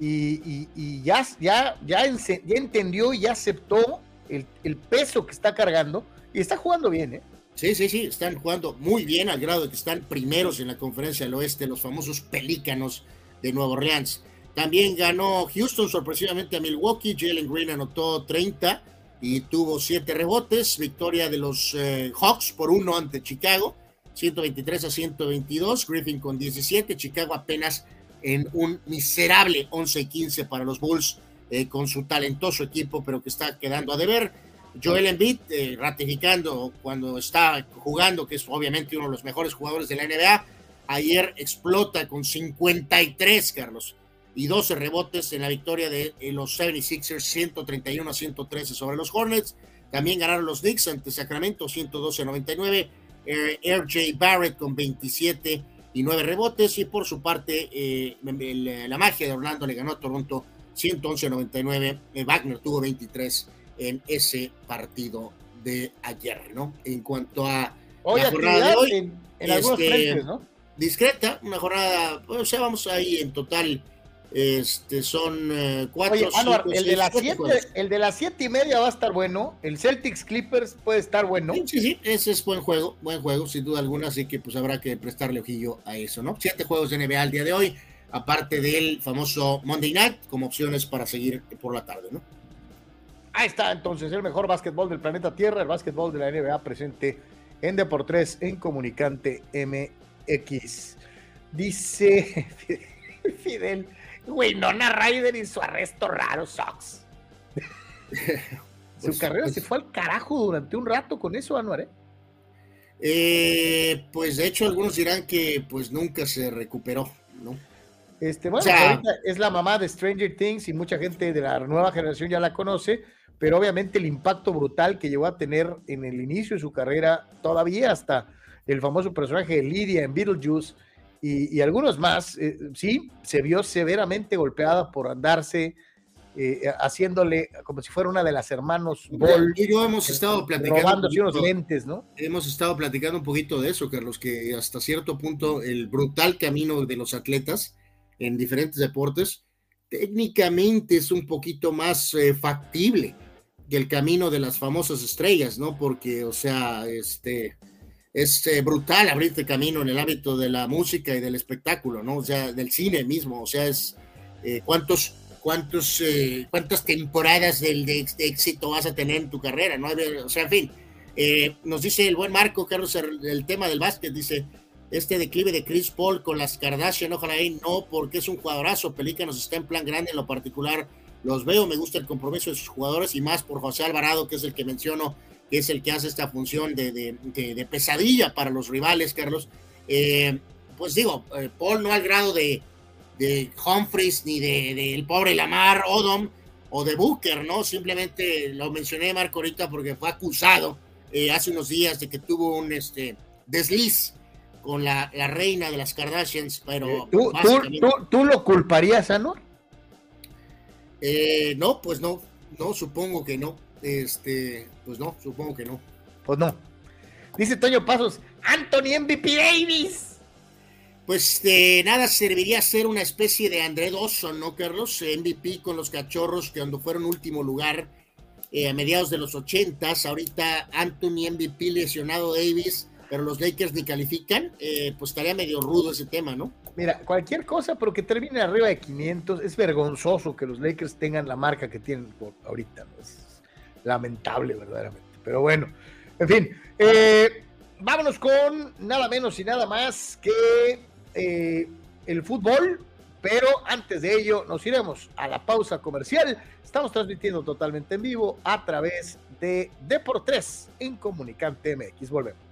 y, ya, ya, ya, ya, entendió y ya aceptó el, el, peso que está cargando y está jugando bien, ¿eh? Sí, sí, sí, están jugando muy bien al grado de que están primeros en la conferencia del oeste, los famosos pelícanos de Nueva Orleans. También ganó Houston sorpresivamente a Milwaukee, Jalen Green anotó 30 y tuvo 7 rebotes, victoria de los eh, Hawks por uno ante Chicago, 123 a 122, Griffin con 17, Chicago apenas en un miserable 11 y 15 para los Bulls eh, con su talentoso equipo, pero que está quedando a deber. Joel Embiid eh, ratificando cuando está jugando, que es obviamente uno de los mejores jugadores de la NBA, ayer explota con 53, Carlos, y 12 rebotes en la victoria de eh, los 76ers, 131 a 113 sobre los Hornets. También ganaron los Knicks ante Sacramento, 112 a 99. RJ Barrett con 27 y 9 rebotes. Y por su parte, eh, la magia de Orlando le ganó a Toronto 111 a 99. Wagner tuvo 23 en ese partido de ayer, ¿no? En cuanto a la jornada de hoy, en, este, ¿no? discreta, una jornada, o sea, vamos ahí en total, este, son eh, cuatro, el, de las siete, el de las siete y media va a estar bueno, el Celtics Clippers puede estar bueno. Sí, sí, ese es buen juego, buen juego, sin duda alguna, así que pues habrá que prestarle ojillo a eso, ¿no? Siete juegos de NBA al día de hoy, aparte del famoso Monday Night, como opciones para seguir por la tarde, ¿no? Ahí está entonces el mejor básquetbol del planeta Tierra, el básquetbol de la NBA presente en Deportes en Comunicante MX. Dice (laughs) Fidel, Winona Ryder y su arresto raro, Sox. (laughs) su pues, carrera pues se fue al carajo durante un rato con eso, Anuar, ¿eh? ¿eh? pues de hecho algunos dirán que pues nunca se recuperó, ¿no? Este, bueno, es la mamá de Stranger Things y mucha gente de la nueva generación ya la conoce, pero obviamente el impacto brutal que llegó a tener en el inicio de su carrera, todavía hasta el famoso personaje de Lydia en Beetlejuice y, algunos más, eh, sí, se vio severamente golpeada por andarse eh, haciéndole como si fuera una de las hermanos Ball. Y yo hemos estado platicando. Robándose unos lentes, ¿no? Hemos estado platicando un poquito de eso, Carlos, que hasta cierto punto el brutal camino de los atletas en diferentes deportes técnicamente es un poquito más eh, factible el camino de las famosas estrellas, ¿no? Porque, o sea, este, es eh, brutal abrirte camino en el ámbito de la música y del espectáculo, ¿no? O sea, del cine mismo, o sea, es eh, cuántos, cuántos, eh, cuántas temporadas del, de, éxito vas a tener en tu carrera, ¿no? O sea, en fin, nos dice el buen Marco Carlos el, tema del básquet, dice, este declive de Chris Paul con las Kardashian, ojalá ahí no, porque es un cuadrazo, Pelícanos está en plan grande en lo particular, los veo, me gusta el compromiso de sus jugadores y más por José Alvarado, que es el que menciono, que es el que hace esta función de, pesadilla para los rivales, Carlos. Eh, pues digo, eh, Paul no al grado de, Humphreys ni del pobre Lamar Odom o de Booker, ¿no? Simplemente lo mencioné, Marco, ahorita porque fue acusado eh, hace unos días de que tuvo un este, desliz con la, reina de las Kardashians, pero... ¿Tú, tú, lo culparías, Anor? Eh, no, pues no, no, supongo que no. Este, pues no, supongo que no. Pues no. Dice Toño Pasos, Anthony MVP Davis. Pues de nada serviría ser una especie de André Dawson, ¿no, Carlos? MVP con los cachorros que cuando fueron último lugar eh, a mediados de los ochentas. Ahorita Anthony MVP lesionado Davis, pero los Lakers ni califican. Eh, pues estaría medio rudo ese tema, ¿no? Mira, cualquier cosa, pero que termine arriba de 500, es vergonzoso que los Lakers tengan la marca que tienen ahorita. Es lamentable, verdaderamente. Pero bueno, en fin, eh, vámonos con nada menos y nada más que eh, el fútbol. Pero antes de ello, nos iremos a la pausa comercial. Estamos transmitiendo totalmente en vivo a través de Deportes en Comunicante MX. Volvemos.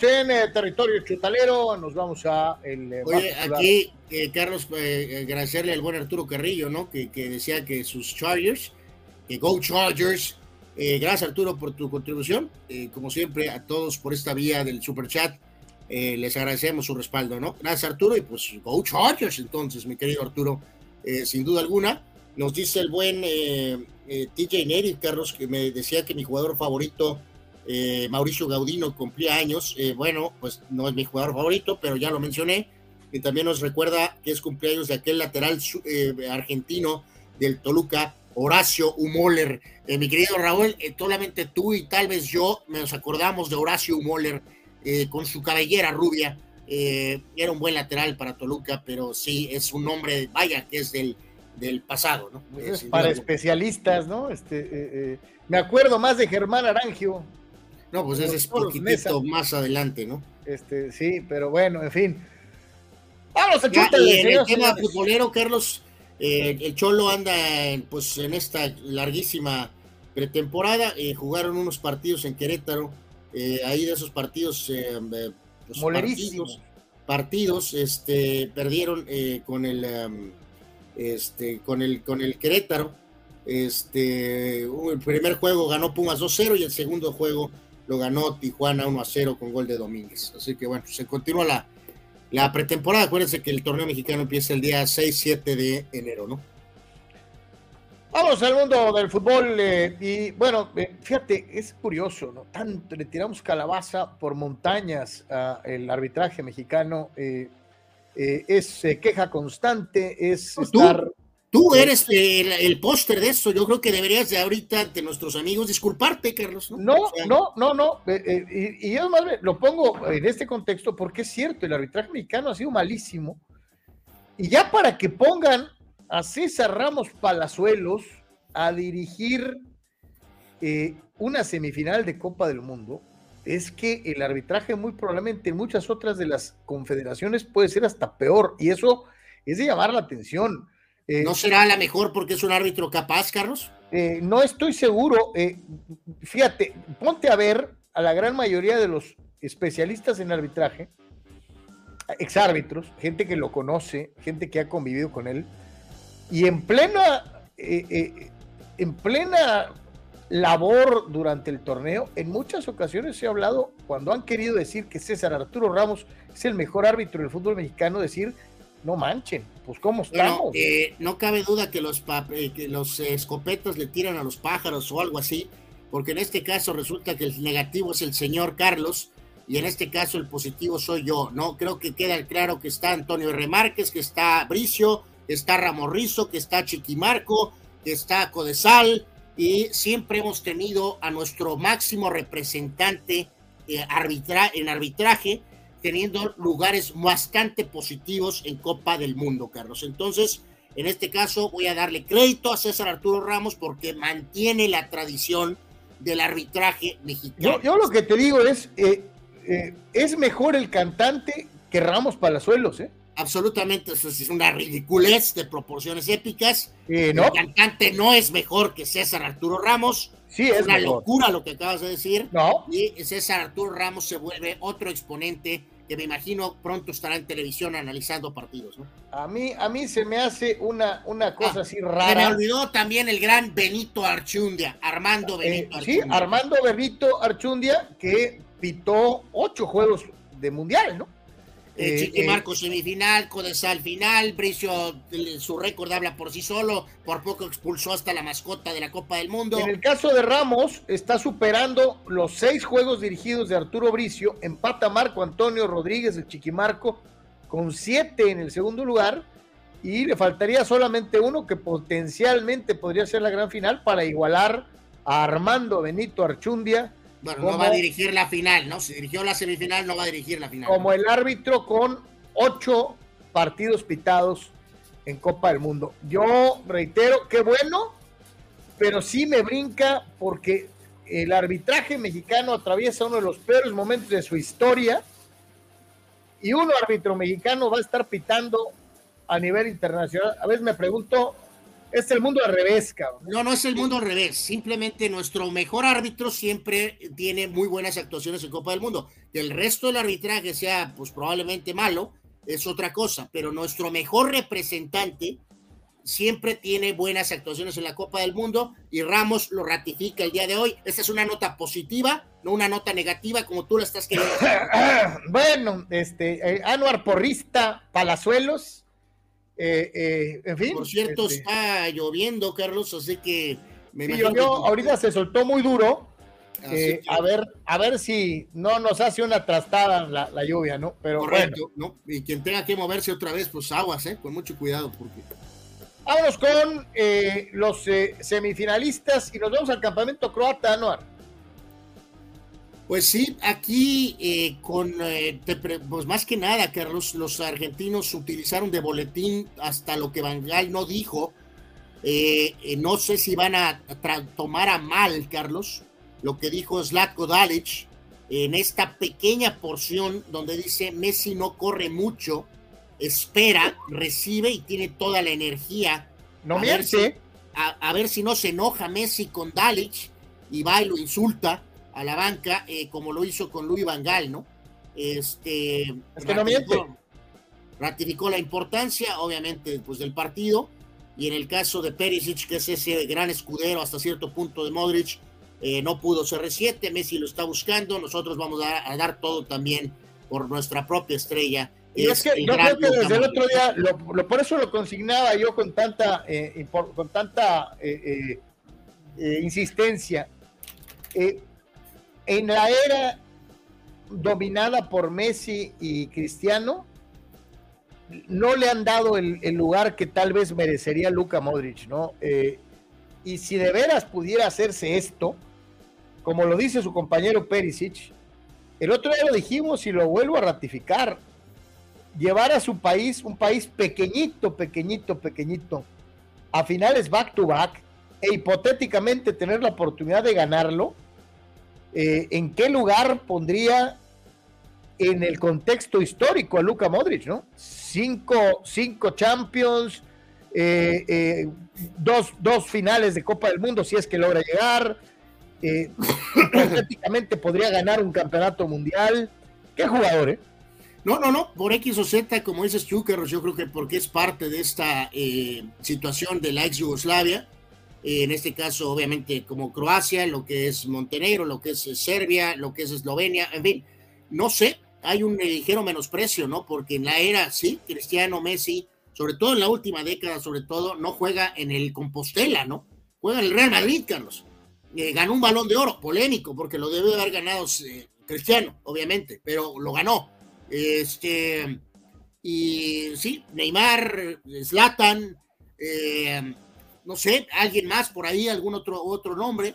En eh, territorio chutalero, nos vamos a el. Eh, Oye, aquí, eh, Carlos, agradecerle al buen Arturo Carrillo, ¿no? Que, decía que sus Chargers, que Go Chargers. gracias, Arturo, por tu contribución. como siempre, a todos por esta vía del super chat. les agradecemos su respaldo, ¿no? Gracias, Arturo, y pues Go Chargers, entonces, mi querido Arturo, sin duda alguna. Nos dice el buen TJ Neri, Carlos, que me decía que mi jugador favorito eh, Mauricio Gaudino cumplía años, eh, bueno, pues no es mi jugador favorito, pero ya lo mencioné, y también nos recuerda que es cumpleaños de aquel lateral eh, argentino del Toluca, Horacio Humoller. mi querido Raúl, solamente tú y tal vez yo nos acordamos de Horacio Humoller con su cabellera rubia. era un buen lateral para Toluca, pero sí, es un hombre, vaya, que es del, del pasado, ¿no? Es para especialistas, ¿no? Este, me acuerdo más de Germán Arangio, no, pues ese es poquitito más adelante, ¿no? Este, sí, pero bueno, en fin. Vamos a ya, y en el tema futbolero, Carlos, eh, el Cholo anda en, pues en esta larguísima pretemporada. Eh, jugaron unos partidos en Querétaro. Eh, ahí de esos partidos, pues, partidos, partidos, este, perdieron con el, este, con el, con el Querétaro. Este, el primer juego ganó Pumas 2-0 y el segundo juego lo ganó Tijuana 1 a 0 con gol de Domínguez. Así que bueno, se continúa la, la pretemporada. Acuérdense que el torneo mexicano empieza el día 6-7 de enero, ¿no? Vamos al mundo del fútbol eh, y bueno, eh, fíjate, es curioso, ¿no? Tanto le tiramos calabaza por montañas al arbitraje mexicano, eh, es queja constante, es estar Tú eres el, póster de eso. Yo creo que deberías de ahorita de nuestros amigos disculparte, Carlos. No, no, no, no. Eh, eh, y, yo más lo pongo en este contexto porque es cierto, el arbitraje mexicano ha sido malísimo. Y ya para que pongan a César Ramos Palazuelos a dirigir eh, una semifinal de Copa del Mundo, es que el arbitraje muy probablemente en muchas otras de las confederaciones puede ser hasta peor. Y eso es de llamar la atención eh, ¿No será la mejor porque es un árbitro capaz, Carlos? Eh, no estoy seguro. Eh, fíjate, ponte a ver a la gran mayoría de los especialistas en arbitraje, exárbitros, gente que lo conoce, gente que ha convivido con él, y en plena, en plena labor durante el torneo, en muchas ocasiones se ha hablado, cuando han querido decir que César Arturo Ramos es el mejor árbitro del fútbol mexicano, decir no manchen, pues cómo estamos. Eh, no cabe duda que los, eh, que los escopetas le tiran a los pájaros o algo así, porque en este caso resulta que el negativo es el señor Carlos y en este caso el positivo soy yo, ¿no? Creo que queda claro que está Antonio R. Márquez, que está Bricio, que está Ramorrizo, que está Chiquimarco, que está Codesal y siempre hemos tenido a nuestro máximo representante eh, arbitra en arbitraje, teniendo lugares bastante positivos en Copa del Mundo, Carlos. Entonces, en este caso voy a darle crédito a César Arturo Ramos porque mantiene la tradición del arbitraje mexicano. Yo, lo que te digo es, eh, eh, es mejor el cantante que Ramos Palazuelos, ¿eh? Absolutamente, es una ridiculez de proporciones épicas. ¿no? El cantante no es mejor que César Arturo Ramos. Sí, es, una locura lo que acabas de decir. No. Y César Arturo Ramos se vuelve otro exponente que me imagino pronto estará en televisión analizando partidos, ¿no? A mí, a mí se me hace una, una cosa Ah, así rara. Se me olvidó también el gran Benito Archundia, Armando Eh, Benito sí, Archundia. Armando Benito Archundia, que pitó ocho juegos de mundial, ¿no? Eh, Chiqui eh, Marco semifinal, Codesal final, Bricio, su récord habla por sí solo, por poco expulsó hasta la mascota de la Copa del Mundo. En el caso de Ramos, está superando los seis juegos dirigidos de Arturo Bricio, empata Marco Antonio Rodríguez, el Chiquimarco, con siete en el segundo lugar, y le faltaría solamente uno que potencialmente podría ser la gran final para igualar a Armando Benito Archundia Bueno, no va a dirigir la final, ¿no? Si dirigió la semifinal, no va a dirigir la final. como el árbitro con ocho partidos pitados en Copa del Mundo. Yo reitero, qué bueno, pero sí me brinca porque el arbitraje mexicano atraviesa uno de los peores momentos de su historia y un árbitro mexicano va a estar pitando a nivel internacional. A veces me pregunto, es el mundo al revés, cabrón. No, no es el mundo al revés. Simplemente nuestro mejor árbitro siempre tiene muy buenas actuaciones en Copa del Mundo. Que el resto del arbitraje sea, pues probablemente malo, es otra cosa. Pero nuestro mejor representante siempre tiene buenas actuaciones en la Copa del Mundo y Ramos lo ratifica el día de hoy. Esta es una nota positiva, no una nota negativa como tú la estás queriendo. (laughs) bueno, este, eh, Anuar Porrista Palazuelos, eh, eh, en fin. Por cierto, este, está lloviendo, Carlos, así que me sí, imagino llovió, que- ahorita se soltó muy duro. Eh, que- a ver, a ver si no nos hace una trastada la, la lluvia, ¿no? Pero bueno, Correcto, ¿no? Y quien tenga que moverse otra vez, pues aguas, ¿eh? Con mucho cuidado, porque vámonos con los semifinalistas y nos vamos al campamento croata, Anuar. Pues sí, aquí eh, con, eh, pues más que nada, Carlos, los argentinos utilizaron de boletín hasta lo que Van Gaal no dijo. Eh, eh, no sé si van a tomar a mal, Carlos, lo que dijo Zlatko Dalic en esta pequeña porción donde dice Messi no corre mucho, espera, recibe y tiene toda la energía No A ver miente. a, a ver si no se enoja Messi con Dalic y va y lo insulta a la banca, eh, como lo hizo con Luis Vangal, ¿no? Este, Es que no miente. ratificó la importancia, obviamente, pues del partido, y en el caso de Perisic, que es ese gran escudero hasta cierto punto de Modric, eh, no pudo CR7, Messi lo está buscando, nosotros vamos a, a dar todo también por nuestra propia estrella. Y es que yo creo que desde el otro día, lo, lo- por eso lo consignaba yo con tanta, eh, con tanta eh, eh, eh, insistencia. En la era dominada por Messi y Cristiano, no le han dado el, lugar que tal vez merecería Luka Modric, ¿no? Eh, y si de veras pudiera hacerse esto, como lo dice su compañero Perisic, el otro día lo dijimos y lo vuelvo a ratificar, llevar a su país, un país pequeñito, pequeñito, pequeñito, a finales back to back e hipotéticamente tener la oportunidad de ganarlo, eh, ¿en qué lugar pondría en el contexto histórico a Luka Modric, ¿no? Cinco, cinco Champions, eh, eh, dos, dos finales de Copa del Mundo si es que logra llegar, eh, (coughs) hipotéticamente podría ganar un campeonato mundial. ¿Qué jugador, eh? No, no, no, por X o Z, como dices tú, yo creo que porque es parte de esta situación de la ex Yugoslavia, en este caso, obviamente, como Croacia, lo que es Montenegro, lo que es eh, Serbia, lo que es Eslovenia, en fin, no sé, hay un eh, ligero menosprecio, ¿no? Porque en la era, sí, Cristiano, Messi, sobre todo en la última década, sobre todo, no juega en el Compostela, ¿no? Juega en el Real Madrid, Carlos. Eh, ganó un balón de oro, polémico, porque lo debe haber ganado eh, Cristiano, obviamente, pero lo ganó. Este, y sí, Neymar, Zlatan, eh, no sé, alguien más por ahí, algún otro, otro nombre,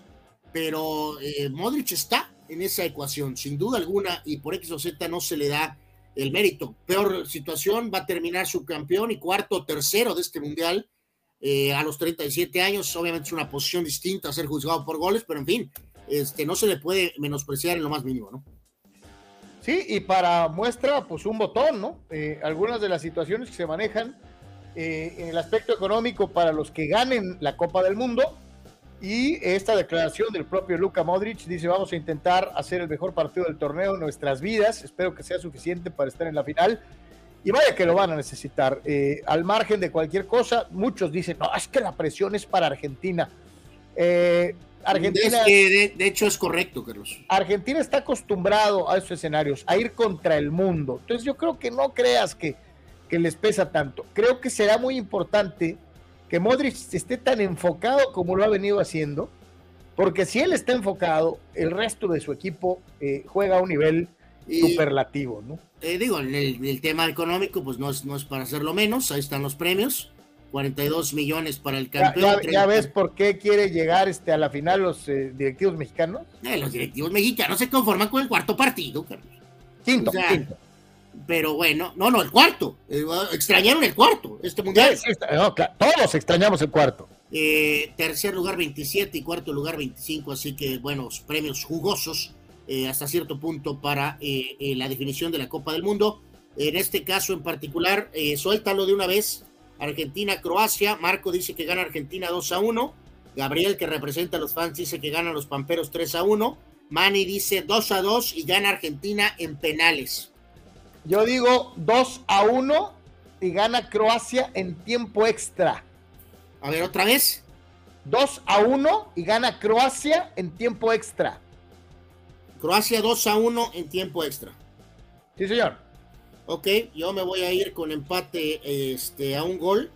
pero eh, Modric está en esa ecuación, sin duda alguna, y por X o Z no se le da el mérito. Peor situación, va a terminar su campeón y cuarto tercero de este mundial eh, a los 37 años. Obviamente es una posición distinta a ser juzgado por goles, pero en fin, este, no se le puede menospreciar en lo más mínimo, ¿no? Sí, y para muestra, pues un botón, ¿no? Eh, algunas de las situaciones que se manejan eh, en el aspecto económico para los que ganen la Copa del Mundo. Y esta declaración del propio Luka Modric dice, vamos a intentar hacer el mejor partido del torneo en nuestras vidas. Espero que sea suficiente para estar en la final. Y vaya que lo van a necesitar. Eh, al margen de cualquier cosa, muchos dicen, no, es que la presión es para Argentina. Eh, Argentina. de, hecho es correcto, Carlos. Argentina está acostumbrado a esos escenarios, a ir contra el mundo. Entonces yo creo que no creas que, que les pesa tanto. Creo que será muy importante que Modric esté tan enfocado como lo ha venido haciendo, porque si él está enfocado, el resto de su equipo eh, juega a un nivel superlativo, ¿no? Eh, digo, el, tema económico, pues no es, no es para hacerlo menos, ahí están los premios. 42 millones para el campeón. ¿Ya, ves por qué quiere llegar este, a la final los eh, directivos mexicanos? Eh, los directivos mexicanos se conforman con el cuarto partido, Carlos. Quinto, quinto. Pero bueno, no, no, el cuarto. Eh, extrañaron el cuarto, este mundial. todos extrañamos el cuarto. tercer lugar 27 y cuarto lugar 25, así que buenos premios jugosos hasta cierto punto para la definición de la Copa del Mundo. En este caso en particular, suéltalo de una vez Argentina-Croacia. Marco dice que gana Argentina 2 a 1. Gabriel, que representa a los fans, dice que gana los Pamperos 3 a 1. Manny dice 2 a 2 y gana Argentina en penales. Yo digo 2 a 1 y gana Croacia en tiempo extra. A ver, otra vez. 2 a 1 y gana Croacia en tiempo extra. Croacia 2 a 1 en tiempo extra. Sí, señor. Ok, yo me voy a ir con empate este, a un gol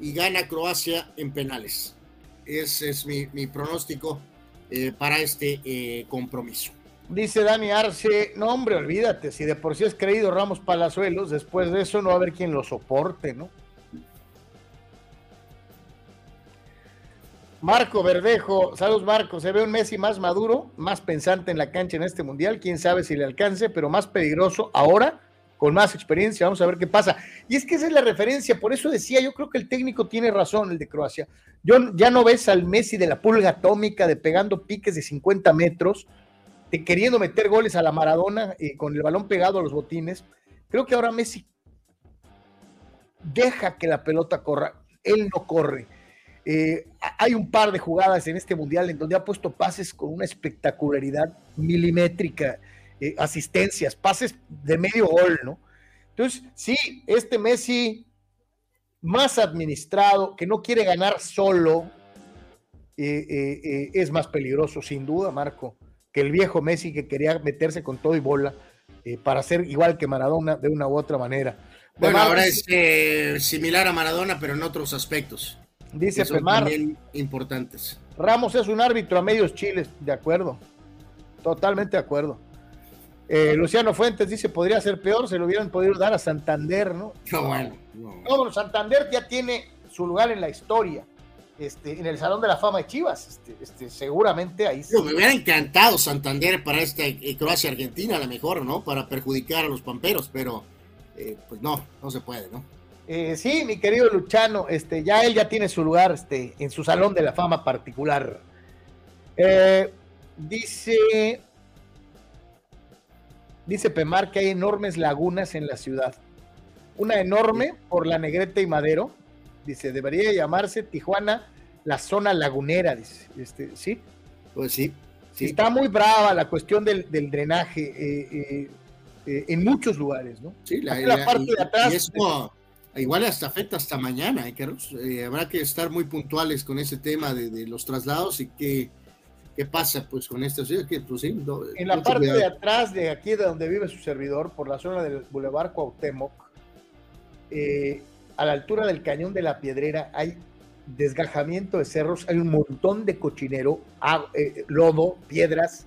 y gana Croacia en penales. Ese es mi, pronóstico eh, para este eh, compromiso. Dice Dani Arce, no hombre, olvídate, si de por sí es creído Ramos Palazuelos, después de eso no va a haber quien lo soporte, ¿no? Marco Verdejo, saludos Marco, se ve un Messi más maduro, más pensante en la cancha en este mundial, quién sabe si le alcance, pero más peligroso ahora con más experiencia, vamos a ver qué pasa. Y es que esa es la referencia, por eso decía, yo creo que el técnico tiene razón, el de Croacia. Yo, ya no ves al Messi de la pulga atómica, de pegando piques de 50 metros, queriendo meter goles a la Maradona eh, con el balón pegado a los botines. Creo que ahora Messi deja que la pelota corra, él no corre. Eh, hay un par de jugadas en este mundial en donde ha puesto pases con una espectacularidad milimétrica eh, asistencias, pases de medio gol, ¿no? Entonces, sí, este Messi más administrado, que no quiere ganar solo, es más peligroso, sin duda, Marco, que el viejo Messi que quería meterse con todo y bola para ser igual que Maradona de una u otra manera. Bueno, ahora es similar a Maradona, pero en otros aspectos. Dice Pemar. importantes. Ramos es un árbitro a medios chiles, de acuerdo. Totalmente de acuerdo. Eh, Luciano Fuentes dice, podría ser peor, se lo hubieran podido dar a Santander, ¿no? No, bueno. No, Santander ya tiene su lugar en la historia, este, en el Salón de la Fama de Chivas, este, este seguramente ahí sí. me hubiera encantado Santander para esta eh, Croacia-Argentina, a lo mejor, ¿no? Para perjudicar a los pamperos, pero eh, pues no, no se puede, ¿no? sí, mi querido Luchano, este, ya él ya tiene su lugar este, en su Salón de la Fama particular. dice Dice Pemar que hay enormes lagunas en la ciudad. Una enorme por la Negreta y Madero. Dice, debería llamarse Tijuana la zona lagunera, dice. Este, ¿Sí? Pues sí. sí. Está muy brava la cuestión del, drenaje eh, eh, eh, en muchos lugares, ¿no? Sí, la, parte de atrás. igual hasta afecta hasta mañana, ¿eh, habrá que estar muy puntuales con ese tema de, de los traslados y que ¿Qué pasa pues con esto? Pues, en la parte de atrás de aquí de donde vive su servidor, por la zona del Boulevard Cuauhtémoc, eh, a la altura del cañón de la Piedrera hay desgajamiento de cerros, hay un montón de cochinero, eh, lodo, piedras.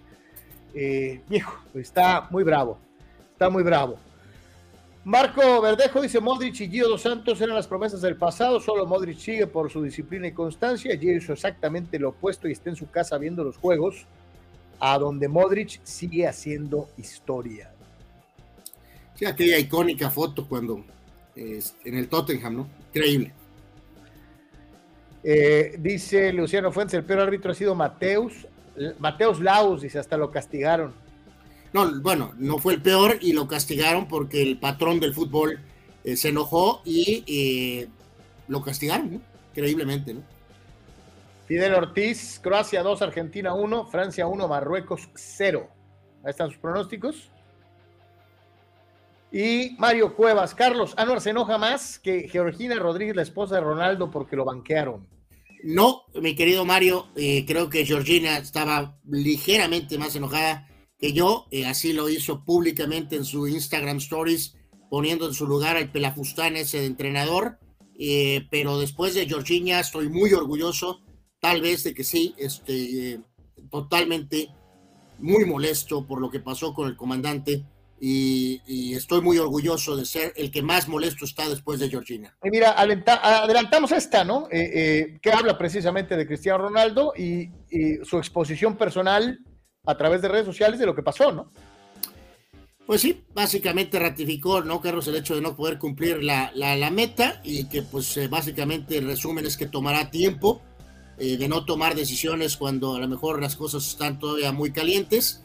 Eh, viejo, está muy bravo, está muy bravo. Marco Verdejo dice Modric y Gio Dos Santos eran las promesas del pasado, solo Modric sigue por su disciplina y constancia, Gio hizo exactamente lo opuesto y está en su casa viendo los juegos. a donde Modric sigue haciendo historia. Aquella icónica foto cuando en el Tottenham, ¿no? Increíble. Eh, dice Luciano Fuentes, el peor árbitro ha sido Mateus, Mateus Laus, dice, hasta lo castigaron. No, bueno, no fue el peor y lo castigaron porque el patrón del fútbol eh, se enojó y eh, lo castigaron, ¿no? Increíblemente, ¿no? Fidel Ortiz, Croacia 2, Argentina 1, Francia 1, Marruecos 0. Ahí están sus pronósticos. Y Mario Cuevas, Carlos, Anuar se enoja más que Georgina Rodríguez, la esposa de Ronaldo, porque lo banquearon. No, mi querido Mario, eh, creo que Georgina estaba ligeramente más enojada que yo, eh, así lo hizo públicamente en su Instagram Stories, poniendo en su lugar al pelafustán ese entrenador, eh, pero después de Georgina estoy muy orgulloso, tal vez de que sí, este, totalmente muy molesto por lo que pasó con el comandante y, estoy muy orgulloso de ser el que más molesto está después de Georgina. Y mira, adelantamos esta, ¿no? Eh, eh, que habla precisamente de Cristiano Ronaldo y, su exposición personal a través de redes sociales de lo que pasó, ¿no? Pues sí, básicamente ratificó, ¿no, Carlos, el hecho de no poder cumplir la, la, meta y que pues eh, básicamente el resumen es que tomará tiempo de no tomar decisiones cuando a lo mejor las cosas están todavía muy calientes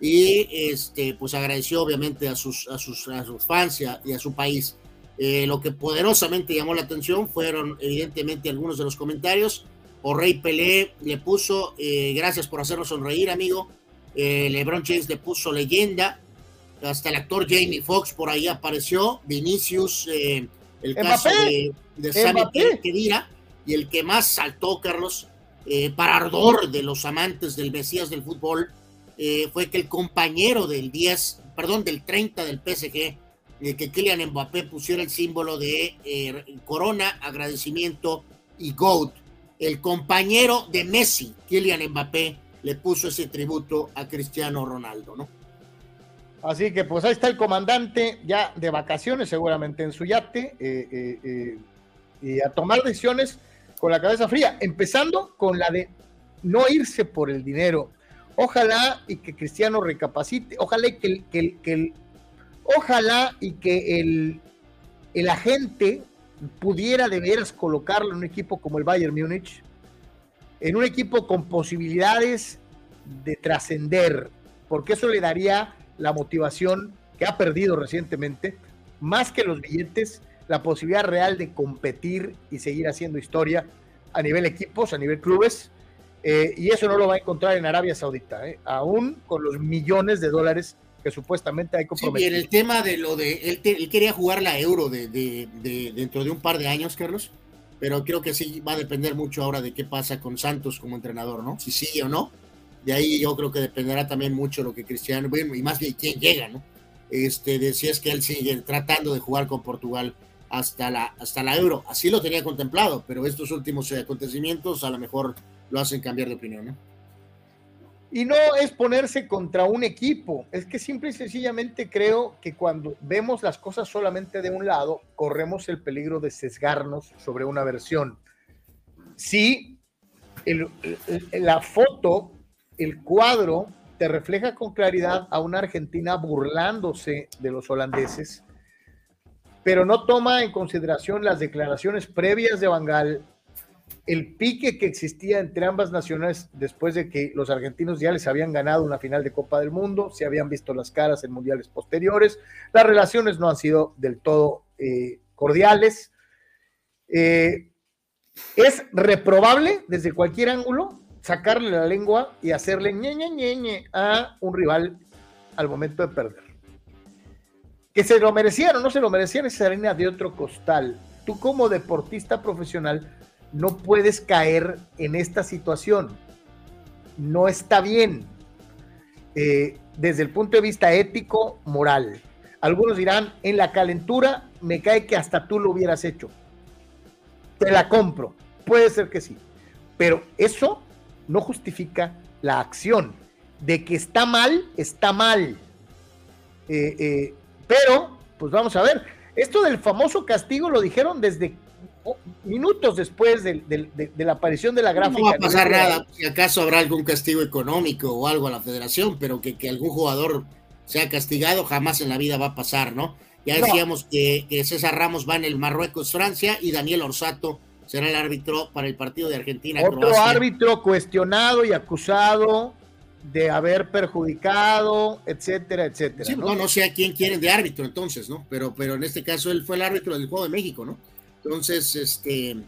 y este, pues agradeció obviamente a sus, a sus, a sus fans y a, su país. Eh, lo que poderosamente llamó la atención fueron evidentemente algunos de los comentarios. O Rey Pelé le puso, eh, gracias por hacernos sonreír, amigo. Eh, LeBron James le puso leyenda. Hasta el actor Jamie Foxx por ahí apareció. Vinicius, el caso de, de Sammy Kedira. Y el que más saltó, Carlos, para ardor de los amantes del Mesías del fútbol, eh, fue que el compañero del 10, perdón, del 30 del PSG, eh, que Kylian Mbappé pusiera el símbolo de eh, corona, agradecimiento y GOAT. El compañero de Messi, Kylian Mbappé, le puso ese tributo a Cristiano Ronaldo, ¿no? Así que pues ahí está el comandante ya de vacaciones seguramente en su yate y a tomar decisiones con la cabeza fría, empezando con la de no irse por el dinero Ojalá y que Cristiano recapacite, ojalá y que, el, ojalá y que el, el agente pudiera de veras colocarlo en un equipo como el Bayern Múnich, en un equipo con posibilidades de trascender, porque eso le daría la motivación que ha perdido recientemente, más que los billetes, la posibilidad real de competir y seguir haciendo historia a nivel equipos, a nivel clubes, eh, y eso no lo va a encontrar en Arabia Saudita, ¿eh? aún con los millones de dólares que supuestamente hay comprometidos. Sí, en el tema de lo de, él, quería jugar la euro de, dentro de un par de años, Carlos, pero creo que sí va a depender mucho ahora de qué pasa con Santos como entrenador, ¿no? Si sí o no. De ahí yo creo que dependerá también mucho lo que Cristiano, bueno, y más bien quién llega, ¿no? Este, de si es que él sigue tratando de jugar con Portugal hasta la, hasta la euro. Así lo tenía contemplado, pero estos últimos acontecimientos a lo mejor lo hacen cambiar de opinión, Y no es ponerse contra un equipo, es que simple y sencillamente creo que cuando vemos las cosas solamente de un lado, corremos el peligro de sesgarnos sobre una versión. Si la foto, el cuadro, te refleja con claridad a una Argentina burlándose de los holandeses, pero no toma en consideración las declaraciones previas de Bangal el pique que existía entre ambas naciones después de que los argentinos ya les habían ganado una final de Copa del Mundo, se habían visto las caras en mundiales posteriores, las relaciones no han sido del todo eh, cordiales. Eh, es reprobable desde cualquier ángulo sacarle la lengua y hacerle ñe, ñe, ñe, ñe a un rival al momento de perder. Que se lo merecían o no se lo merecían esa arena de otro costal. Tú como deportista profesional no puedes caer en esta situación. No está bien eh, desde el punto de vista ético, moral. Algunos dirán, en la calentura me cae que hasta tú lo hubieras hecho. Te la compro. Puede ser que sí. Pero eso no justifica la acción. De que está mal, está mal. Eh, eh, pero, pues vamos a ver. Esto del famoso castigo lo dijeron desde minutos después de, la aparición de la gráfica. No va a pasar nada, si acaso habrá algún castigo económico o algo a la federación, pero que, algún jugador sea castigado jamás en la vida va a pasar, ¿no? Ya decíamos que, César Ramos va en el Marruecos-Francia y Daniel Orsato será el árbitro para el partido de Argentina. Otro árbitro cuestionado y acusado de haber perjudicado, etcétera, etcétera. ¿no? ¿no? sé a quién quieren de árbitro entonces, ¿no? Pero, pero en este caso él fue el árbitro del Juego de México, ¿no? Entonces, este,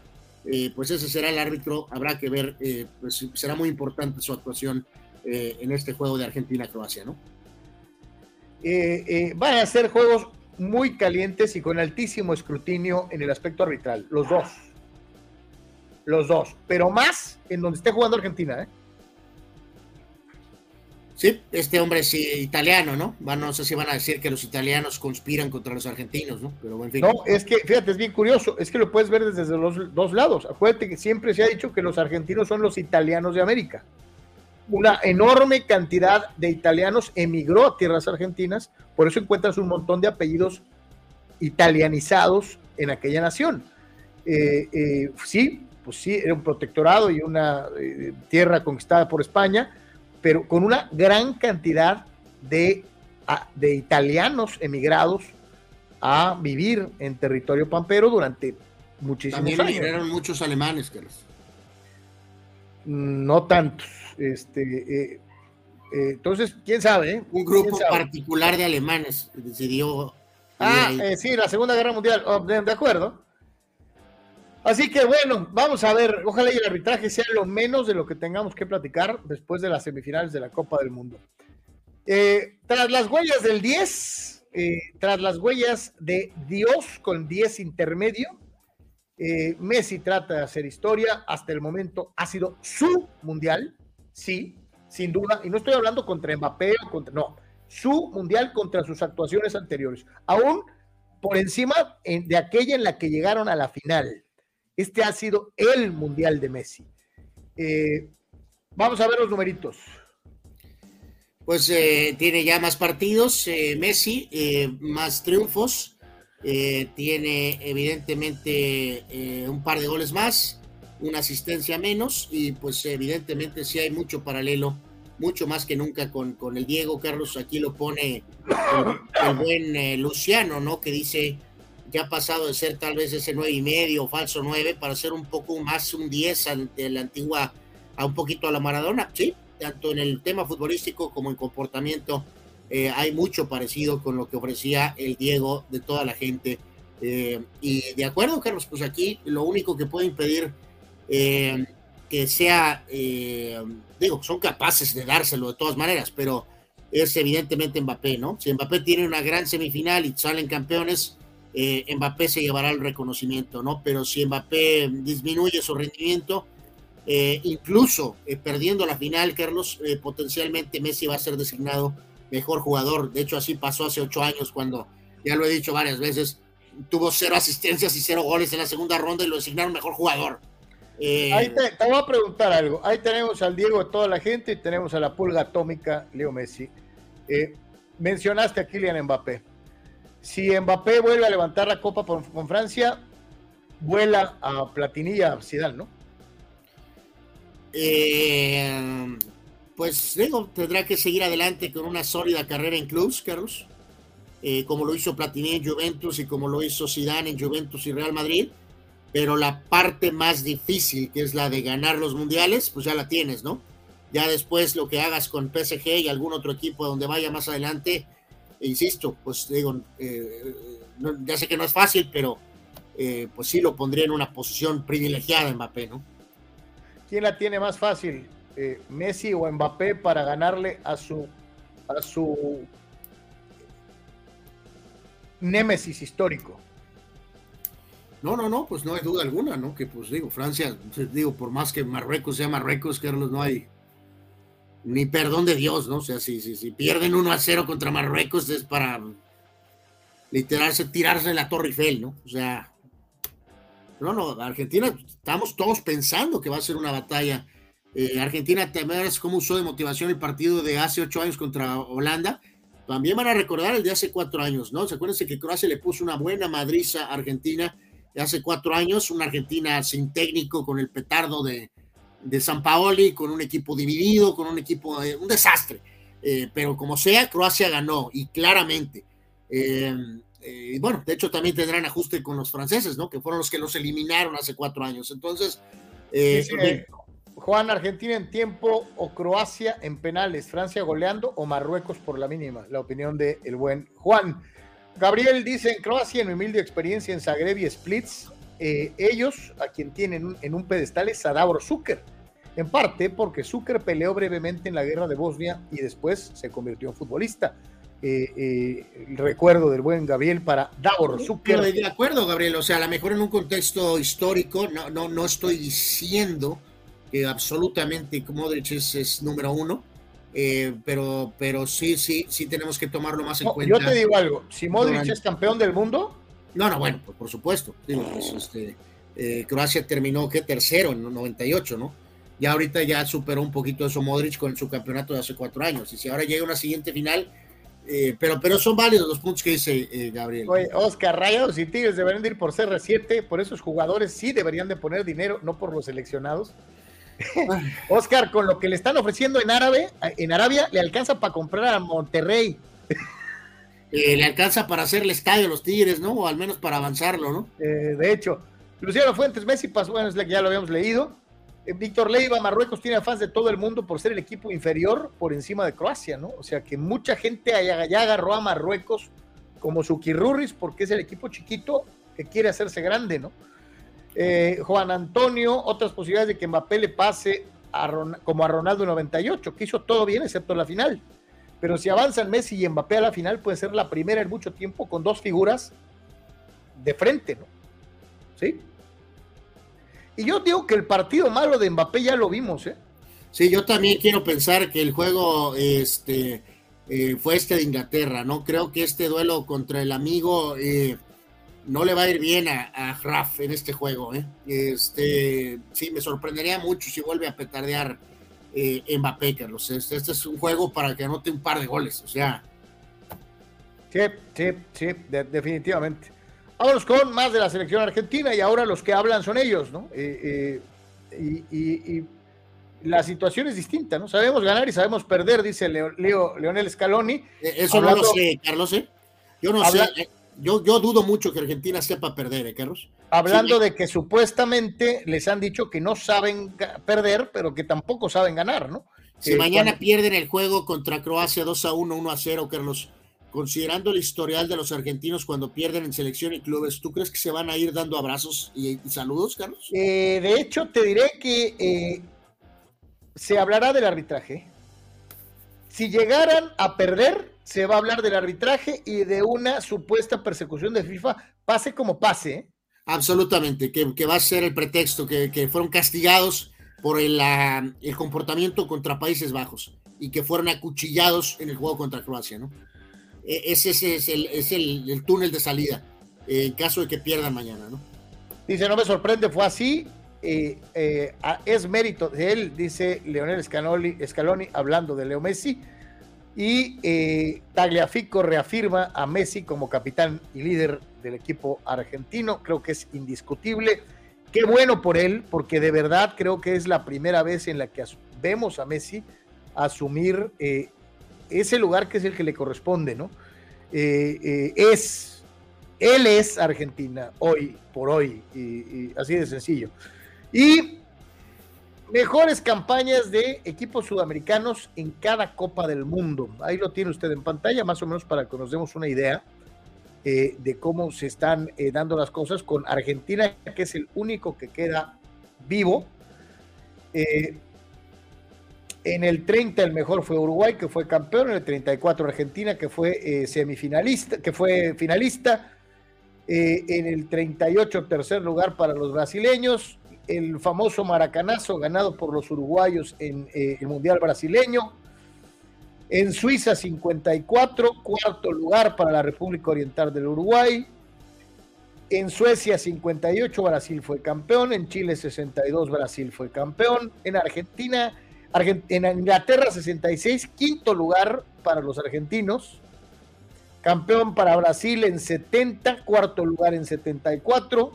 eh, pues ese será el árbitro, habrá que ver, eh, pues será muy importante su actuación eh, en este juego de Argentina-Croacia, ¿no? van a ser juegos muy calientes y con altísimo escrutinio en el aspecto arbitral, los dos. Los dos, pero más en donde esté jugando Argentina, ¿eh? Sí, este hombre es italiano, ¿no? no sé si van a decir que los italianos conspiran contra los argentinos, ¿no? Pero en fin. No, es que, fíjate, es bien curioso, es que lo puedes ver desde los dos lados. Acuérdate que siempre se ha dicho que los argentinos son los italianos de América. Una enorme cantidad de italianos emigró a tierras argentinas, por eso encuentras un montón de apellidos italianizados en aquella nación. Eh, eh, sí, pues sí, era un protectorado y una eh, tierra conquistada por España, pero con una gran cantidad de, de italianos emigrados a vivir en territorio pampero durante muchísimos También años. También muchos alemanes, Carlos. No tantos. Este, eh, eh, entonces, quién sabe. Eh? Un grupo particular de alemanes decidió. Ah, sí, la Segunda Guerra Mundial. Oh, de, acuerdo. Así que bueno, vamos a ver, ojalá y el arbitraje sea lo menos de lo que tengamos que platicar después de las semifinales de la Copa del Mundo. Eh, tras las huellas del 10, eh, tras las huellas de Dios con 10 intermedio, eh, Messi trata de hacer historia, hasta el momento ha sido su mundial, sí, sin duda, y no estoy hablando contra Mbappé contra, no, su mundial contra sus actuaciones anteriores, aún por encima de aquella en la que llegaron a la final. Este ha sido el Mundial de Messi. Eh, vamos a ver los numeritos. Pues eh, tiene ya más partidos, eh, Messi, más triunfos, tiene evidentemente un par de goles más, una asistencia menos y pues evidentemente sí hay mucho paralelo, mucho más que nunca con, con el Diego Carlos, aquí lo pone el, el buen Luciano, ¿no? Que dice que ha pasado de ser tal vez ese nueve y medio, falso nueve, para ser un poco más un 10 ante la antigua, a un poquito a la Maradona, sí, tanto en el tema futbolístico como en comportamiento, eh, hay mucho parecido con lo que ofrecía el Diego de toda la gente. Eh, y de acuerdo, Carlos, pues aquí lo único que puede impedir eh, que sea, digo, son capaces de dárselo de todas maneras, pero es evidentemente Mbappé, ¿no? Si Mbappé tiene una gran semifinal y salen campeones, eh, Mbappé se llevará el reconocimiento, ¿no? Pero si Mbappé disminuye su rendimiento, eh, incluso eh, perdiendo la final, Carlos, potencialmente Messi va a ser designado mejor jugador. De hecho, así pasó hace ocho años cuando, ya lo he dicho varias veces, tuvo cero asistencias y cero goles en la segunda ronda y lo designaron mejor jugador. Ahí te, te, voy a preguntar algo. Ahí tenemos al Diego de toda la gente y tenemos a la pulga atómica, Leo Messi. mencionaste a Kylian Mbappé si Mbappé vuelve a levantar la copa con Francia, vuela a Platini a Zidane, ¿no? Eh, pues digo, tendrá que seguir adelante con una sólida carrera en clubs, Carlos, eh, como lo hizo Platini en Juventus y como lo hizo Zidane en Juventus y Real Madrid, pero la parte más difícil, que es la de ganar los mundiales, pues ya la tienes, ¿no? Ya después lo que hagas con PSG y algún otro equipo donde vaya más adelante, e insisto, pues digo, eh, ya sé que no es fácil, pero eh, pues sí lo pondría en una posición privilegiada Mbappé, ¿no? ¿Quién la tiene más fácil, eh, Messi o Mbappé, para ganarle a su, a su némesis histórico? No, no, no, pues no hay duda alguna, ¿no? Que pues digo, Francia, digo, por más que Marruecos sea Marruecos, Carlos, no hay, ni perdón de Dios, ¿no? O sea, si, si, si pierden 1 a 0 contra Marruecos es para literalmente tirarse la Torre Eiffel, ¿no? O sea, no, no, Argentina, estamos todos pensando que va a ser una batalla. Eh, Argentina es como usó de motivación el partido de hace ocho años contra Holanda. También van a recordar el de hace cuatro años, ¿no? Se acuérdense que Croacia le puso una buena madriza a Argentina hace cuatro años, una Argentina sin técnico, con el petardo de, de San Paoli, con un equipo dividido, con un equipo, un desastre. Eh, pero como sea, Croacia ganó y claramente. Eh, eh, bueno, de hecho también tendrán ajuste con los franceses, ¿no? Que fueron los que los eliminaron hace cuatro años. Entonces, Juan, Argentina en tiempo o Croacia en penales, Francia goleando o Marruecos por la mínima. La opinión del el buen Juan. Gabriel dice, en Croacia, en mi humilde experiencia en Zagreb y Splits, ellos a quien tienen en un pedestal es a Zucker en parte porque Zucker peleó brevemente en la guerra de Bosnia y después se convirtió en futbolista. Eh, eh, el recuerdo del buen Gabriel para Davor Zucker. de acuerdo, Gabriel, o sea, a lo mejor en un contexto histórico, no, no, no estoy diciendo que absolutamente Modric es, es número uno, eh, pero, pero sí, sí, sí tenemos que tomarlo más en cuenta. Yo te digo algo, si Modric es campeón del mundo. No, no, bueno, pues, por supuesto. Digo, pues, este, Croacia terminó que tercero en 98, ¿no? ya ahorita ya superó un poquito eso Modric con su campeonato de hace cuatro años. Y si ahora llega una siguiente final, eh, pero, pero son válidos los puntos que dice eh, Gabriel. Oye, Oscar, Rayados y Tigres deberían ir por CR7, por esos jugadores sí deberían de poner dinero, no por los seleccionados. (laughs) Oscar, con lo que le están ofreciendo en árabe, en Arabia, le alcanza para comprar a Monterrey. Eh, le alcanza para hacer el estadio a los Tigres, ¿no? O al menos para avanzarlo, ¿no? de hecho, Luciano Fuentes, Messi pasó, bueno, es la que ya lo habíamos leído. Eh, Víctor Leiva, Marruecos tiene fans de todo el mundo por ser el equipo inferior por encima de Croacia, ¿no? O sea que mucha gente allá, ya agarró a Marruecos como su Kirurris porque es el equipo chiquito que quiere hacerse grande, ¿no? Eh, Juan Antonio, otras posibilidades de que Mbappé le pase como a Ronaldo en 98, que hizo todo bien excepto la final. Pero si avanzan Messi y Mbappé a la final, puede ser la primera en mucho tiempo con dos figuras de frente, ¿no? ¿Sí? Y yo digo que el partido malo de Mbappé ya lo vimos, ¿eh? Sí, yo también quiero pensar que el juego este, eh, fue este de Inglaterra, ¿no? Creo que este duelo contra el amigo eh, no le va a ir bien a, a Raf en este juego, ¿eh? Este, sí, me sorprendería mucho si vuelve a petardear eh, Mbappé, Carlos. Este, este, es un juego para que anote un par de goles, o sea. Sí, sí, sí, definitivamente. Vámonos con más de la selección argentina y ahora los que hablan son ellos, ¿no? Eh, eh, y, la situación es distinta, ¿no? Sabemos ganar y sabemos perder, dice Leo, Leonel Scaloni. Eh, eso no lo sé, Carlos, ¿eh? Yo no sé. Yo, yo dudo mucho que Argentina sepa perder, ¿eh, Carlos? Hablando de que supuestamente les han dicho que no saben perder, pero que tampoco saben ganar, ¿no? Si mañana pierden el juego contra Croacia 2 a 1, 1 a 0, Carlos, considerando el historial de los argentinos cuando pierden en selección y clubes, ¿tú crees que se van a ir dando abrazos y, saludos, Carlos? Eh, de hecho, te diré que eh, se hablará del arbitraje. Si llegaran a perder, se va a hablar del arbitraje y de una supuesta persecución de FIFA, pase como pase. ¿Eh? Absolutamente, que, va a ser el pretexto, que, fueron castigados por el, el comportamiento contra Países Bajos y que fueron acuchillados en el juego contra Croacia, ¿no? E, ese, es, el, es el, túnel de salida en caso de que pierdan mañana, ¿no? Dice, no me sorprende, fue así. Eh, eh, es mérito de él, dice Leonel Scaloni, Scaloni hablando de Leo Messi. Y eh, Tagliafico reafirma a Messi como capitán y líder del equipo argentino. Creo que es indiscutible. Qué bueno por él, porque de verdad creo que es la primera vez en la que vemos a Messi asumir eh, ese lugar que es el que le corresponde, ¿no? Eh, eh, es, él es Argentina hoy por hoy, y, así de sencillo. Y mejores campañas de equipos sudamericanos en cada Copa del Mundo. Ahí lo tiene usted en pantalla, más o menos para que nos demos una idea eh, de cómo se están dando las cosas con Argentina, que es el único que queda vivo. En el 30 el mejor fue Uruguay, que fue campeón. En el 34 Argentina, que fue eh, semifinalista, que fue finalista. Eh, en el 38 tercer lugar para los brasileños. El famoso maracanazo ganado por los uruguayos en eh, el Mundial brasileño. En Suiza 54, cuarto lugar para la República Oriental del Uruguay. En Suecia 58, Brasil fue campeón. En Chile 62, Brasil fue campeón. En Argentina en Inglaterra 66, quinto lugar para los argentinos. Campeón para Brasil en 70, cuarto lugar en 74.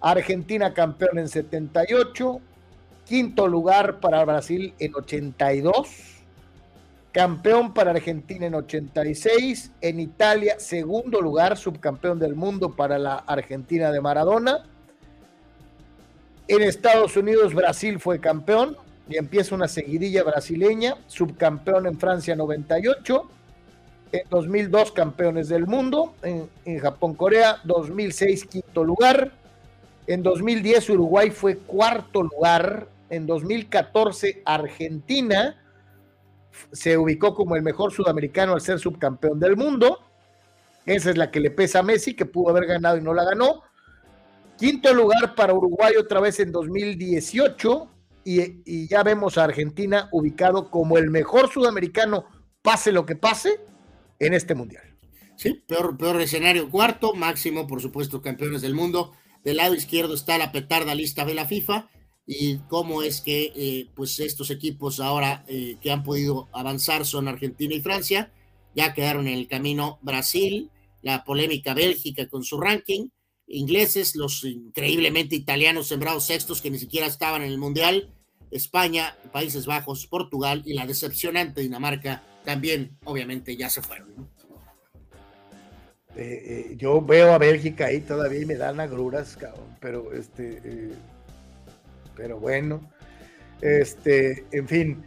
Argentina campeón en 78, quinto lugar para Brasil en 82, campeón para Argentina en 86, en Italia segundo lugar, subcampeón del mundo para la Argentina de Maradona. En Estados Unidos Brasil fue campeón y empieza una seguidilla brasileña, subcampeón en Francia 98, en 2002 campeones del mundo, en, en Japón Corea 2006 quinto lugar, en 2010 Uruguay fue cuarto lugar, en 2014 Argentina se ubicó como el mejor sudamericano al ser subcampeón del mundo. Esa es la que le pesa a Messi, que pudo haber ganado y no la ganó. Quinto lugar para Uruguay otra vez en 2018 y, ya vemos a Argentina ubicado como el mejor sudamericano, pase lo que pase, en este mundial. Sí, peor, peor escenario cuarto, máximo, por supuesto, campeones del mundo. Del lado izquierdo está la petarda lista de la FIFA y cómo es que eh, pues estos equipos ahora eh, que han podido avanzar son Argentina y Francia, ya quedaron en el camino Brasil, la polémica Bélgica con su ranking, ingleses, los increíblemente italianos sembrados sextos que ni siquiera estaban en el Mundial, España, Países Bajos, Portugal y la decepcionante Dinamarca también obviamente ya se fueron. Eh, yo veo a Bélgica ahí todavía me dan agruras, cabrón, pero este pero bueno, este, en fin.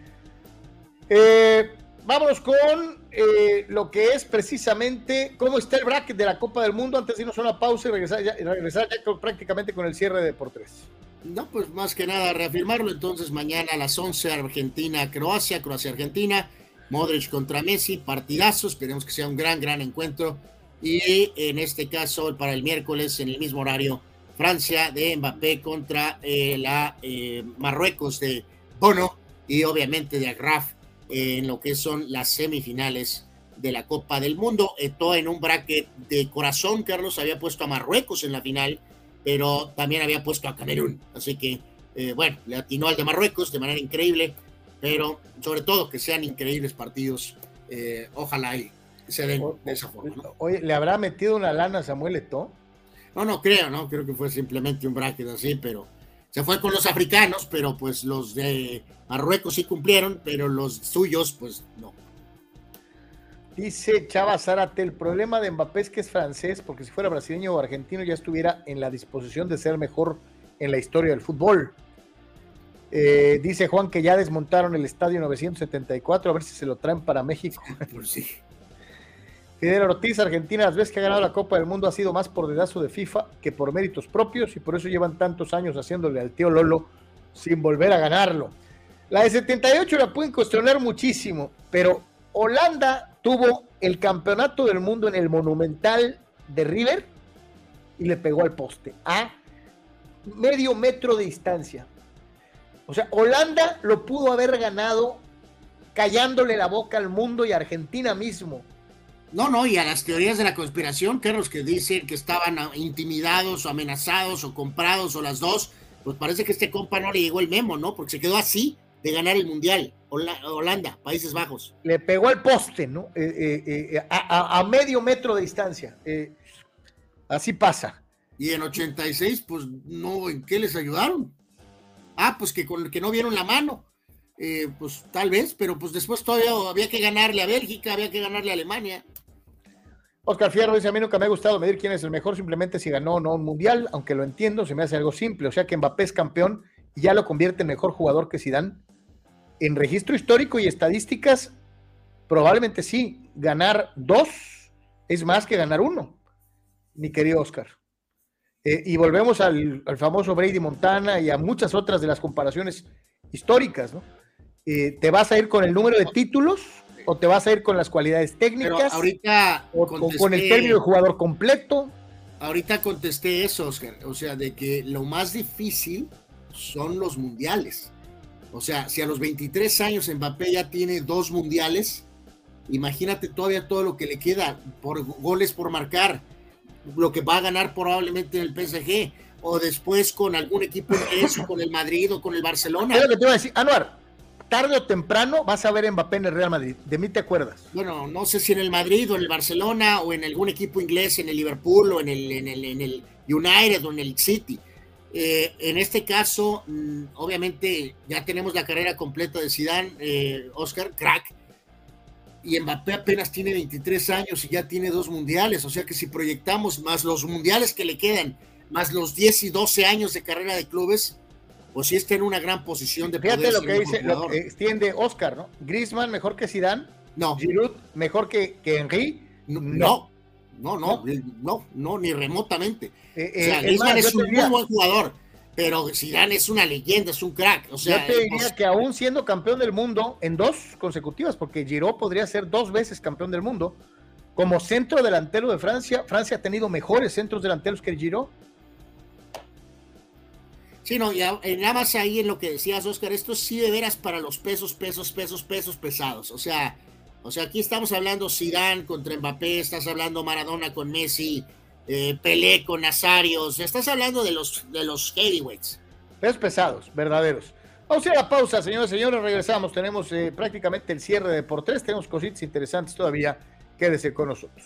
Eh, vámonos con eh, lo que es precisamente cómo está el bracket de la Copa del Mundo antes de irnos a una pausa y regresar ya, regresar ya prácticamente con el cierre de por tres. No, pues más que nada reafirmarlo. Entonces, mañana a las 11, Argentina-Croacia, Croacia-Argentina, Modric contra Messi, partidazo. Esperemos que sea un gran, gran encuentro. Y en este caso, para el miércoles, en el mismo horario, Francia de Mbappé contra eh, la eh, Marruecos de Bono y obviamente de Agraf en lo que son las semifinales de la Copa del Mundo. Todo en un bracket de corazón, Carlos había puesto a Marruecos en la final, pero también había puesto a Camerún. Así que, eh, bueno, le atinó al de Marruecos de manera increíble, pero sobre todo que sean increíbles partidos. ojalá y se den de esa forma. Oye, ¿le habrá metido una lana a Samuel Eto'o? No, no creo, ¿no? Creo que fue simplemente un bracket así, pero se fue con los africanos, pero pues los de Marruecos sí cumplieron, pero los suyos, pues no. Dice Chava Zárate, el problema de Mbappé es que es francés, porque si fuera brasileño o argentino ya estuviera en la disposición de ser mejor en la historia del fútbol. Eh, dice Juan que ya desmontaron el estadio 974, a ver si se lo traen para México. Pues sí. Fidel Ortiz, Argentina, las veces que ha ganado la Copa del Mundo ha sido más por dedazo de FIFA que por méritos propios y por eso llevan tantos años haciéndole al tío Lolo sin volver a ganarlo. La de 78 la pueden cuestionar muchísimo, pero Holanda tuvo el campeonato del mundo en el Monumental de River y le pegó al poste a medio metro de distancia. O sea, Holanda lo pudo haber ganado callándole la boca al mundo y a Argentina mismo no, no, y a las teorías de la conspiración, Carlos, que dicen que estaban intimidados o amenazados o comprados o las dos, pues parece que este compa no le llegó el memo, ¿no? Porque se quedó así de ganar el Mundial. Holanda, Países Bajos. Le pegó al poste, ¿no? Eh, eh, eh, a, medio metro de distancia. así pasa. Y en 86, pues no, ¿en qué les ayudaron? Ah, pues que, con, que no vieron la mano. Pues tal vez, pero pues después todavía había que ganarle a Bélgica, había que ganarle a Alemania. Oscar Fierro dice, a mí nunca me ha gustado medir quién es el mejor, simplemente si ganó o no un mundial, aunque lo entiendo, se me hace algo simple, o sea que Mbappé es campeón y ya lo convierte en mejor jugador que Zidane. En registro histórico y estadísticas, probablemente sí, ganar dos es más que ganar uno, mi querido Oscar. Eh, y volvemos al, famoso Brady Montana y a muchas otras de las comparaciones históricas, ¿no? Eh, ¿Te vas a ir con el número de títulos o te vas a ir con las cualidades técnicas. ahorita o, con el término de jugador completo. Ahorita contesté eso, Oscar. O sea, de que lo más difícil son los mundiales. O sea, si a los 23 años Mbappé ya tiene dos mundiales, imagínate todavía todo lo que le queda por goles por marcar, lo que va a ganar probablemente en el PSG, o después con algún equipo inglés, con el Madrid o con el Barcelona. Es lo que te iba a decir, Anuar, tarde o temprano vas a ver a Mbappé en el Real Madrid. De mí te acuerdas. Bueno, no sé si en el Madrid o en el Barcelona o en algún equipo inglés, en el Liverpool o en el, en el, en el United o en el City. Eh, en este caso, mm, obviamente, ya tenemos la carrera completa de Zidane, eh, Oscar, crack, y Mbappé apenas tiene 23 años y ya tiene dos mundiales, o sea que si proyectamos más los mundiales que le quedan, más los 10 y 12 años de carrera de clubes, pues sí está en una gran posición de Fíjate lo que dice, lo que extiende Oscar, ¿no? Griezmann mejor que Zidane, no. Giroud mejor que, que Henry, no. no. No, no, no, no, ni remotamente. Eh, o sea, eh, Griezmann es, un muy buen jugador, pero Zidane es una leyenda, es un crack. O sea, yo te diría que aún siendo campeón del mundo en dos consecutivas, porque Giroud podría ser dos veces campeón del mundo, como centro delantero de Francia, Francia ha tenido mejores centros delanteros que Giroud. Sí, no, ya, nada más ahí en lo que decías, Oscar, esto sí de veras para los pesos, pesos, pesos, pesos pesados. O sea, o sea, aquí estamos hablando Zidane contra Mbappé, estás hablando Maradona con Messi, eh, Pelé con Nazario, estás hablando de los, de los heavyweights. Pesos pesados, verdaderos. Vamos a ir a la pausa, señores y señores, regresamos. Tenemos eh, prácticamente el cierre de por tres, tenemos cositas interesantes todavía. Quédese con nosotros.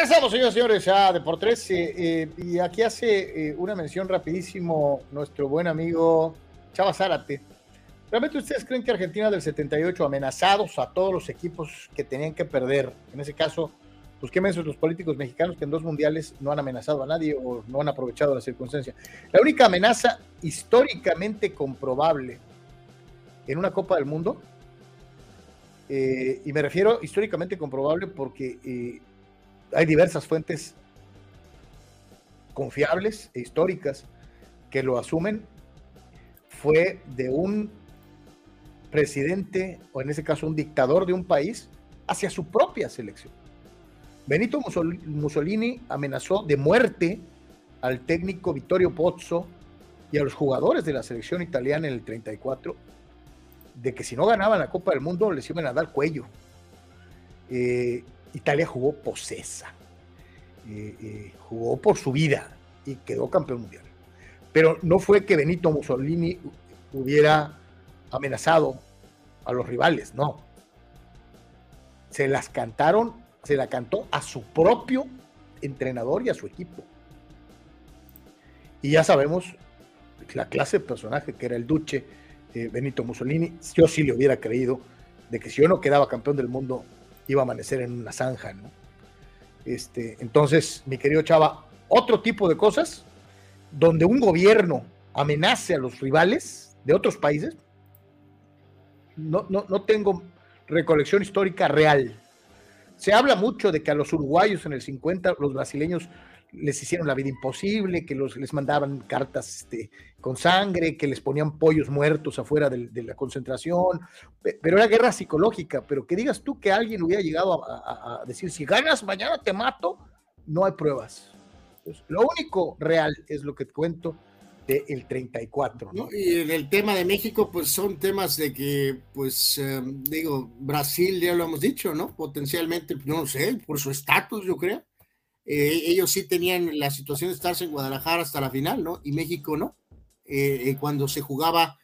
Regresamos, señores y señores, a Deportes. Eh, eh, y aquí hace eh, una mención rapidísimo nuestro buen amigo Chava Zárate. ¿Realmente ustedes creen que Argentina del 78, amenazados a todos los equipos que tenían que perder, en ese caso, pues qué mensos los políticos mexicanos que en dos mundiales no han amenazado a nadie o no han aprovechado la circunstancia? La única amenaza históricamente comprobable en una Copa del Mundo, y me refiero históricamente comprobable porque hay diversas fuentes confiables e históricas que lo asumen, fue de un presidente, o en ese caso un dictador de un país, hacia su propia selección. Benito Mussolini amenazó de muerte al técnico Vittorio Pozzo y a los jugadores de la selección italiana en el 34 de que si no ganaban la Copa del Mundo les iban a dar cuello. Eh, Italia jugó posesa, eh, eh, jugó por su vida y quedó campeón mundial. Pero no fue que Benito Mussolini hubiera amenazado a los rivales, no. Se las cantaron, se la cantó a su propio entrenador y a su equipo. Y ya sabemos la clase de personaje que era el Duce eh, Benito Mussolini. Yo sí le hubiera creído de que si yo no quedaba campeón del mundo, iba a amanecer en una zanja, ¿no? Este, entonces, mi querido Chava, otro tipo de cosas donde un gobierno amenace a los rivales de otros países, no, no, no tengo recolección histórica real. Se habla mucho de que a los uruguayos en el 50, los brasileños les hicieron la vida imposible, que los, les mandaban cartas este, con sangre, que les ponían pollos muertos afuera de, la concentración, pero era guerra psicológica, pero que digas tú que alguien hubiera llegado a, decir, si ganas, mañana te mato, no hay pruebas. lo único real es lo que te cuento del 34. ¿no? Y en el tema de México, pues son temas de que, pues, em, digo, Brasil, ya lo hemos dicho, ¿no? Potencialmente, no sé, por su estatus, yo creo. Eh, ellos sí tenían la situación de estarse en Guadalajara hasta la final, ¿no? Y México no. Eh, eh, cuando se jugaba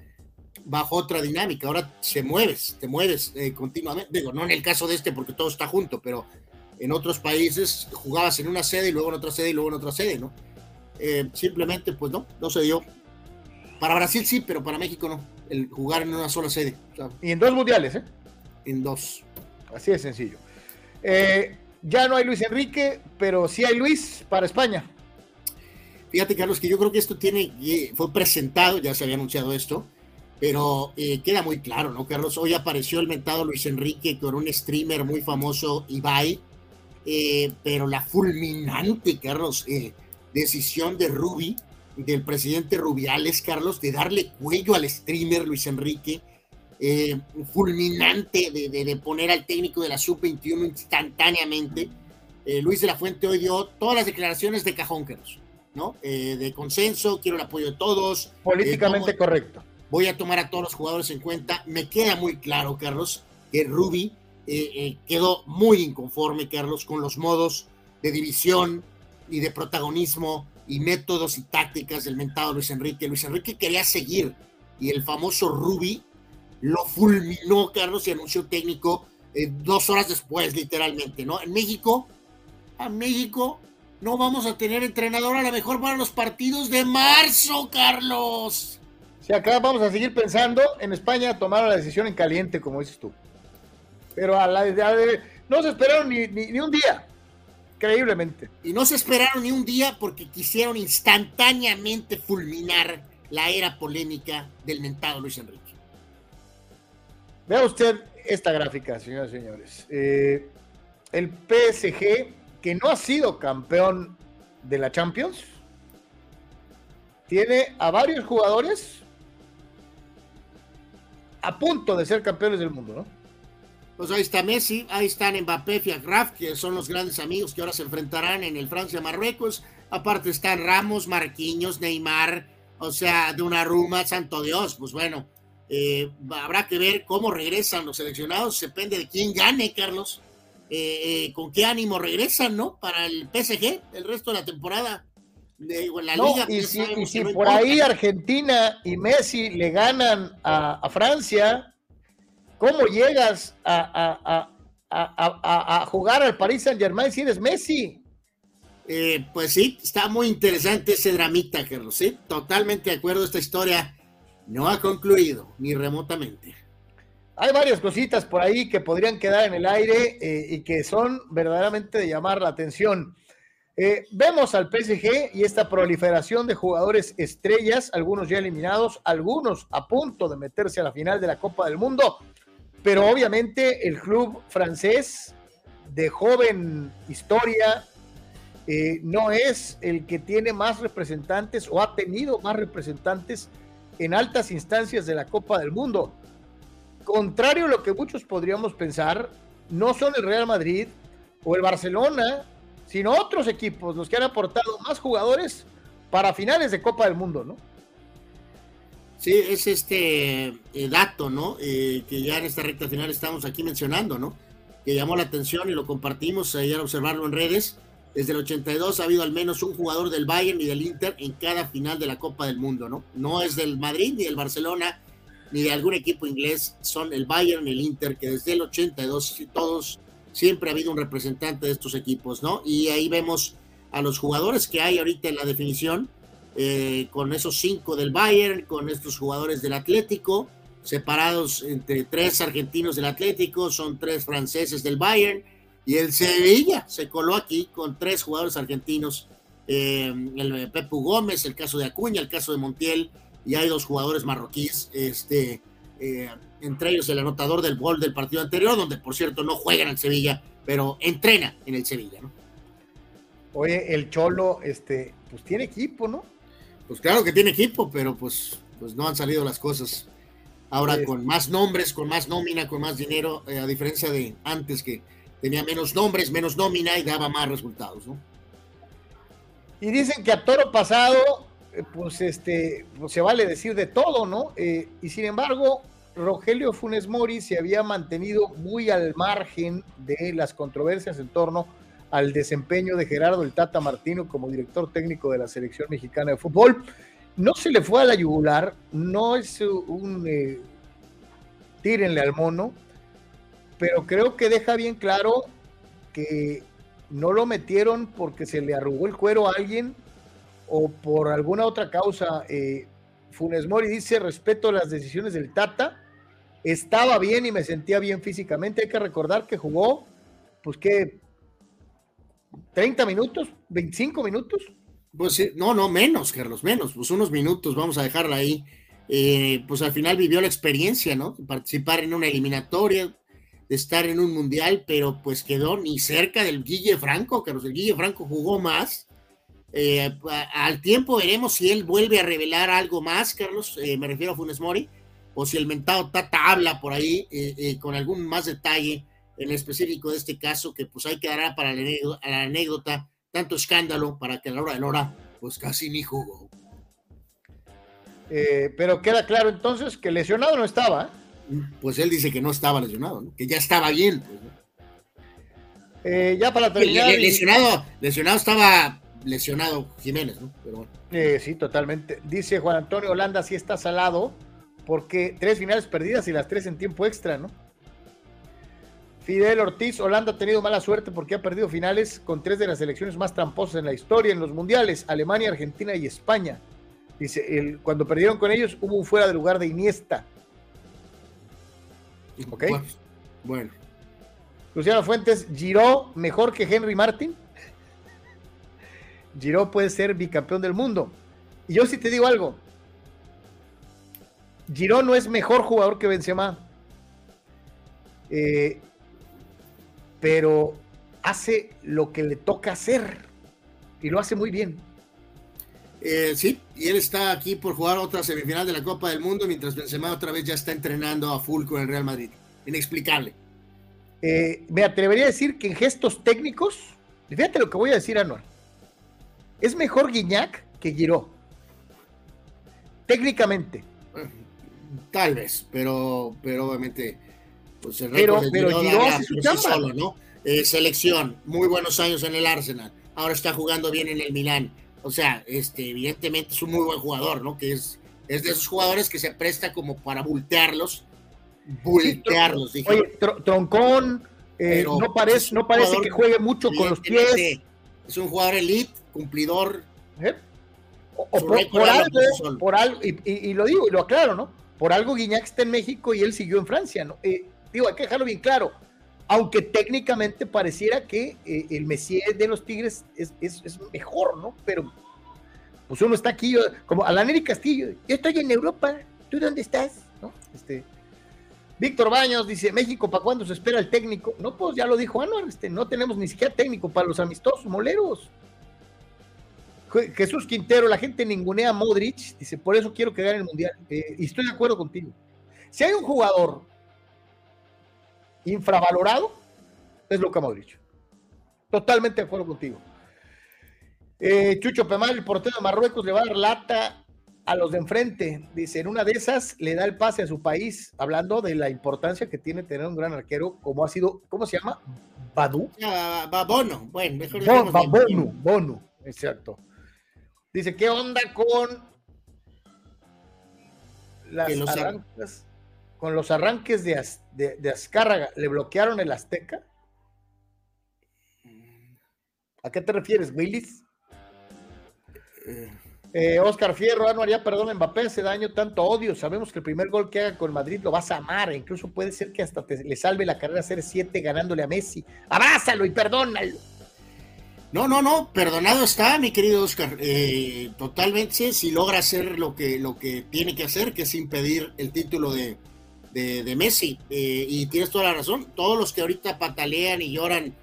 bajo otra dinámica, ahora se mueves, te mueves continuamente. Digo, no en el caso de este porque todo está junto, pero en otros países jugabas en una sede y luego en otra sede y luego en otra sede, ¿no? Eh, simplemente, pues no, no se dio. Para Brasil sí, pero para México no. El jugar en una sola sede. y en dos mundiales, ¿eh? En dos. Así de sencillo. Eh, ya no hay Luis Enrique, pero sí hay Luis para España. Fíjate, Carlos, que yo creo que esto tiene, fue presentado, ya se había anunciado esto, pero eh, queda muy claro, ¿no, Carlos? Hoy apareció el mentado Luis Enrique con un streamer muy famoso, Ibai, pero la fulminante, Carlos, eh, decisión de Rubi, del presidente Rubiales, Carlos, de darle cuello al streamer Luis Enrique, eh, fulminante de, poner al técnico de la sub-21 instantáneamente. Eh, Luis de la Fuente hoy dio todas las declaraciones de cajón, Carlos, ¿no? Eh, de consenso, quiero el apoyo de todos. Políticamente correcto. Voy a tomar a todos los jugadores en cuenta. Me queda muy claro, Carlos, que Rubi quedó muy inconforme, Carlos, con los modos de división, y de protagonismo y métodos y tácticas del mentado Luis Enrique. Luis Enrique quería seguir y el famoso Ruby lo fulminó, Carlos, y anunció técnico eh, dos horas después, literalmente, ¿no? En México, a México no vamos a tener entrenador a lo mejor para los partidos de marzo, Carlos. Sí, acá vamos a seguir pensando. En España tomaron la decisión en caliente, como dices tú. Pero a la, no se esperaron ni, ni un día. Increíblemente. Y no se esperaron ni un día porque quisieron instantáneamente fulminar la era polémica del mentado Luis Enrique. Vea usted esta gráfica, señoras y señores. Eh, el PSG, que no ha sido campeón de la Champions, tiene a varios jugadores a punto de ser campeones del mundo, ¿no? Pues ahí está Messi, ahí están Mbappé, Fiagraf, que son los grandes amigos que ahora se enfrentarán en el Francia-Marruecos. Aparte están Ramos, Marquinhos, Neymar, o sea, de una ruma, santo Dios. Pues bueno, eh, habrá que ver cómo regresan los seleccionados. Depende de quién gane, Carlos. Eh, eh, con qué ánimo regresan, ¿no? Para el PSG, el resto de la temporada. De, la liga, y pues, si, por ahí Argentina y Messi le ganan a Francia, ¿Cómo llegas a, jugar al Paris Saint Germain si eres Messi? Eh, pues sí, está muy interesante ese dramita, Carlos. Sí, totalmente de acuerdo. Esta historia no ha concluido ni remotamente. Hay varias cositas por ahí que podrían quedar en el aire eh, y que son verdaderamente de llamar la atención. Eh, vemos al PSG y esta proliferación de jugadores estrellas, algunos ya eliminados, algunos a punto de meterse a la final de la Copa del Mundo pero obviamente el club francés de joven historia eh, no es el que tiene más representantes o ha tenido más representantes en altas instancias de la Copa del Mundo. Contrario a lo que muchos podríamos pensar, no son el Real Madrid o el Barcelona, sino otros equipos los que han aportado más jugadores para finales de Copa del Mundo, ¿no? Sí, es este eh, dato, ¿no? Eh, que ya en esta recta final estamos aquí mencionando, ¿no? Que llamó la atención y lo compartimos ayer observarlo en redes. Desde el 82 ha habido al menos un jugador del Bayern y del Inter en cada final de la Copa del Mundo, ¿no? No es del Madrid ni del Barcelona ni de algún equipo inglés, son el Bayern y el Inter, que desde el 82 todos siempre ha habido un representante de estos equipos, ¿no? Y ahí vemos a los jugadores que hay ahorita en la definición eh, con esos cinco del Bayern, con estos jugadores del Atlético, separados entre tres argentinos del Atlético, son tres franceses del Bayern, y el Sevilla se coló aquí con tres jugadores argentinos, eh, el Pepu Gómez, el caso de Acuña, el caso de Montiel, y hay dos jugadores marroquíes, este, eh, entre ellos el anotador del gol del partido anterior, donde por cierto no juega en el Sevilla, pero entrena en el Sevilla, ¿no? Oye, el Cholo, este, pues tiene equipo, ¿no? Pues claro que tiene equipo, pero pues, pues no han salido las cosas. Ahora con más nombres, con más nómina, con más dinero, eh, a diferencia de antes que tenía menos nombres, menos nómina y daba más resultados, ¿no? Y dicen que a toro pasado, eh, pues este, pues se vale decir de todo, ¿no? Eh, y sin embargo, Rogelio Funes Mori se había mantenido muy al margen de las controversias en torno al desempeño de Gerardo el Tata Martino como director técnico de la selección mexicana de fútbol. No se le fue a la yugular, no es un eh, tírenle al mono, pero creo que deja bien claro que no lo metieron porque se le arrugó el cuero a alguien o por alguna otra causa. Eh, Funes Mori dice, respeto las decisiones del Tata, estaba bien y me sentía bien físicamente. Hay que recordar que jugó, pues que, 30 minutos, 25 minutos. Pues no, no, menos, Carlos, menos, pues unos minutos, vamos a dejarla ahí. Eh, pues al final vivió la experiencia, ¿no? Participar en una eliminatoria, de estar en un mundial, pero pues quedó ni cerca del Guille Franco, Carlos. El Guille Franco jugó más. Eh, al tiempo veremos si él vuelve a revelar algo más, Carlos. Eh, me refiero a Funes Mori, o si el mentado Tata habla por ahí eh, con algún más detalle en específico de este caso, que pues hay que dar para la anécdota, tanto escándalo para que a la hora de la hora, pues casi ni jugó. pero queda claro entonces que lesionado no estaba pues él dice que no estaba lesionado, que ya estaba bien. Pues, eh, ya para terminar. lesionado, lesionado estaba lesionado Jiménez, ¿no? Pero bueno. Eh, sí, totalmente. Dice Juan Antonio Holanda, sí está salado, porque tres finales perdidas y las tres en tiempo extra, ¿no? Fidel Ortiz, Holanda ha tenido mala suerte porque ha perdido finales con tres de las selecciones más tramposas en la historia en los mundiales, Alemania, Argentina y España. Dice, el, cuando perdieron con ellos hubo un fuera de lugar de Iniesta. ¿Ok? Bueno. Luciano Fuentes, ¿Giró mejor que Henry Martin? Giró puede ser bicampeón del mundo. Y yo sí te digo algo. Giró no es mejor jugador que Benzema. Eh, pero hace lo que le toca hacer. Y lo hace muy bien. Eh, sí, y él está aquí por jugar otra semifinal de la Copa del Mundo, mientras Benzema otra vez ya está entrenando a full con el Real Madrid. Inexplicable. Eh, me atrevería a decir que en gestos técnicos, fíjate lo que voy a decir, Anual. Es mejor Guiñac que Giró. Técnicamente. Tal vez, pero, pero obviamente. Pues el pero, pero Giró hace su Solo, ¿no? Eh, selección, muy buenos años en el Arsenal. Ahora está jugando bien en el Milán o sea, este, evidentemente es un muy buen jugador, ¿no? Que es, es de esos jugadores que se presta como para voltearlos. Voltearlos, dije. Oye, troncón, eh, no parece, no parece que juegue mucho con los pies. Es un jugador elite, cumplidor. ¿Eh? O, por, algo, por algo y, lo digo y lo aclaro, ¿no? Por algo Guiñac está en México y él siguió en Francia, ¿no? Eh, digo, hay que dejarlo bien claro aunque técnicamente pareciera que eh, el Messier de los Tigres es, mejor, ¿no? Pero pues uno está aquí, como a la Neri Castillo, yo estoy en Europa, ¿tú dónde estás? ¿No? Este, Víctor Baños dice, México, ¿para cuándo se espera el técnico? No, pues ya lo dijo Anuar, este, no tenemos ni siquiera técnico para los amistosos moleros. Jesús Quintero, la gente ningunea a Modric, dice, por eso quiero que gane el Mundial. Eh, y estoy de acuerdo contigo. Si hay un jugador infravalorado es Luka Modric. Totalmente de acuerdo contigo. Eh, Chucho Pemal, el portero de Marruecos, le va a dar lata a los de enfrente. Dice, en una de esas le da el pase a su país, hablando de la importancia que tiene tener un gran arquero, como ha sido, ¿cómo se llama? Badu. Babono, bueno, mejor Bono, Bono, exacto. Dice, ¿qué onda con las arrancas? Con los arranques de, de, Azcárraga, ¿le bloquearon el Azteca? ¿A qué te refieres, Willis? Eh, Oscar Fierro, ah, no haría perdón Mbappé, hace daño tanto odio. Sabemos que el primer gol que haga con Madrid lo vas a amar. E incluso puede ser que hasta le salve la carrera a ser 7 ganándole a Messi. Abrázalo y perdónalo. No, no, no, perdonado está, mi querido Oscar. Eh, totalmente, si logra hacer lo que, lo que tiene que hacer, que es impedir el título de, de, Messi. Eh, y tienes toda la razón. Todos los que ahorita patalean y lloran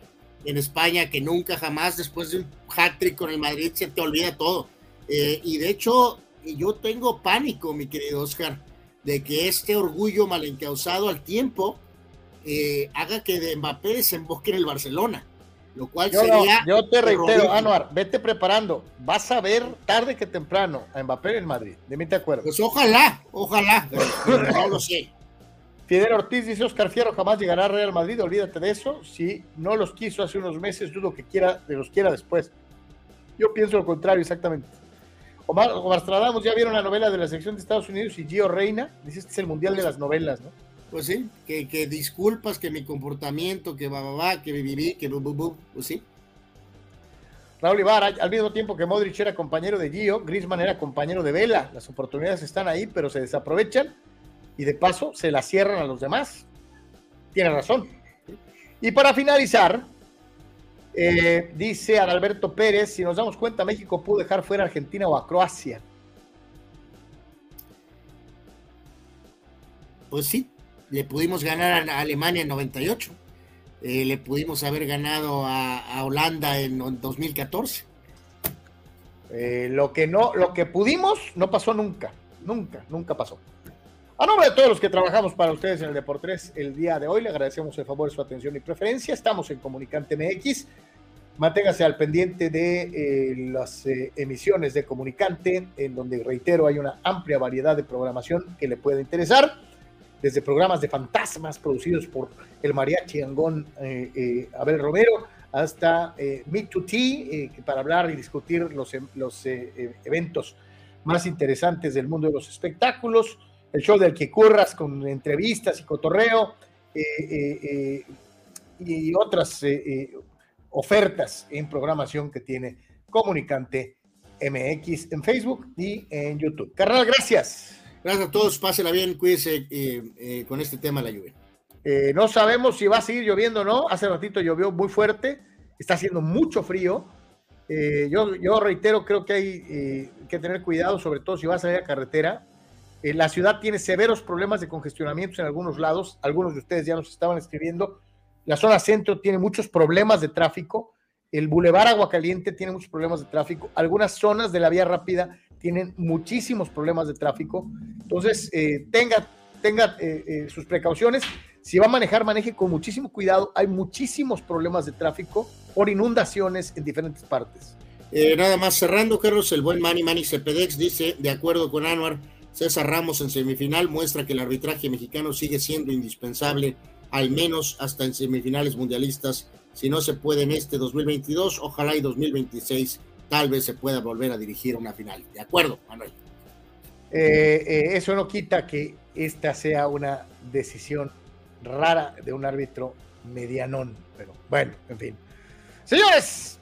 en España, que nunca jamás después de un hat-trick con el Madrid se te olvida todo. Eh, y de hecho, yo tengo pánico, mi querido Oscar, de que este orgullo malencausado al tiempo eh, haga que de Mbappé desemboque en el Barcelona. lo cual sería. yo te reitero, Anuar, vete preparando. Vas a ver tarde que temprano a Mbappé en Madrid. De mí te acuerdo. Pues ojalá, ojalá, no lo sé. Fidel Ortiz dice: Oscar Fierro jamás llegará a Real Madrid. Olvídate de eso. Si no los quiso hace unos meses, dudo que quiera, de los quiera después. Yo pienso lo contrario, exactamente. Omar, Omar Stradamos, ya vieron la novela de la sección de Estados Unidos y Gio Reina. Dice: Este es el mundial de las novelas, ¿no? Pues sí, que, que disculpas, que mi comportamiento, que va, va, va, que viví, que bu, bu, bu, pues sí. Raúl Ibarra, al mismo tiempo que Modric era compañero de Gio, Griezmann era compañero de Vela. Las oportunidades están ahí, pero se desaprovechan y de paso se las cierran a los demás. Tiene razón. Y para finalizar, eh, dice Adalberto Pérez, si nos damos cuenta, México pudo dejar fuera a Argentina o a Croacia. Pues sí, le pudimos ganar a Alemania en 98, eh, le pudimos haber ganado a, a Holanda en, 2014. Eh, lo que no, lo que pudimos no pasó nunca, nunca, nunca pasó. A nombre de todos los que trabajamos para ustedes en el Deportes el día de hoy, le agradecemos el favor su atención y preferencia. Estamos en Comunicante MX. Manténgase al pendiente de eh, las eh, emisiones de Comunicante, en donde, reitero, hay una amplia variedad de programación que le puede interesar desde programas de fantasmas producidos por el mariachi angón eh, eh, Abel Romero, hasta eh, Meet to Tea, para hablar y discutir los, los eventos más interesantes del mundo de los espectáculos, el show del que curras con entrevistas y cotorreo, y otras ofertas en programación que tiene Comunicante MX en Facebook y en YouTube. Carnal, gracias. Gracias a todos, pásenla bien, cuídense eh, eh, con este tema de la lluvia. Eh, no sabemos si va a seguir lloviendo o no. Hace ratito llovió muy fuerte, está haciendo mucho frío. yo, yo reitero, creo que hay que tener cuidado, sobre todo si va a salir a carretera. La ciudad tiene severos problemas de congestionamientos en algunos lados. Algunos de ustedes ya nos estaban escribiendo. La zona centro tiene muchos problemas de tráfico. El bulevar Aguacaliente tiene muchos problemas de tráfico. Algunas zonas de la vía rápida tienen muchísimos problemas de tráfico. Entonces, eh, tenga, tenga eh, eh, sus precauciones. Si va a manejar, maneje con muchísimo cuidado. Hay muchísimos problemas de tráfico por inundaciones en diferentes partes. nada más cerrando, Carlos, el buen Manny Manny Cepedex dice, de acuerdo con Anuar, César Ramos en semifinal muestra que el arbitraje mexicano sigue siendo indispensable, al menos hasta en semifinales mundialistas. Si no se puede en este 2022, ojalá y 2026 tal vez se pueda volver a dirigir una final. ¿De acuerdo, Manuel? Eh, eh, eso no quita que esta sea una decisión rara de un árbitro medianón, pero bueno, en fin. Señores,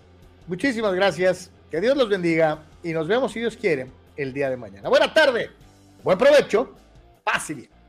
muchísimas gracias, que Dios los bendiga y nos vemos, si Dios quiere, el día de mañana. Buena tarde, buen provecho, paz y bien.